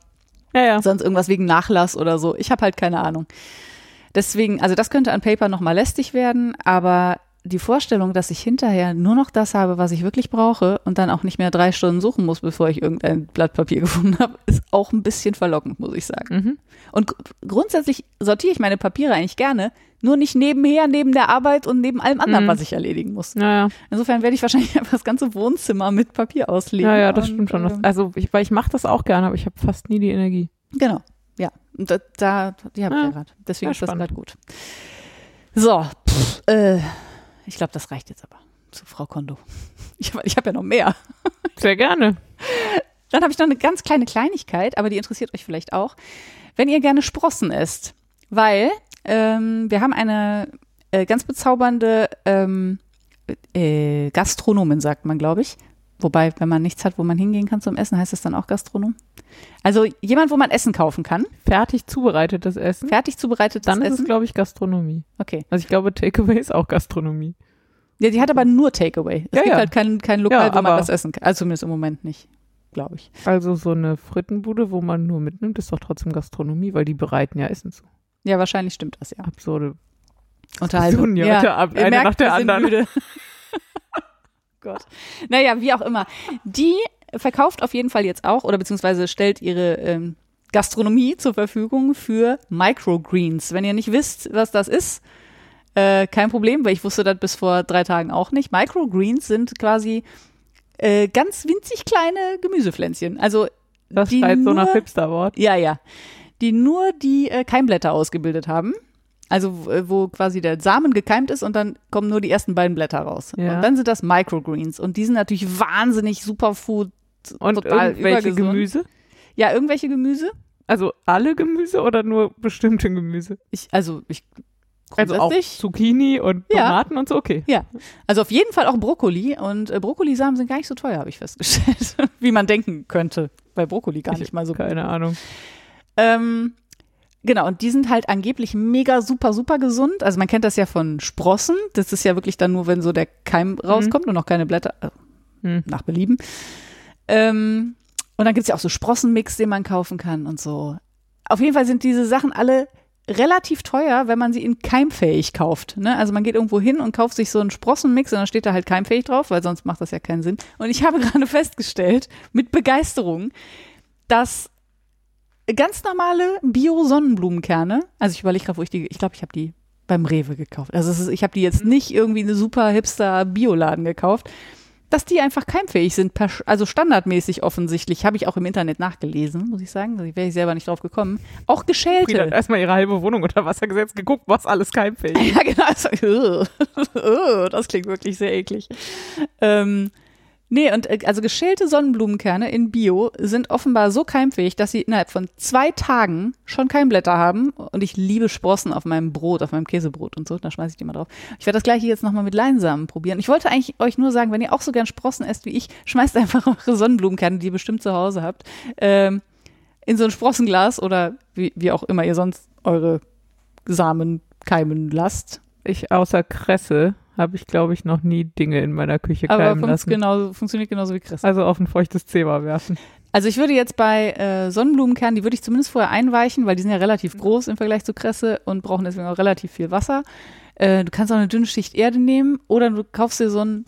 Ja, ja. sonst irgendwas wegen Nachlass oder so. Ich habe halt keine Ahnung. Deswegen, also das könnte an Paper nochmal lästig werden, aber die Vorstellung, dass ich hinterher nur noch das habe, was ich wirklich brauche und dann auch nicht mehr drei Stunden suchen muss, bevor ich irgendein Blatt Papier gefunden habe, ist auch ein bisschen verlockend, muss ich sagen. Mhm. Und gr- grundsätzlich sortiere ich meine Papiere eigentlich gerne, nur nicht nebenher, neben der Arbeit und neben allem anderen, Mhm. was ich erledigen muss. Ja, ja. Insofern werde ich wahrscheinlich einfach das ganze Wohnzimmer mit Papier auslegen. Ja, ja, das stimmt schon. Das, ähm, also, ich, weil ich mache das auch gerne, aber ich habe fast nie die Energie. Genau, ja. Da, da die habe ich Ja. gerade. Deswegen Ja, ist das gerade gut. So, pff, äh, ich glaube, das reicht jetzt aber zu Frau Kondo. Ich, ich habe ja noch mehr. Sehr gerne. Dann habe ich noch eine ganz kleine Kleinigkeit, aber die interessiert euch vielleicht auch. Wenn ihr gerne Sprossen esst, weil ähm, wir haben eine äh, ganz bezaubernde ähm, äh, Gastronomin, sagt man, glaube ich. Wobei, wenn man nichts hat, wo man hingehen kann zum Essen, heißt das dann auch Gastronom. Also jemand, wo man Essen kaufen kann, Fertig zubereitetes Essen. fertig zubereitetes Dann ist Essen. es, glaube ich, Gastronomie. okay. Also ich glaube, Takeaway ist auch Gastronomie. Ja, die hat aber nur Takeaway. Es Ja, gibt ja. halt kein, kein Lokal, Ja, wo man das essen kann. Also zumindest im Moment nicht, glaube ich. Also so eine Frittenbude, wo man nur mitnimmt, ist doch trotzdem Gastronomie, weil die bereiten ja Essen zu. Ja, wahrscheinlich stimmt das ja. Absurde. Unterhaltung. Heute Abend, ihr eine merkt, nach der anderen. Gott. Naja, wie auch immer. Die verkauft auf jeden Fall jetzt auch oder beziehungsweise stellt ihre ähm, Gastronomie zur Verfügung für Microgreens. Wenn ihr nicht wisst, was das ist, äh, kein Problem, weil ich wusste das bis vor drei Tagen auch nicht. Microgreens sind quasi äh, ganz winzig kleine Gemüsepflänzchen. Also Das die schreit so nach Hipster-Wort. ja, ja. Die nur die äh, Keimblätter ausgebildet haben. Also w- wo quasi der Samen gekeimt ist und dann kommen nur die ersten beiden Blätter raus. Ja. Und dann sind das Microgreens. Und die sind natürlich wahnsinnig Superfood. Und total irgendwelche. Gemüse? Ja, irgendwelche Gemüse. Also alle Gemüse oder nur bestimmte Gemüse? Ich, also ich Also auch Zucchini und Ja. Tomaten und so, okay. Ja, also auf jeden Fall auch Brokkoli. Und äh, Brokkolisamen sind gar nicht so teuer, habe ich festgestellt. Wie man denken könnte. Bei Brokkoli gar Ich nicht mal so Keine Ahnung. Ähm, genau, und die sind halt angeblich mega super, super gesund. Also man kennt das ja von Sprossen. Das ist ja wirklich dann nur, wenn so der Keim rauskommt und noch keine Blätter, äh, Hm. nach Belieben. Ähm, und dann gibt's ja auch so Sprossenmix, den man kaufen kann und so. Auf jeden Fall sind diese Sachen alle relativ teuer, wenn man sie in keimfähig kauft. Ne? Also man geht irgendwo hin und kauft sich so einen Sprossenmix und dann steht da halt keimfähig drauf, weil sonst macht das ja keinen Sinn. Und ich habe gerade festgestellt, mit Begeisterung, dass ganz normale Bio-Sonnenblumenkerne, also ich überlege gerade, wo ich die, ich glaube, ich habe die beim Rewe gekauft. Also ist, ich habe die jetzt nicht irgendwie eine super hipster Bioladen gekauft. dass die einfach keimfähig sind, per, also standardmäßig offensichtlich, habe ich auch im Internet nachgelesen, muss ich sagen, da wäre ich selber nicht drauf gekommen. Auch geschälte. Frieda hat erstmal ihre halbe Wohnung unter Wasser gesetzt, geguckt, was alles keimfähig ist. Ja, genau. Also, das klingt wirklich sehr eklig. Ähm, nee, und äh, also geschälte Sonnenblumenkerne in Bio sind offenbar so keimfähig, dass sie innerhalb von zwei Tagen schon Keimblätter haben. Und ich liebe Sprossen auf meinem Brot, auf meinem Käsebrot und so. Da schmeiße ich die mal drauf. Ich werde das gleiche jetzt nochmal mit Leinsamen probieren. Ich wollte eigentlich euch nur sagen, wenn ihr auch so gern Sprossen esst wie ich, schmeißt einfach eure Sonnenblumenkerne, die ihr bestimmt zu Hause habt, ähm, in so ein Sprossenglas oder wie, wie auch immer ihr sonst eure Samen keimen lasst. Ich außer Kresse habe ich, glaube ich, noch nie Dinge in meiner Küche Aber keimen lassen. genauso, funktioniert genauso wie Chris. Also auf ein feuchtes Zebra werfen. Also ich würde jetzt bei äh, Sonnenblumenkernen, die würde ich zumindest vorher einweichen, weil die sind ja relativ groß im Vergleich zu Kresse und brauchen deswegen auch relativ viel Wasser. Äh, du kannst auch eine dünne Schicht Erde nehmen oder du kaufst dir so ein,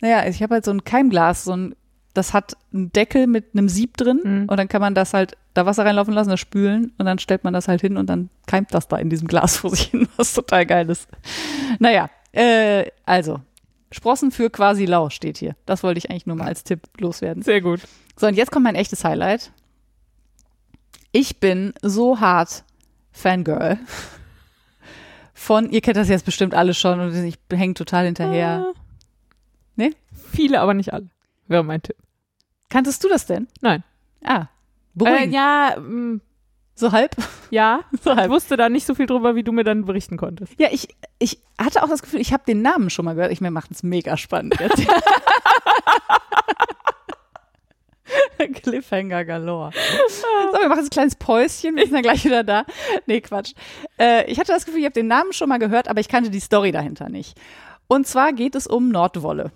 naja, ich habe halt so ein Keimglas, so ein, das hat einen Deckel mit einem Sieb drin Mhm. und dann kann man das halt da Wasser reinlaufen lassen, das spülen und dann stellt man das halt hin und dann keimt das da in diesem Glas vor sich hin, was total geil ist. Naja, äh, also Sprossen für quasi lau steht hier. Das wollte ich eigentlich nur mal als Tipp loswerden. Sehr gut. So, und jetzt kommt mein echtes Highlight. Ich bin so hart Fangirl von, ihr kennt das jetzt bestimmt alle schon und ich hänge total hinterher. Ah. Nee? Viele, aber nicht alle. Wäre mein Tipp. Kanntest du das denn? Nein. Ah, Äh, beruhigend. ja, mm, So halb? ja. So Ich halb. wusste da nicht so viel drüber, wie du mir dann berichten konntest. Ja, ich, ich hatte auch das Gefühl, ich habe den Namen schon mal gehört. Ich mir macht es mega spannend jetzt. Cliffhanger galore. So, wir machen jetzt ein kleines Päuschen, wir sind dann gleich wieder da. Nee, Quatsch. Äh, ich hatte das Gefühl, ich habe den Namen schon mal gehört, aber ich kannte die Story dahinter nicht. Und zwar geht es um Nordwolle.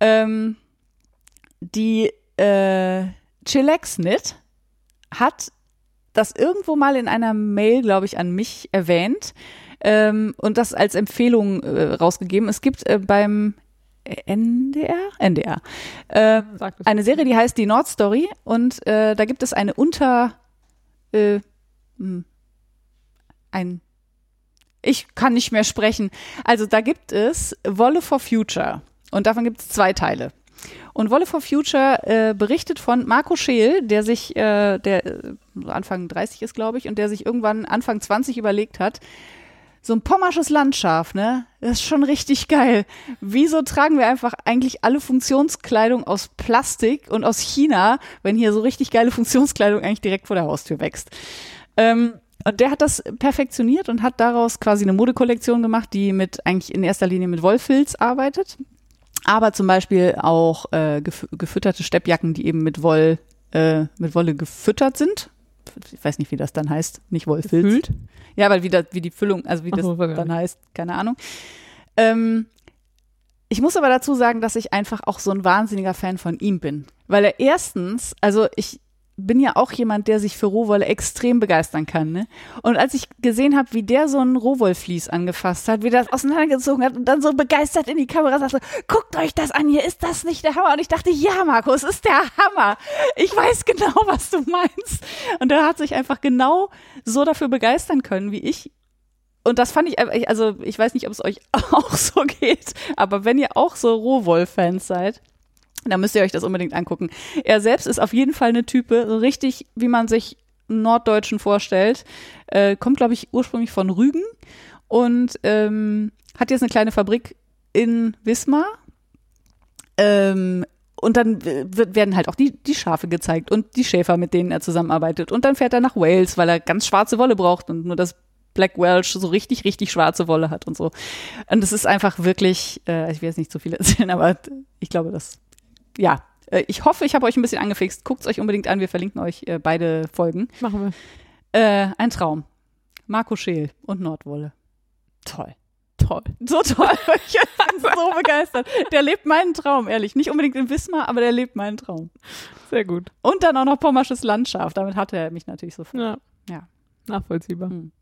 Ähm, die äh, Chillax-Knit hat das irgendwo mal in einer Mail, glaube ich, an mich erwähnt ähm, und das als Empfehlung äh, rausgegeben. Es gibt äh, beim NDR? NDR. Äh, eine Serie, die heißt Die Nordstory und äh, da gibt es eine Unter äh, hm, ein ich kann nicht mehr sprechen. Also da gibt es Wolle for Future und davon gibt es zwei Teile. Und Wolle for Future äh, berichtet von Marco Scheel, der sich, äh, der äh, Anfang 30 ist, glaube ich, und der sich irgendwann Anfang 20 überlegt hat, so ein pommersches Landschaf, ne? Das ist schon richtig geil. Wieso tragen wir einfach eigentlich alle Funktionskleidung aus Plastik und aus China, wenn hier so richtig geile Funktionskleidung eigentlich direkt vor der Haustür wächst? Ähm, und der hat das perfektioniert und hat daraus quasi eine Modekollektion gemacht, die mit eigentlich in erster Linie mit Wollfilz arbeitet. Aber zum Beispiel auch äh, gef gefütterte Steppjacken, die eben mit Woll, äh, mit Wolle gefüttert sind. Ich weiß nicht, wie das dann heißt. Nicht Wollfilz. Gefüllt? Ja, weil wie, das, wie die Füllung, also wie das ich dann heißt, keine Ahnung. Ähm, ich muss aber dazu sagen, dass ich einfach auch so ein wahnsinniger Fan von ihm bin. Weil er erstens, also ich bin ja auch jemand, der sich für Rohwolle extrem begeistern kann. Ne? Und als ich gesehen habe, wie der so ein Rohwollvlies angefasst hat, wie der das auseinandergezogen hat und dann so begeistert in die Kamera sagte, guckt euch das an, hier ist das nicht der Hammer? Und ich dachte, ja, Markus, ist der Hammer. Ich weiß genau, was du meinst. Und er hat sich einfach genau so dafür begeistern können, wie ich und das fand ich, einfach- also ich weiß nicht, ob es euch auch so geht, aber wenn ihr auch so Rohwoll-Fans seid, dann müsst ihr euch das unbedingt angucken. Er selbst ist auf jeden Fall eine Type, so richtig, wie man sich Norddeutschen vorstellt. Äh, kommt, glaube ich, ursprünglich von Rügen und ähm, hat jetzt eine kleine Fabrik in Wismar. Ähm, und dann werden halt auch die, die Schafe gezeigt und die Schäfer, mit denen er zusammenarbeitet. Und dann fährt er nach Wales, weil er ganz schwarze Wolle braucht und nur das Black Welsh so richtig, richtig schwarze Wolle hat und so. Und es ist einfach wirklich, äh, ich will jetzt nicht zu viel erzählen, aber ich glaube, das, ja. Äh, Ich hoffe, ich habe euch ein bisschen angefixt. Guckt es euch unbedingt an. Wir verlinken euch äh, beide Folgen. Machen wir. Äh, ein Traum. Marco Scheel und Nordwolle. Toll. Toll. So toll. Ich bin so begeistert. Der lebt meinen Traum, ehrlich. Nicht unbedingt in Wismar, aber der lebt meinen Traum. Sehr gut. Und dann auch noch pommersches Landschaft. Damit hatte er mich natürlich sofort. Ja. Ja. Nachvollziehbar. Hm.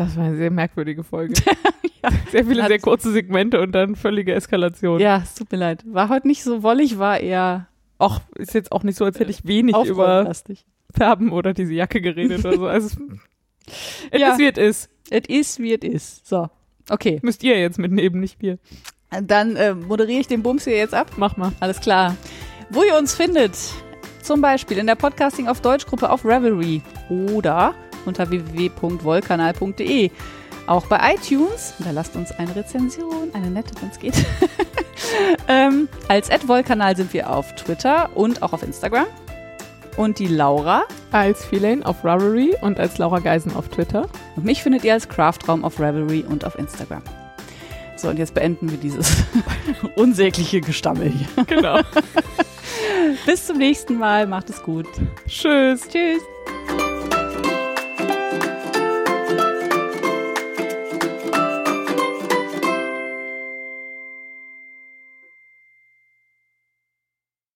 Das war eine sehr merkwürdige Folge. Sehr viele sehr kurze Segmente und dann völlige Eskalation. Ja, es tut mir leid. War heute nicht so wollig, war eher Auch ist jetzt auch nicht so, als hätte ich wenig über. Färben oder diese Jacke geredet oder so. Also es Ja. ist wie es ist. Es ist, wie es ist. So. Okay. Müsst ihr jetzt mitnehmen, nicht wir. Dann äh, moderiere ich den Bums hier jetzt ab. Mach mal. Alles klar. Wo ihr uns findet, zum Beispiel in der Podcasting auf Deutsch-Gruppe auf Revelry oder unter www.wollkanal.de. Auch bei iTunes, da lasst uns eine Rezension, eine nette, wenn es geht. ähm, als AdVollkanal sind wir auf Twitter und auch auf Instagram. Und die Laura. Als Filane auf Ravelry und als Laura Geisen auf Twitter. Und mich findet ihr als Craftraum auf Ravelry und auf Instagram. So, und jetzt beenden wir dieses unsägliche Gestammel hier. Genau. Bis zum nächsten Mal. Macht es gut. Tschüss. Tschüss.